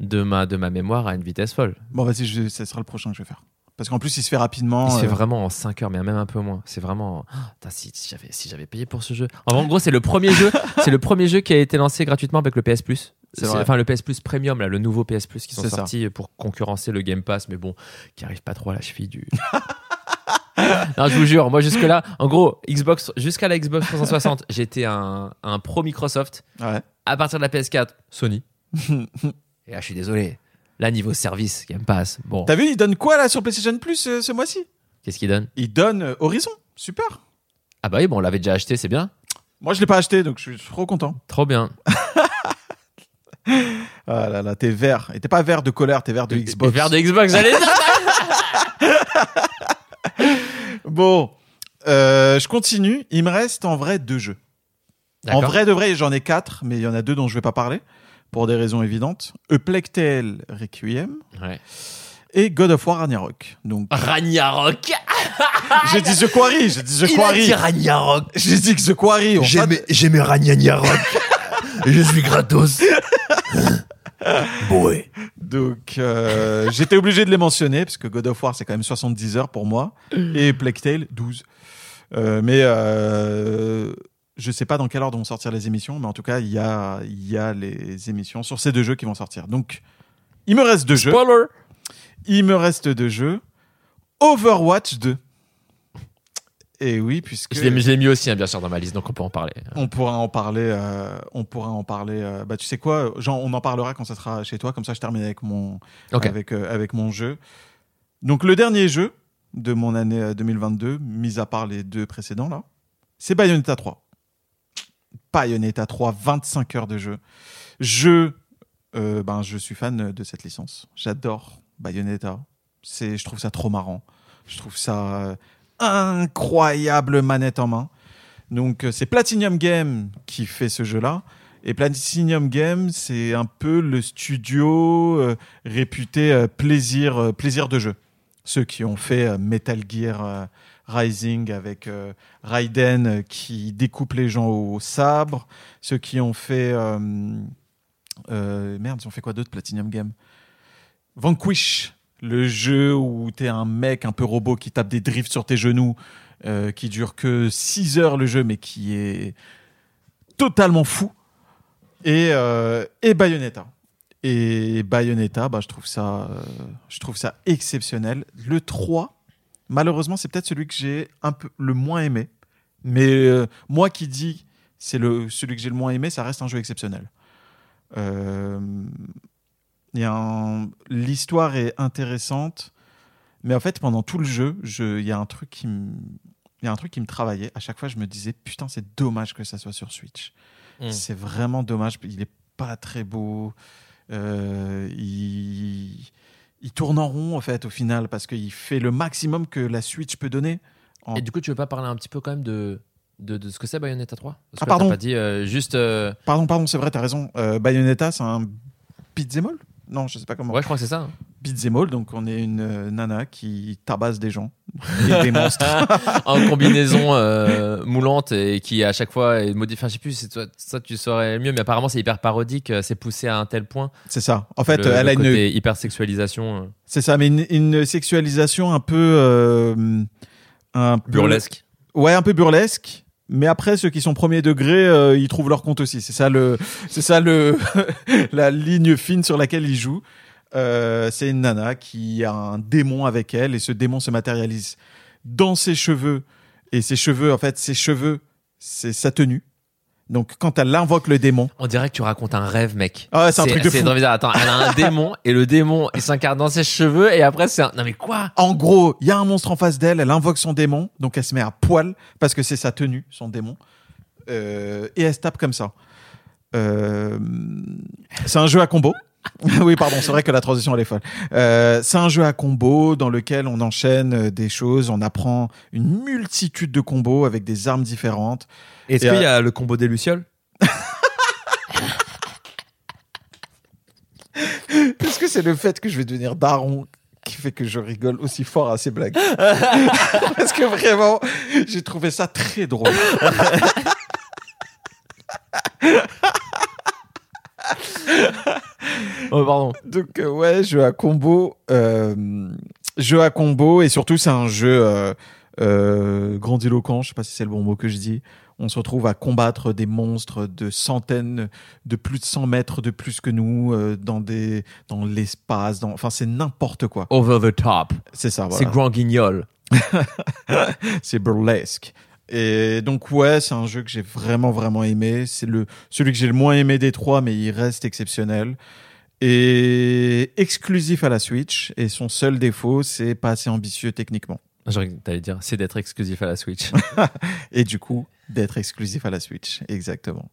de ma de ma mémoire à une vitesse folle. Bon, vas-y, ça sera le prochain que je vais faire, parce qu'en plus, il se fait rapidement. Il se fait euh, vraiment en 5 heures, mais même un peu moins. C'est vraiment. Putain, si, si j'avais si payé pour ce jeu. En gros, c'est le premier jeu. C'est le premier jeu qui a été lancé gratuitement avec le PS Plus. Enfin, le PS Plus Premium, là, le nouveau PS Plus qui sont ça. sortis pour concurrencer le Game Pass, mais bon, qui arrive pas trop à la cheville du. non, je vous jure, moi jusque-là, en gros, Xbox, jusqu'à la Xbox 360, j'étais un, un pro Microsoft. Ouais. À partir de la PS4, Sony. Et là, je suis désolé. Là, niveau service, Game Pass, bon, T'as vu, il donne quoi là sur PlayStation Plus euh, ce mois-ci? Qu'est-ce qu'il donne? Il donne euh, Horizon. Super. Ah bah oui, bon, on l'avait déjà acheté, c'est bien. Moi, je l'ai pas acheté, donc je suis trop content. Trop bien. Ah là là, t'es vert. Et t'es pas vert de colère, t'es vert de Xbox. Vers de Xbox, allez Bon, euh, je continue. Il me reste en vrai deux jeux. En vrai de vrai, j'en ai quatre, mais il y en a deux dont je vais pas parler pour des raisons évidentes. A Plague Tale Requiem Ouais. et God of War Ragnarok. Donc, Ragnarok j'ai dit The Quarry, j'ai dit The Il a Quarry. dit Ragnarok J'ai dit que The Quarry. J'ai j'ai mes ragnagnarocs. Je suis gratos. ouais. Donc, euh, j'étais obligé de les mentionner parce que God of War, c'est quand même 70 heures pour moi. Et Plague Tale, 12. Euh, mais euh, je sais pas dans quelle ordre vont sortir les émissions, mais en tout cas, il y a, il y a les émissions sur ces deux jeux qui vont sortir. Donc, il me reste deux jeux. Spoiler Il me reste deux jeux. Overwatch 2. Et oui, puisque Je l'ai mis aussi, hein, bien sûr, dans ma liste, donc on peut en parler. on pourra en parler. euh, on pourra en parler. euh, bah, tu sais quoi, Jean, on en parlera quand ça sera chez toi. Comme ça, je termine avec mon, avec, euh, avec mon jeu. Donc, le dernier jeu de mon année euh, 2022, mis à part les deux précédents, là, c'est Bayonetta 3. Bayonetta 3, 25 heures de jeu. Je, ben, je suis fan de cette licence. J'adore Bayonetta. C'est, je trouve ça trop marrant. Je trouve ça incroyable manette en main. Donc, euh, c'est Platinum Game qui fait ce jeu-là. Et Platinum Game, c'est un peu le studio euh, réputé euh, plaisir, plaisir de jeu. Ceux qui ont fait Metal Gear Rising avec Raiden qui découpe les gens au sabre. Ceux qui ont fait. merde, ils ont fait quoi d'autre, Platinum Game Vanquish, le jeu où t'es un mec un peu robot qui tape des drifts sur tes genoux, euh, qui dure que 6 heures le jeu, mais qui est totalement fou. Et, euh, et Bayonetta. Et Bayonetta, bah, je, trouve ça, euh, je trouve ça exceptionnel. Le 3, malheureusement, c'est peut-être celui que j'ai un peu le moins aimé. Mais moi qui dis c'est le, celui que j'ai le moins aimé, ça reste un jeu exceptionnel. Euh, un- L'histoire est intéressante, mais en fait, pendant tout le jeu, je... il y a un truc qui me... Il y a un truc qui me travaillait. À chaque fois, je me disais, putain, c'est dommage que ça soit sur Switch. Mm. C'est vraiment dommage. Il est pas très beau. Euh, il... il tourne en rond, en fait, au final, parce qu'il fait le maximum que la Switch peut donner. En- Et du coup, tu veux pas parler un petit peu quand même de, de, de ce que c'est Bayonetta 3 Parce Ah, que là, pardon. t'as pas dit euh, juste. euh, Pardon, pardon, c'est vrai, t'as raison. Euh, Bayonetta, c'est un beat'em all? Non, je sais pas comment. Ouais, je crois que c'est ça. hein. All, donc on est une euh, nana qui tabasse des gens et des monstres. en combinaison euh, moulante et qui à chaque fois est modifiée. Enfin, je sais plus, c'est toi, ça tu saurais mieux, mais apparemment c'est hyper parodique, euh, c'est poussé à un tel point. C'est ça. En fait, le, elle le a une, côté hyper sexualisation euh, c'est ça, mais une, une sexualisation un peu, euh, un peu- burlesque. Ouais, un peu burlesque. Mais après, ceux qui sont premier degré, euh, ils trouvent leur compte aussi. C'est ça le, c'est ça le, la ligne fine sur laquelle ils jouent. Euh, c'est une nana qui a un démon avec elle et ce démon se matérialise dans ses cheveux. Et ses cheveux, en fait, ses cheveux, c'est sa tenue. Donc, quand elle invoque le démon, On dirait que tu racontes un rêve, mec. ah ouais, c'est un truc de C'est fou. Attends, elle a un démon et le démon il s'incarne dans ses cheveux et après c'est un. Non mais quoi? En gros, il y a un monstre en face d'elle, elle invoque son démon, donc elle se met à poil parce que c'est sa tenue, son démon, Euh, et elle se tape comme ça. Euh, c'est un jeu à combo. oui, pardon, c'est vrai que la transition elle est folle. Euh, c'est un jeu à combo dans lequel on enchaîne euh, des choses, on apprend une multitude de combos avec des armes différentes. Est-ce Et, qu'il euh, y a le combo des lucioles? Est-ce que c'est le fait que je vais devenir daron qui fait que je rigole aussi fort à ces blagues? Parce que vraiment, j'ai trouvé ça très drôle. Oh, pardon. Donc euh, ouais, jeu à combo, euh, jeu à combo et surtout c'est un jeu euh, grandiloquent. Je sais pas si c'est le bon mot que je dis. On se retrouve à combattre des monstres de centaines, de plus de 100 mètres de plus que nous dans des dans l'espace. Dans... Enfin c'est n'importe quoi. Over the top. C'est ça. C'est Voilà. grand guignol. C'est burlesque. Et donc ouais, c'est un jeu que j'ai vraiment vraiment aimé. C'est le celui que j'ai le moins aimé des trois, mais il reste exceptionnel. Et exclusif à la Switch. Et son seul défaut, c'est pas assez ambitieux techniquement. J'aurais t'allais dire, c'est d'être exclusif à la Switch. Et du coup, d'être exclusif à la Switch. Exactement.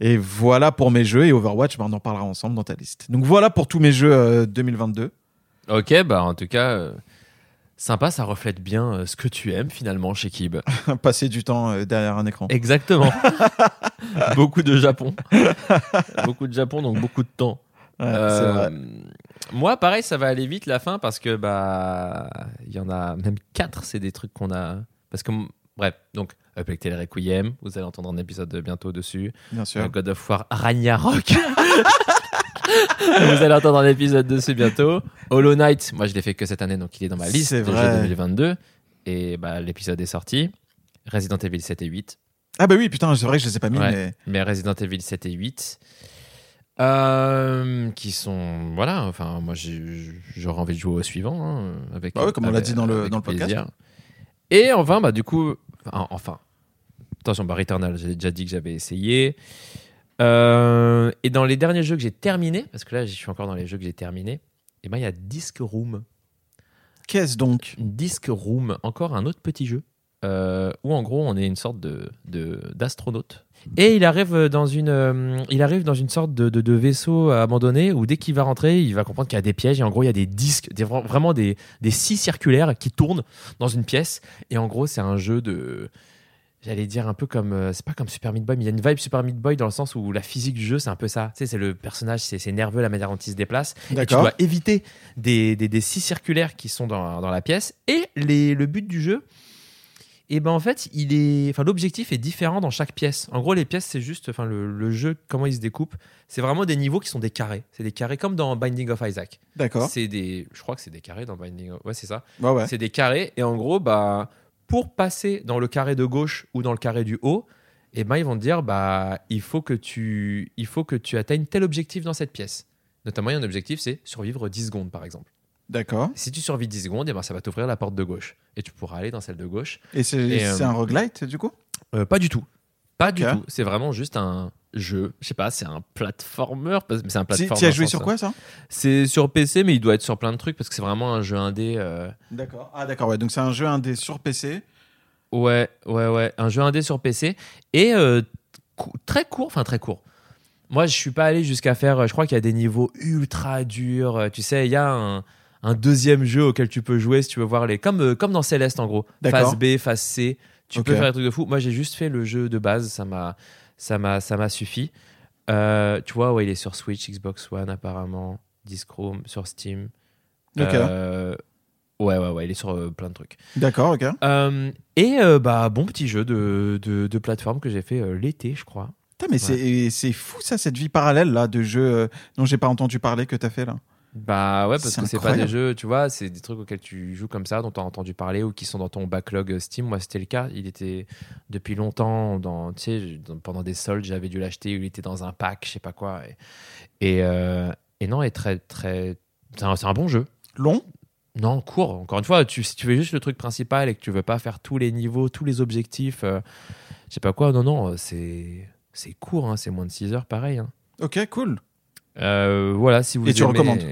Et voilà pour mes jeux. Et Overwatch, ben, on en parlera ensemble dans ta liste. Donc voilà pour tous mes jeux euh, 2022. ok, bah en tout cas, euh, sympa, ça reflète bien euh, ce que tu aimes finalement chez Kib. Passer du temps euh, derrière un écran. Exactement. beaucoup de Japon. beaucoup de Japon, donc beaucoup de temps. Ouais, Euh, vrai. Moi, pareil, ça va aller vite la fin parce que bah il y en a même quatre. C'est des trucs qu'on a parce que bref. Donc Upleg Tale Requiem, vous allez entendre un épisode bientôt dessus. Bien sûr. God of War Ragnarok. vous allez entendre un épisode dessus bientôt. Hollow Knight, moi je l'ai fait que cette année, donc il est dans ma liste de jeux 2022. Et bah l'épisode est sorti. Resident Evil 7 et 8. Ah bah oui, putain, c'est vrai que je les ai pas mis, Ouais. mais mais Resident Evil 7 et 8 euh, qui sont voilà enfin moi j'aurais envie de jouer au suivant hein, avec Bah ouais, comme on l'a dit dans le- dans le podcast. plaisir. et enfin bah du coup enfin, enfin attention bah Returnal j'ai déjà dit que j'avais essayé Euh, et dans les derniers jeux que j'ai terminés parce que là je suis encore dans les jeux que j'ai terminés et ben il y a Disc Room qu'est-ce donc? Disc Room, encore un autre petit jeu euh, où en gros on est une sorte de d'astronaute. Et il arrive dans une, euh, il arrive dans une sorte de, de- de vaisseau abandonné où dès qu'il va rentrer, il va comprendre qu'il y a des pièges et en gros il y a des disques, des, vra- vraiment des, des scies circulaires qui tournent dans une pièce. Et en gros c'est un jeu de, j'allais dire un peu comme, euh, c'est pas comme Super Meat Boy, mais il y a une vibe Super Meat Boy dans le sens où la physique du jeu c'est un peu ça. Tu sais, c'est le personnage, c'est c'est nerveux la manière dont il se déplace. Et tu dois éviter des, des, des scies circulaires qui sont dans, dans la pièce. Et les, le but du jeu, et ben en fait, il est, enfin l'objectif est différent dans chaque pièce. En gros, les pièces, c'est juste, enfin le, le jeu, comment il se découpe, c'est vraiment des niveaux qui sont des carrés. C'est des carrés comme dans Binding of Isaac. D'accord. C'est des, je crois que c'est des carrés dans Binding of, ouais c'est ça. Ouais. C'est des carrés et en gros, bah pour passer dans le carré de gauche ou dans le carré du haut, et ben ils vont te dire bah il faut que tu, il faut que tu atteignes tel objectif dans cette pièce. Notamment, il y a un objectif, c'est survivre 10 secondes par exemple. D'accord. Si tu survis 10 secondes, et ben, ça va t'ouvrir la porte de gauche. Et tu pourras aller dans celle de gauche. Et c'est euh, un roguelite, du coup? Euh, pas du tout. Pas du tout. C'est vraiment juste un jeu. Je sais pas, c'est un platformer. C'est un platformer. tu as joué sur quoi, ça? C'est sur PC, mais il doit être sur plein de trucs parce que c'est vraiment un jeu indé. euh, D'accord. Ah, d'accord, ouais. Donc, c'est un jeu indé sur PC. Ouais, ouais, ouais. Un jeu indé sur PC. Et euh, cou- très court, enfin très court. Moi, je suis pas allé jusqu'à faire. Je crois qu'il y a des niveaux ultra durs. euh, Tu sais, il y a un, un deuxième jeu auquel tu peux jouer si tu veux voir les. Comme, euh, comme dans Céleste, en gros. Phase B, phase C. Tu peux faire des trucs de fou. Moi, j'ai juste fait le jeu de base. Ça m'a, ça m'a, ça m'a suffi. Euh, tu vois, ouais, il est sur Switch, Xbox One apparemment, Discrom, sur Steam. Ok. Euh, ouais, ouais, ouais, il est sur euh, plein de trucs. D'accord, ok. Euh, et bah bon petit jeu de, de, de plateforme que j'ai fait l'été, je crois. Putain, mais c'est c'est fou, ça, cette vie parallèle, là, de jeux euh, dont j'ai pas entendu parler que t'as fait, là. Bah ouais, parce que c'est pas des jeux, tu vois, c'est des trucs auxquels tu joues comme ça, dont tu as entendu parler ou qui sont dans ton backlog Steam. Moi, c'était le cas. Il était depuis longtemps, dans, tu sais, pendant des soldes, j'avais dû l'acheter. Il était dans un pack, je sais pas quoi. Et, et, euh, et non, et très, très. C'est un, un bon jeu. Long? Non, court. Encore une fois, tu, si tu fais juste le truc principal et que tu veux pas faire tous les niveaux, tous les objectifs, euh, je sais pas quoi, non, non, euh, c'est c'est court, hein, c'est moins de 6 heures, pareil. hein. Ok, cool. Euh, voilà, si vous Et tu aimez- recommandes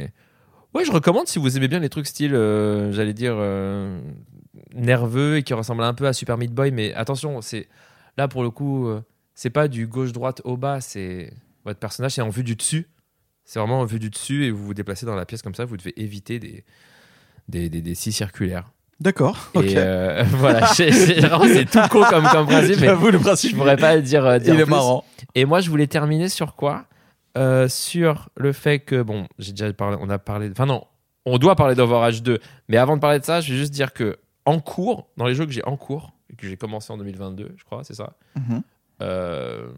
Ouais, je recommande si vous aimez bien les trucs style, euh, j'allais dire, euh, nerveux et qui ressemblent un peu à Super Meat Boy, mais attention, c'est là pour le coup, euh, c'est pas du gauche-droite au bas, c'est votre personnage est en vue du dessus. C'est vraiment vu du dessus et vous vous déplacez dans la pièce comme ça, vous devez éviter des, des, des, des scies circulaires. D'accord. Euh, voilà, c'est tout con comme, comme principe, mais J'avoue, le principe. je pourrais pas dire, dire Il est plus. marrant. Et moi, je voulais terminer sur quoi? Euh, Sur le fait que, bon, j'ai déjà parlé, on a parlé, enfin non, on doit parler d'Overwatch 2, mais avant de parler de ça, je vais juste dire que en cours, dans les jeux que j'ai en cours, et que j'ai commencé en 2022, je crois, c'est ça, Mhm. euh,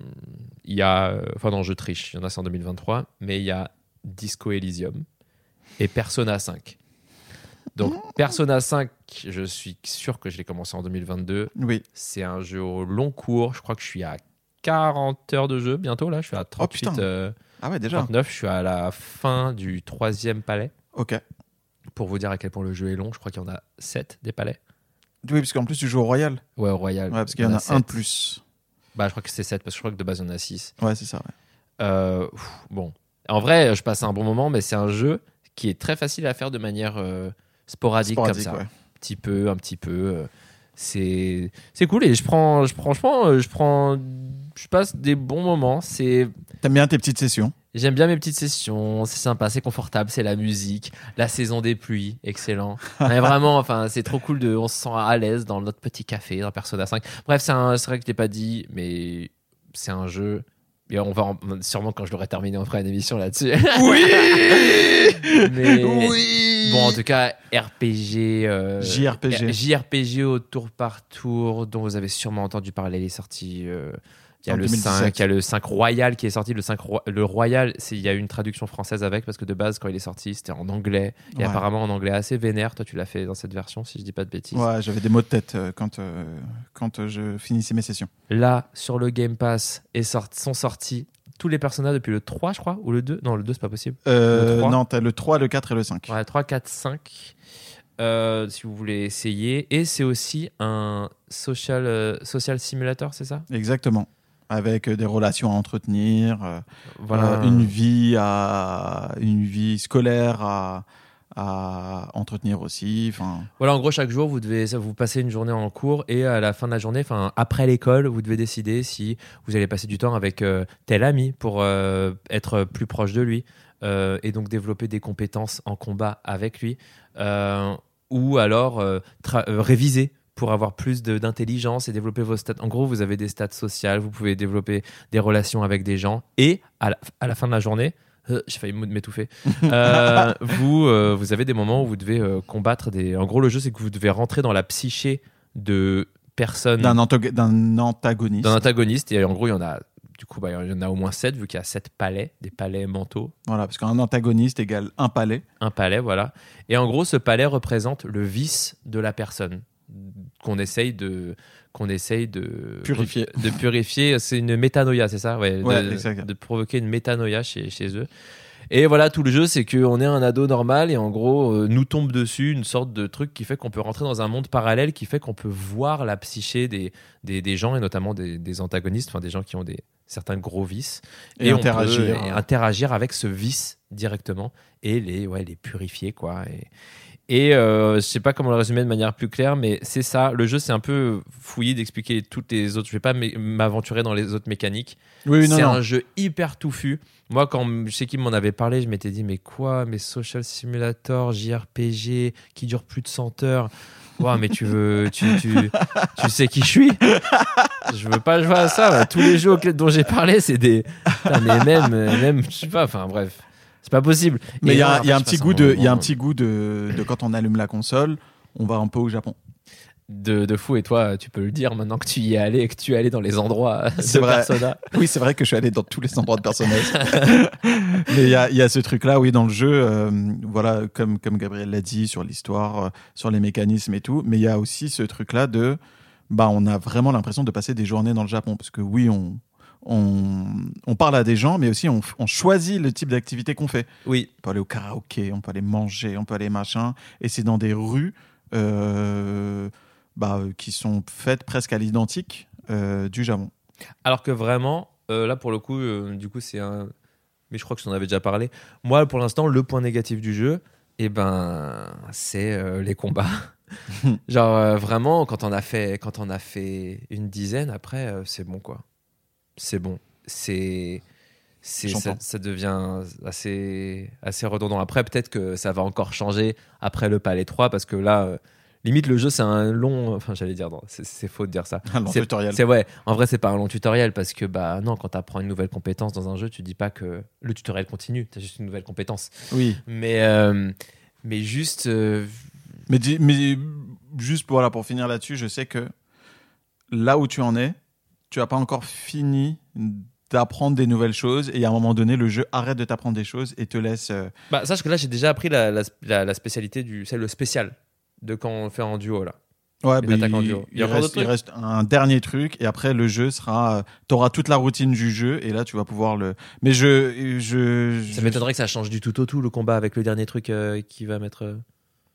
il y a, enfin non, je triche, il y en a c'est en 2023, mais il y a Disco Elysium et Persona 5. Donc Persona 5, je suis sûr que je l'ai commencé en 2022. Oui. C'est un jeu au long cours. Je crois que je suis à 40 heures de jeu bientôt. Là, je suis à 38, putain. euh, Ah ouais, déjà. 39. Je suis à la fin du troisième palais. Ok. Pour vous dire à quel point le jeu est long, je crois qu'il y en a 7 des palais. Oui, parce qu'en plus, tu joues au Royal. Ouais, au Royal. Ouais, parce qu'il y en a un de plus. Bah, je crois que c'est 7 parce que je crois que de base, il y en a 6. Ouais, c'est ça. ouais. Euh, pff, bon, en vrai, je passe un bon moment, mais c'est un jeu qui est très facile à faire de manière euh, sporadique, Sporadique, comme ça, ouais. un petit peu, un petit peu. euh, c'est c'est cool et je prends, je franchement, euh, je prends, je passe des bons moments. C'est T'aimes bien tes petites sessions? J'aime bien mes petites sessions, c'est sympa, c'est confortable, c'est la musique, la saison des pluies, excellent. Mais vraiment, enfin, c'est trop cool de, on se sent à l'aise dans notre petit café, dans Persona 5. Bref, c'est c'est vrai que je t'ai pas dit, mais c'est un jeu. Et on va en- sûrement quand je l'aurai terminé, on fera une émission là-dessus. Oui Mais- Oui Bon, en tout cas, RPG. euh, JRPG. JRPG au tour par tour, dont vous avez sûrement entendu parler. Il est sorti. euh, il y a le 2017. 5, il y a le 5 Royal qui est sorti. Le 5 Roi- le Royal, il y a une traduction française avec, parce que de base, quand il est sorti, c'était en anglais. Et Ouais. apparemment, en anglais assez vénère. Toi, tu l'as fait dans cette version, si je dis pas de bêtises. Ouais, j'avais des mots de tête euh, quand, euh, quand euh, je finissais mes sessions. Là, sur le Game Pass, est sort- sont sortis tous les personnages depuis le 3, je crois, ou le 2. Non, le 2, c'est pas possible. Euh, Le trois. non, t'as le 3, le 4 et le 5. Ouais, 3, 4, 5. euh, si vous voulez essayer. Et c'est aussi un social, euh, social simulator, c'est ça? Exactement. Avec euh, des relations à entretenir, euh, Voilà. euh, une vie à une vie scolaire à, à entretenir aussi. Enfin, Voilà, en gros, chaque jour, vous devez vous passez une journée en cours et à la fin de la journée, enfin après l'école, vous devez décider si vous allez passer du temps avec euh, tel ami pour euh, être plus proche de lui et donc développer des compétences en combat avec lui, ou alors euh, euh, réviser pour avoir plus d'intelligence et développer vos stats. En gros, vous avez des stats sociales, vous pouvez développer des relations avec des gens et à la, à la fin de la journée, euh, j'ai failli m'étouffer. Euh, vous, euh, vous avez des moments où vous devez combattre des. En gros, le jeu, c'est que vous devez rentrer dans la psyché de personnes, d'un antagoniste. d'un antagoniste. Et en gros, il y en a. Du coup, bah, il y en a au moins 7, vu qu'il y a 7 palais, des palais mentaux. Voilà, parce qu'un antagoniste égale un palais. Un palais, voilà. Et en gros, ce palais représente le vice de la personne qu'on essaye de qu'on essaye de Purifier. de purifier. C'est une métanoïa c'est ça? Ouais, Ouais, de, de provoquer une métanoïa chez, chez eux. Et voilà tout le jeu c'est qu'on est un ado normal et en gros euh, nous tombe dessus une sorte de truc qui fait qu'on peut rentrer dans un monde parallèle qui fait qu'on peut voir la psyché des, des, des gens et notamment des, des antagonistes enfin des gens qui ont des certains gros vices. Et interagir. peut, et interagir avec ce vice directement et les ouais les purifier quoi. Et et euh, je sais pas comment le résumer de manière plus claire, mais c'est ça. Le jeu, c'est un peu fouillé d'expliquer toutes les autres. Je vais pas m'aventurer dans les autres mécaniques. Oui, c'est non. un jeu hyper touffu. Moi, quand je sais qui m'en avait parlé, je m'étais dit, mais quoi? Mais Social Simulator, JRPG, qui dure plus de 100 heures. Ouah, mais tu veux, tu, tu, tu sais qui je suis? Je veux pas jouer à ça. Tous les jeux dont j'ai parlé, c'est des. Putain, mais même, même, je sais pas. Enfin, bref, c'est pas possible. Mais il y a, y un petit goût de, il y a un petit goût de, de quand on allume la console, on va un peu au Japon. de, de fou. Et toi, tu peux le dire maintenant que tu y es allé et que tu es allé dans les endroits de C'est vrai. Persona. Oui, c'est vrai que je suis allé dans tous les endroits de personnages. Mais il y a, il y a ce truc-là, oui, dans le jeu, euh, voilà, comme, comme Gabriel l'a dit, sur l'histoire, euh, sur les mécanismes et tout. Mais il y a aussi ce truc-là de, bah, on a vraiment l'impression de passer des journées dans le Japon. Parce que oui, on, on, on parle à des gens, mais aussi on, on choisit le type d'activité qu'on fait. Oui, On peut aller au karaoké, on peut aller manger, on peut aller machin. Et c'est dans des rues euh, bah, euh, qui sont faites presque à l'identique euh, du Japon. Alors que vraiment, euh, là pour le coup, du coup, c'est un. Mais je crois que je t'en avais déjà parlé. Moi, pour l'instant, le point négatif du jeu, eh ben, c'est les combats. Genre vraiment, quand on a fait, quand on a fait une dizaine, après, c'est bon quoi. C'est bon. C'est ça, ça devient assez assez redondant. Après, peut-être que ça va encore changer après le Palais 3 parce que là, euh, limite le jeu c'est un long. Enfin, j'allais dire, c'est- faux de dire ça. Un long tutoriel. C'est vrai. En vrai, c'est pas un long tutoriel parce que bah non, quand tu apprends une nouvelle compétence dans un jeu, tu dis pas que le tutoriel continue. T'as juste une nouvelle compétence. Oui. Mais euh, mais juste euh, mais juste pour, voilà, pour finir là-dessus, je sais que là où tu en es, tu n'as pas encore fini d'apprendre des nouvelles choses et à un moment donné, le jeu arrête de t'apprendre des choses et te laisse. euh, bah sache que là j'ai déjà appris la, la, la- la spécialité du c'est le spécial de quand on fait en duo là. Ouais, bah, en il, duo. Il reste, d'autres il reste un dernier truc et après le jeu sera. tu auras toute la routine du jeu et là tu vas pouvoir le. Mais je. je, Ça je- m'étonnerait que ça change du tout au tout le combat avec le dernier truc euh, qui va mettre.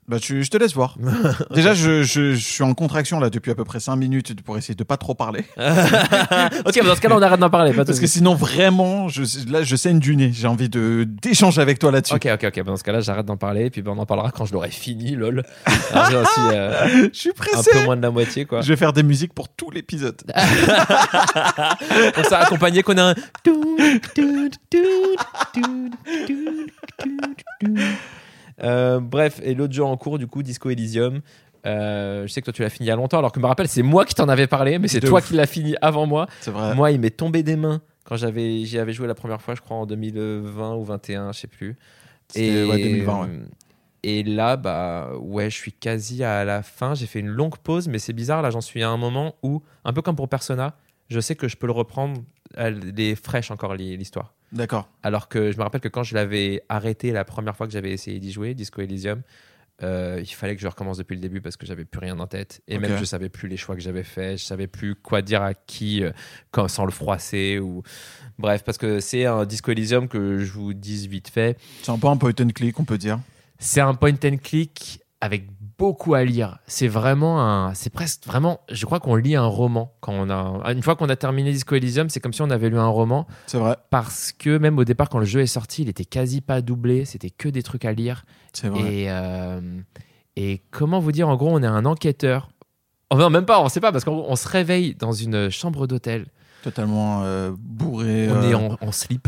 Bah, tu- je te laisse voir. Déjà, je, je, je suis en contraction là depuis à peu près 5 minutes pour essayer de pas trop parler. ok, mais dans ce cas-là, on arrête d'en parler. Pas Parce que sinon, vraiment, je, là, je saigne du nez. J'ai envie de d'échanger avec toi là-dessus. Ok, ok, ok. Bah, Dans ce cas-là, j'arrête d'en parler. Et puis bah, on en parlera quand je l'aurai fini, lol. Alors, aussi euh, Je suis un pressé. peu moins de la moitié, quoi. Je vais faire des musiques pour tout l'épisode. Pour ça, accompagné qu'on a un. Euh, bref, et l'autre jeu en cours, du coup, Disco Elysium. Euh, je sais que toi tu l'as fini il y a longtemps, alors que je me rappelle, c'est moi qui t'en avais parlé, mais c'est toi ouf. qui l'as fini avant moi. C'est vrai. Moi, il m'est tombé des mains quand j'avais, j'y avais joué la première fois, je crois en 2020 ou 21, je sais plus. C'était, ouais, 2020, ouais. Et là, bah ouais, je suis quasi à la fin. J'ai fait une longue pause, mais c'est bizarre. Là, j'en suis à un moment où, un peu comme pour Persona, je sais que je peux le reprendre. Elle est fraîche encore l'histoire. D'accord. Alors que je me rappelle que quand je l'avais arrêté la première fois que j'avais essayé d'y jouer, Disco Elysium, euh, il fallait que je recommence depuis le début parce que j'avais plus rien en tête. Et même je savais plus les choix que j'avais faits, je savais plus quoi dire à qui euh, quand, sans le froisser. ou Bref, parce que c'est un Disco Elysium que je vous dise vite fait. C'est un peu un point and click, on peut dire. C'est un point and click avec beaucoup à lire. C'est vraiment un. C'est presque vraiment. Je crois qu'on lit un roman quand on a. Une fois qu'on a terminé Disco Elysium, c'est comme si on avait lu un roman C'est vrai. parce que même au départ, quand le jeu est sorti, il était quasi pas doublé. C'était que des trucs à lire. C'est vrai. Et, euh, et comment vous dire, en gros, on est un enquêteur. Enfin, même pas, on sait pas, parce qu'on on se réveille dans une chambre d'hôtel. Totalement euh, bourré. On euh, est en, en slip.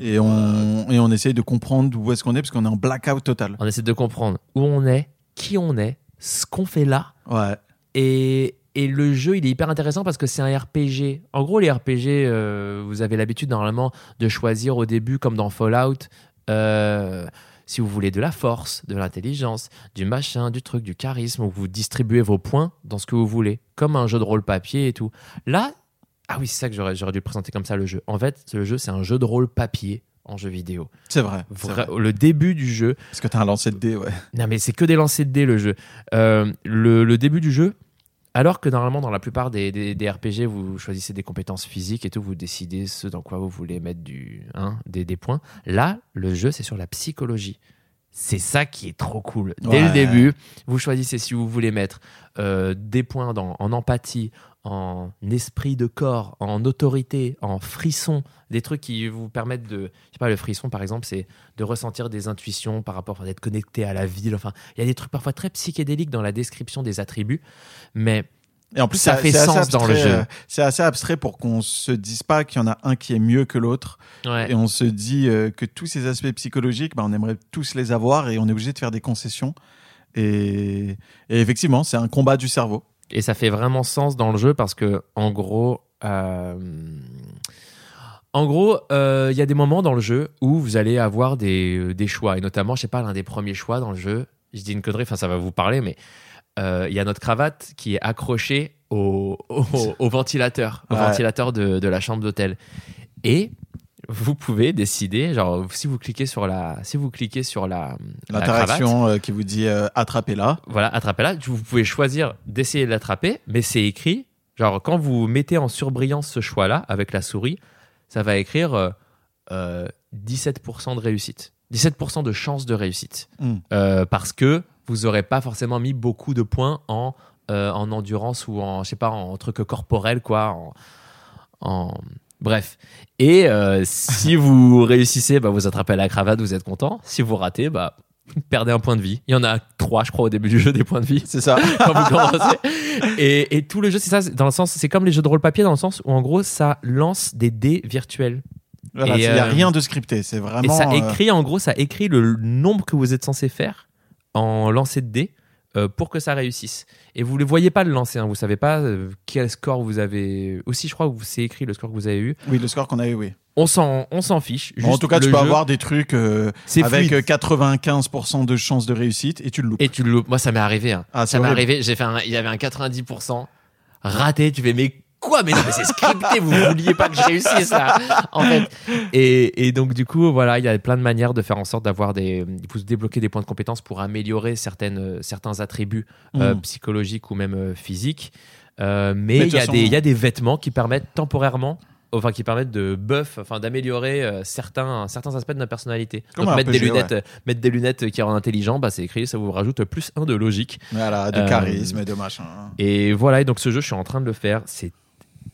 Et on, et on essaye de comprendre où est-ce qu'on est parce qu'on est en blackout total. On essaie de comprendre où on est, qui on est, ce qu'on fait là. Ouais. Et, et le jeu, il est hyper intéressant parce que c'est un RPG. En gros, les RPG, euh, vous avez l'habitude normalement de choisir au début, comme dans Fallout, euh, si vous voulez de la force, de l'intelligence, du machin, du truc, du charisme, où vous distribuez vos points dans ce que vous voulez, comme un jeu de rôle papier et tout. Là, ah oui, c'est ça que j'aurais j'aurais dû le présenter comme ça, le jeu. En fait, le jeu, c'est un jeu de rôle papier en jeu vidéo. C'est vrai. vrai. Le début du jeu, Parce que t'as un lancer de dés, ouais. non, mais c'est que des lancers de dés le jeu. Euh, le, le début du jeu, alors que normalement dans la plupart des, des- des RPG, vous choisissez des compétences physiques et tout, vous décidez ce dans quoi vous voulez mettre du, hein, des, des points. Là, le jeu, c'est sur la psychologie. C'est ça qui est trop cool. Dès le début, vous choisissez si vous voulez mettre euh, des points dans, en empathie, en esprit de corps, en autorité, en frisson, des trucs qui vous permettent de, je sais pas, le frisson par exemple, c'est de ressentir des intuitions par rapport à d'être connecté à la ville. Enfin, il y a des trucs parfois très psychédéliques dans la description des attributs, mais Et en plus, Ça fait sens dans le jeu. euh, C'est assez abstrait pour qu'on se dise pas qu'il y en a un qui est mieux que l'autre. ouais. Et on se dit euh, que tous ces aspects psychologiques, bah, on aimerait tous les avoir et on est obligé de faire des concessions. Et, et effectivement, c'est un combat du cerveau. Et ça fait vraiment sens dans le jeu parce que, en gros, euh, en gros, euh, il y a des moments dans le jeu où vous allez avoir des, des choix. Et notamment, je sais pas, l'un des premiers choix dans le jeu, je dis une connerie, enfin ça va vous parler, mais euh, il y a notre cravate qui est accrochée au, au, au ventilateur, au Ouais. ventilateur de, de la chambre d'hôtel. Et vous pouvez décider, genre, si vous cliquez sur la, si vous cliquez sur la, L'interaction euh, qui vous dit euh, attrapez-la. voilà, attrapez-la. Vous pouvez choisir d'essayer de l'attraper, mais c'est écrit. Genre, quand vous mettez en surbrillance ce choix-là avec la souris, ça va écrire euh, euh, 17% de réussite. 17% de chance de réussite. Mm. Euh, parce que vous n'aurez pas forcément mis beaucoup de points en, en endurance ou en, je sais pas, en truc corporel, quoi. En, en- Bref. Et euh, si vous réussissez, bah, vous attrapez la cravate, vous êtes content. Si vous ratez, bah, vous perdez un point de vie. Il y en a trois, je crois, au début du jeu, des points de vie C'est ça. quand vous commencez. Et, et tout le jeu, c'est ça, dans le sens, c'est comme les jeux de rôle papier dans le sens où en gros, ça lance des dés virtuels. Voilà, il n'y a euh, rien de scripté. C'est vraiment. Et ça euh, écrit, en gros, ça écrit le nombre que vous êtes censé faire en lancer de dés euh, pour que ça réussisse. Et vous ne voyez pas le lancer, hein. vous savez pas euh, quel score vous avez. Aussi, je crois que c'est écrit le score que vous avez eu. Oui, le score qu'on a eu, oui. On s'en, on s'en fiche. Bon, en tout cas, tu peux jeu, avoir des trucs euh, avec fluide. euh, 95% de chances de réussite et tu le loupes. Et tu le loupes. Moi, ça m'est arrivé. hein. Ah, ça m'est arrivé. J'ai fait un- il y avait un 90% raté. Tu fais, mais quoi? Mais non, mais c'est scripté. vous vouliez pas que je réussisse là, en fait. Et, et donc, du coup, voilà, il y a plein de manières de faire en sorte d'avoir des. Il faut se débloquer des points de compétences pour améliorer certaines, euh, certains attributs euh, Mm. psychologiques ou même euh, physiques. Euh, mais il y, façon- y a des vêtements qui permettent temporairement. Enfin, qui permettent de buff, enfin d'améliorer euh, certains, certains aspects de notre personnalité. Comme Donc mettre des lunettes, mettre des lunettes qui rendent intelligent, bah c'est écrit, ça vous rajoute plus un de logique. Voilà, de charisme et de machin. Et voilà, et donc ce jeu, je suis en train de le faire. C'est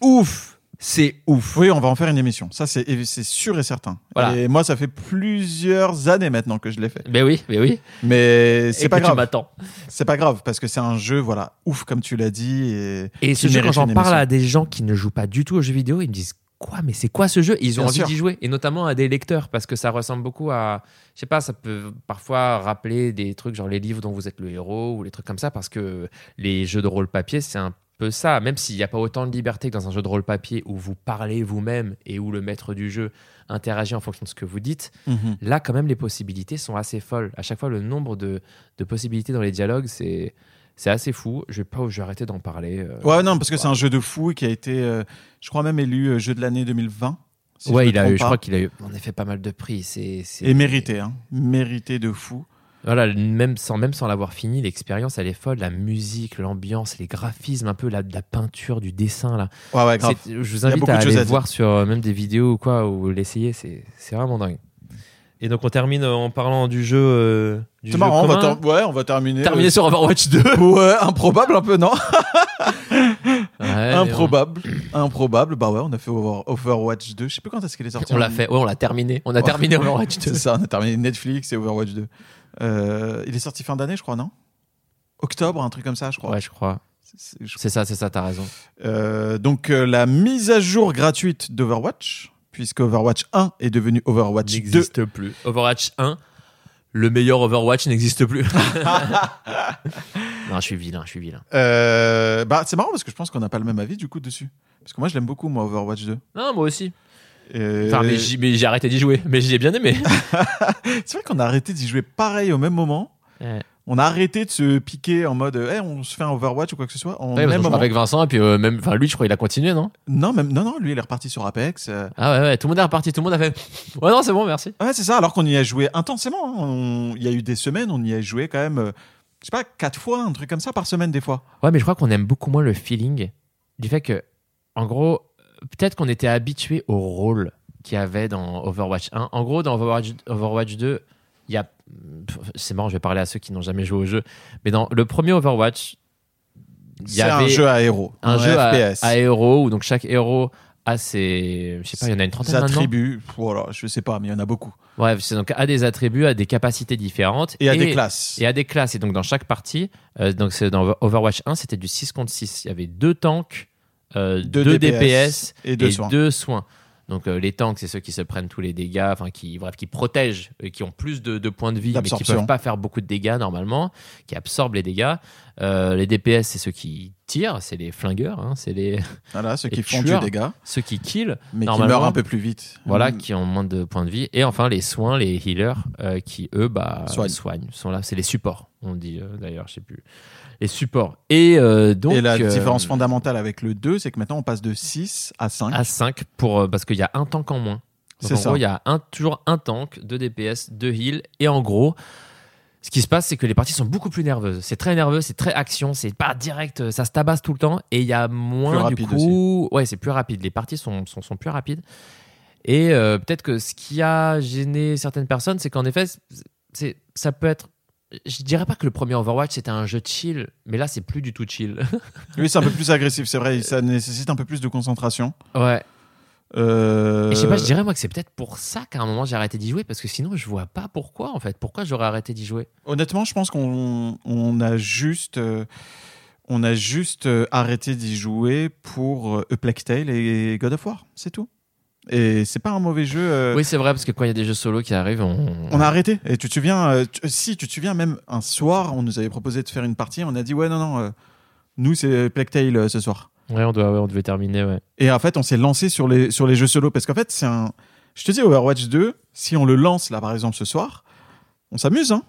ouf C'est ouf Oui, on va en faire une émission. Ça, c'est c'est sûr et certain. Voilà. Et moi, ça fait plusieurs années maintenant que je l'ai fait. Mais oui, mais oui. Mais c'est pas grave. m'attends. C'est pas grave parce que c'est un jeu, voilà, ouf comme tu l'as dit. Et, Et ce jeu, quand j'en parle à des gens qui ne jouent pas du tout aux jeux vidéo, ils me disent quoi Mais c'est quoi ce jeu? Ils ont Bien envie d'y jouer, et notamment à des lecteurs, parce que ça ressemble beaucoup à, je sais pas, ça peut parfois rappeler des trucs genre les livres dont vous êtes le héros ou les trucs comme ça, parce que les jeux de rôle papier, c'est un peu ça. Même s'il n'y a pas autant de liberté que dans un jeu de rôle papier où vous parlez vous-même et où le maître du jeu interagit en fonction de ce que vous dites, Mhm. là, quand même, les possibilités sont assez folles. À chaque fois, le nombre de, de possibilités dans les dialogues, c'est. C'est assez fou. Je vais pas, je vais arrêter d'en parler. euh. Ouais, non, parce que c'est un jeu de fou qui a été, euh, je crois même élu euh, jeu de l'année 2020. si ouais, je il a eu, je crois qu'il a eu en effet pas mal de prix. C'est- Et mérité, hein. Mérité de fou. Voilà, même sans, même sans l'avoir fini, l'expérience elle est folle. La musique, l'ambiance, les graphismes, un peu la, peinture, du dessin là. Ouais, ouais, grave. C'est- je vous invite à aller à voir sur euh, même des vidéos ou quoi ou l'essayer. C'est, c'est vraiment dingue. Et donc on termine euh, en parlant du jeu. euh, du C'est jeu marrant, on va, commun. ter- ouais, on va terminer. terminer euh, sur Overwatch 2. Ouais, improbable un peu, non Ouais, Improbable. Improbable. Bah ouais, on a fait Over- Overwatch 2. Je sais plus quand est-ce qu'il est sorti. On l'a fait. Ouais, on l'a terminé. On a Ouais. terminé Overwatch 2. C'est ça, on a terminé Netflix et Overwatch 2. Euh, il est sorti fin d'année, je crois, non? Octobre, un truc comme ça, je crois. Ouais, je crois. C'est- ça, c'est ça. T'as raison. Euh, donc euh, la mise à jour gratuite d'Overwatch, puisque Overwatch 1 est devenu Overwatch 2. N'existe plus. Overwatch 1, le meilleur Overwatch n'existe plus. non, je suis vilain, je suis vilain. Euh, bah, c'est marrant parce que je pense qu'on n'a pas le même avis du coup dessus. Parce que moi je l'aime beaucoup, moi, Overwatch 2. Non, moi aussi. Euh, Enfin, mais j'ai arrêté d'y jouer. Mais j'ai bien aimé. c'est vrai qu'on a arrêté d'y jouer pareil au même moment. Ouais. On a arrêté de se piquer en mode eh, on se fait un Overwatch ou quoi que ce soit. En Ouais, même moment. avec Vincent, et puis euh, même, enfin, lui, je crois, il a continué, non? Non, même, non, non, lui il est reparti sur Apex. euh. Ah ouais, ouais, tout le monde est reparti, tout le monde a fait. Ouais, non, c'est bon, merci. Ouais, c'est ça, alors qu'on y a joué intensément. hein. On- Il y a eu des semaines, on y a joué quand même, je sais pas, quatre fois, un truc comme ça par semaine des fois. Ouais, mais je crois qu'on aime beaucoup moins le feeling du fait que, en gros, peut-être qu'on était habitué au rôle qu'il y avait dans Overwatch 1. En gros, dans Overwatch, Overwatch 2, il y a. C'est marrant, je vais parler à ceux qui n'ont jamais joué au jeu. Mais dans le premier Overwatch, il y C'est un avait jeu à héros. un jeu à, FPS. à héros où donc chaque héros a ses. Je sais pas, il y en a une trentaine Des maintenant. attributs, voilà, je sais pas, mais il y en a beaucoup. Bref, c'est donc a des attributs, a des capacités différentes. Et à des classes. Et à des classes. Et donc, dans chaque partie, euh, donc c'est dans Overwatch 1, c'était du 6 contre 6. Il y avait deux tanks, euh, Deux deux, DPS DPS, et deux soins. deux soins. Donc, euh, les tanks, c'est ceux qui se prennent tous les dégâts, enfin, qui, bref, qui protègent, et qui ont plus de, de points de vie, mais qui peuvent pas faire beaucoup de dégâts normalement, qui absorbent les dégâts. Euh, les DPS, c'est ceux qui tirent, c'est les flingueurs, hein, c'est les, Voilà, ceux qui font du dégât, ceux qui killent. mais qui meurent un peu plus vite. Voilà, Mm. qui ont moins de points de vie. Et enfin, les soins, les healers, euh, qui eux, bah, Soignent. soignent. Sont là, c'est les supports, on dit euh, d'ailleurs, je sais plus. Les supports. Et donc. Et la différence fondamentale avec le 2, c'est que maintenant on passe de 6 à 5. À 5, pour, parce qu'il y a un tank en moins. C'est en ça. gros, il y a un, toujours un tank, deux DPS, deux heals. Et en gros, ce qui se passe, c'est que les parties sont beaucoup plus nerveuses. C'est très nerveux, c'est très action, c'est pas direct, euh, ça se tabasse tout le temps. Et il y a moins, du coup. Ouais, c'est plus rapide. Les parties sont, sont, sont plus rapides. Et euh, peut-être que ce qui a gêné certaines personnes, c'est qu'en effet, c'est, ça peut être. Je dirais pas que le premier Overwatch c'était un jeu chill, mais là c'est plus du tout chill. Oui, c'est un peu plus agressif, c'est vrai, ça nécessite un peu plus de concentration. ouais. Euh, Et je sais pas, je dirais moi que c'est peut-être pour ça qu'à un moment j'ai arrêté d'y jouer, parce que sinon je vois pas pourquoi en fait. Pourquoi j'aurais arrêté d'y jouer? Honnêtement, je pense qu'on on a juste, euh, on a juste euh, arrêté d'y jouer pour euh, A Plague Tale et God of War, c'est tout. Et c'est pas un mauvais jeu. euh, Oui, c'est vrai, parce que quand il y a des jeux solo qui arrivent, on. On a arrêté. Et tu te souviens, euh, tu- si tu te souviens, même un soir, on nous avait proposé de faire une partie. On a dit, ouais, non, non, euh, nous, c'est Plague Tale euh, ce soir. Ouais, on, doit, ouais, on devait terminer, ouais. Et en fait, on s'est lancé sur les, sur les jeux solo. Parce qu'en fait, c'est un. Je te dis, Overwatch 2, si on le lance là, par exemple, ce soir, on s'amuse, hein.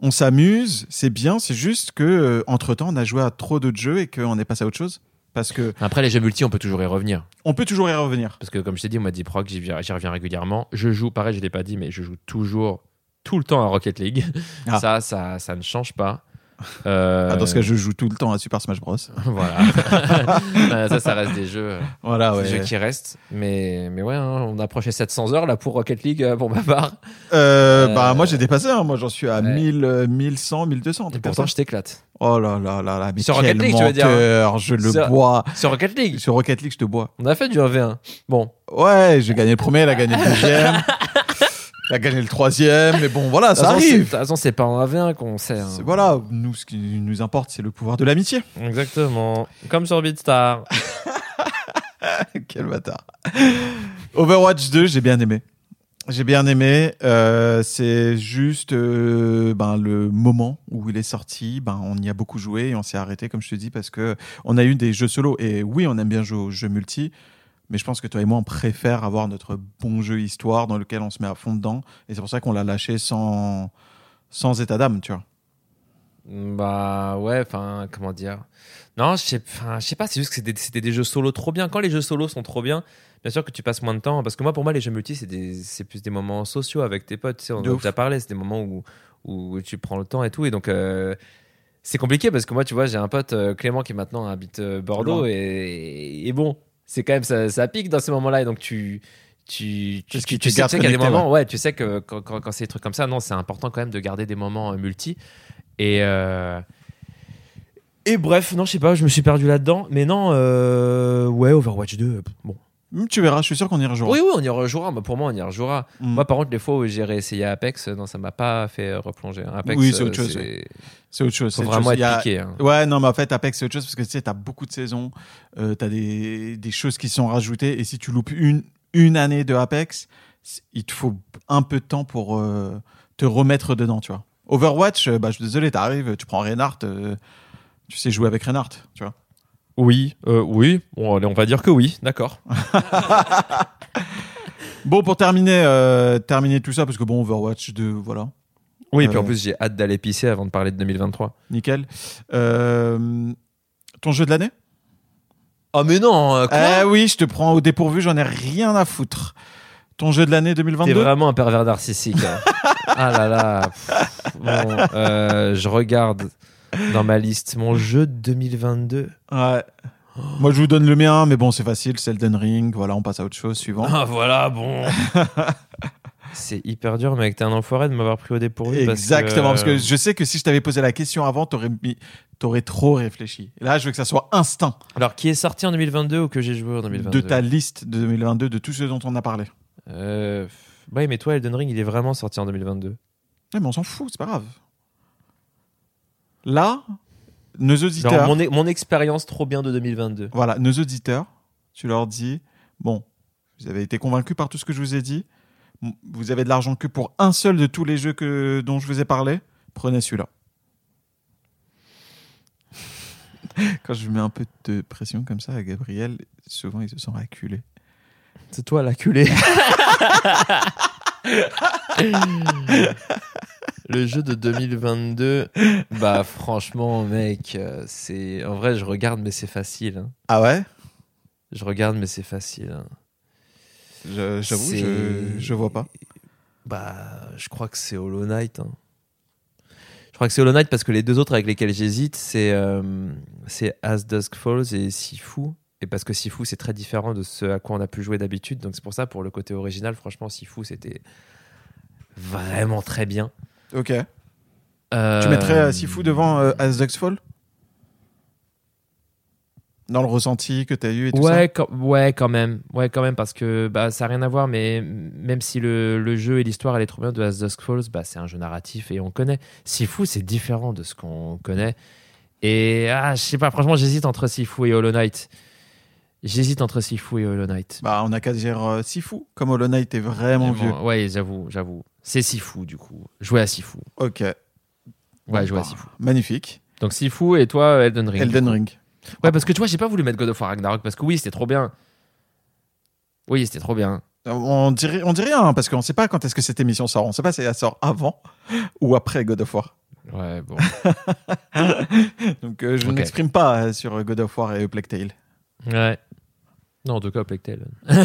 On s'amuse, c'est bien, c'est juste que entre temps, on a joué à trop d'autres jeux et qu'on est passé à autre chose. Parce que Après, les jeux multi, on peut toujours y revenir. on peut toujours y revenir. Parce que, comme je t'ai dit, Deep Rock, j'y viens- j'y reviens régulièrement. Je joue, pareil, je l'ai pas dit, mais je joue toujours, tout le temps à Rocket League. Ah. Ça, ça, ça ne change pas. Euh, Ah, dans ce cas, je joue tout le temps à Super Smash Bros. voilà. Euh, ça, ça reste des jeux, Voilà, des jeux qui restent. Mais, mais ouais, hein, on approchait 700 heures là pour Rocket League euh, pour ma part. Euh, bah, Euh, moi, j'ai dépassé. hein. Moi, j'en suis à ouais. 1000, euh, 1100, 1200. un Et pourtant, je t'éclate. Oh là là là là. Mais Sur Rocket League, tu veux dire, hein. menteur, Je le Sur- bois. Sur Rocket League, Sur Rocket League, je te bois. on a fait du 1v1. Bon, Ouais, j'ai gagné le premier, elle a gagné le deuxième. elle a gagné le troisième. Mais bon, voilà, ça c'est- de arrive. toute façon, c'est pas en 1v1 qu'on sait. hein. Voilà, nous, ce qui nous importe, c'est le pouvoir de l'amitié. Exactement. Comme sur Beatstar. Quel bâtard. Overwatch 2, j'ai bien aimé. J'ai bien aimé. Euh, c'est juste euh, ben, le moment où il est sorti. Ben, on y a beaucoup joué et on s'est arrêté, comme je te dis, parce que on a eu des jeux solo. Et oui, on aime bien jouer aux jeux multi. Mais je pense que toi et moi, on préfère avoir notre bon jeu histoire dans lequel on se met à fond dedans. Et c'est pour ça qu'on l'a lâché sans, sans état d'âme, tu vois. Bah ouais, enfin, comment dire Non, je sais, enfin, je sais pas, c'est juste que c'était des jeux solo trop bien. Quand les jeux solo sont trop bien, bien sûr que tu passes moins de temps. Parce que moi, pour moi, les jeux multi, c'est plus des moments sociaux avec tes potes. Tu sais, on en a déjà parlé, c'est des moments où, où tu prends le temps et tout. Et donc, euh, c'est compliqué parce que moi, tu vois, j'ai un pote, euh, Clément, qui maintenant habite euh, Bordeaux. Et bon, c'est quand même, ça, ça pique dans ces moments-là. Et donc, tu. Tu, tu, tu, sais, qu'il y a des moments, ouais, tu sais que quand, quand, quand c'est des trucs comme ça, non, c'est important quand même de garder des moments euh, multi. Et, euh, et bref, non, je sais pas, je me suis perdu là-dedans. Mais non, euh, ouais, Overwatch 2, euh, bon. Hum, Tu verras, je suis sûr qu'on y rejouera. Oui, oui, on y rejouera. Bah, pour moi, on y rejouera. Hum. Moi, par contre, les fois où j'ai réessayé Apex, euh, non, ça m'a pas fait euh, replonger. Apex, Oui, c'est euh, autre chose, c'est- c'est autre chose. Faut c'est vraiment chose. être a- piqué. hein. Ouais, non, mais en fait, Apex, c'est autre chose parce que tu sais, t'as beaucoup de saisons, euh, t'as des, des choses qui sont rajoutées, et si tu loupes une, une année de Apex, il te faut un peu de temps pour euh, te remettre dedans, tu vois. Overwatch, bah, je suis désolé, t'arrives, tu prends Reinhardt, euh, tu sais jouer avec Reinhardt, tu vois. Oui, euh, oui. Bon, allez, on va dire que oui, d'accord. Bon, pour terminer, euh, terminer tout ça, parce que bon, Overwatch 2, voilà, Oui, et puis Euh, en plus, j'ai hâte d'aller pisser avant de parler de 2023. nickel. Euh, ton jeu de l'année? Oh, mais non, Eh oui, je te prends au dépourvu, j'en ai rien à foutre. Ton jeu de l'année T'es 2022 vraiment un pervers narcissique. hein. ah là là. Pff, Bon, euh, je regarde dans ma liste mon jeu de 2022. Ouais. Moi, je vous donne le mien, mais bon, c'est facile, c'est Elden Ring. Voilà, on passe à autre chose, suivant. Ah voilà, bon. C'est hyper dur, mec. T'es un enfoiré de m'avoir pris au dépourvu. Exactement, parce parce que je sais que si je t'avais posé la question avant, t'aurais mis, t'aurais trop réfléchi. Là, je veux que ça soit instinct Alors, qui est sorti en 2022 ou que j'ai joué en 2022 de ta liste de 2022, de tout ce dont on a parlé. Euh, Ouais, mais toi, Elden Ring, il est vraiment sorti en 2022. Ouais, mais on s'en fout, c'est pas grave. Là, nos Genre, auditeurs, mon, e- mon expérience trop bien de 2022. voilà, nos auditeurs, tu leur dis, bon, vous avez été convaincus par tout ce que je vous ai dit. Vous avez de l'argent que pour un seul de tous les jeux que, dont je vous ai parlé. Prenez celui-là. Quand je mets un peu de pression comme ça à Gabriel, souvent il se sent acculé. C'est toi l'acculé. Le jeu de 2022, bah franchement, mec, euh, c'est en vrai, je regarde, mais c'est facile. hein. Ah ouais? Je regarde, mais c'est facile. hein. Je- J'avoue, C'est- je, je vois pas. Bah, je crois que c'est Hollow Knight. hein. Je crois que c'est Hollow Knight parce que les deux autres avec lesquels j'hésite, c'est euh, c'est As Dusk Falls et Sifu. Et parce que Sifu, c'est très différent de ce à quoi on a pu jouer d'habitude. Donc c'est pour ça, pour le côté original, franchement, Sifu, c'était vraiment très bien. Ok. Euh, Tu mettrais euh, Sifu devant euh, As Ducks Fall? Dans le ressenti que tu as eu et tout ça? Ouais, quand, ouais, quand même. Ouais, quand même, parce que bah, ça n'a rien à voir, mais même si le, le jeu et l'histoire, elle est trop bien de As Dusk Falls, bah, c'est un jeu narratif et on connaît. Sifu, c'est différent de ce qu'on connaît. Et ah, je sais pas, franchement, j'hésite entre Sifu et Hollow Knight. J'hésite entre Sifu et Hollow Knight. Bah, on a qu'à dire euh, Sifu, comme Hollow Knight est vraiment vieux. ouais, j'avoue, j'avoue. C'est Sifu, du coup. Jouer à Sifu. Ok. Ouais, jouer à Bah, Sifu. Magnifique. Donc Sifu et toi, Elden Ring. Elden Ring. Ouais, parce que tu vois, j'ai pas voulu mettre God of War Ragnarok parce que oui, c'était trop bien. Oui, c'était trop bien. On dirait, on dit rien, hein, parce qu'on sait pas quand est-ce que cette émission sort. On sait pas si elle sort avant ou après God of War. Ouais, bon. Donc euh, je ne Ok. m'exprime pas euh, sur God of War et Plague Tale. ouais. Non, en tout cas, Plague Tale.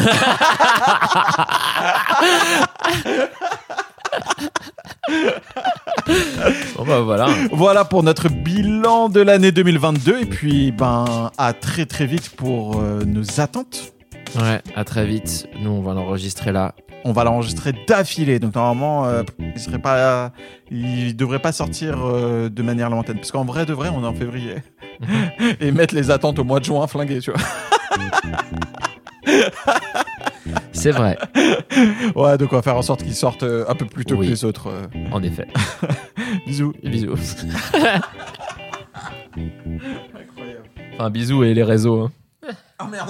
bon, bah voilà. Voilà pour notre bilan de l'année 2022. Et puis, ben, à très très vite pour euh, nos attentes. Ouais, à très vite. Nous, on va l'enregistrer là. On va l'enregistrer d'affilée. Donc, normalement, euh, il serait pas, il devrait pas sortir euh, de manière lointaine. Parce qu'en vrai, de vrai, on est en février. et mettre les attentes au mois de juin flingué, tu vois. C'est vrai, Ouais, donc on va faire en sorte qu'il sorte euh, un peu plus tôt Oui. que les autres. euh. en effet. Bisous. Bisous. Incroyable. Enfin, bisous et les réseaux. hein. Ah merde.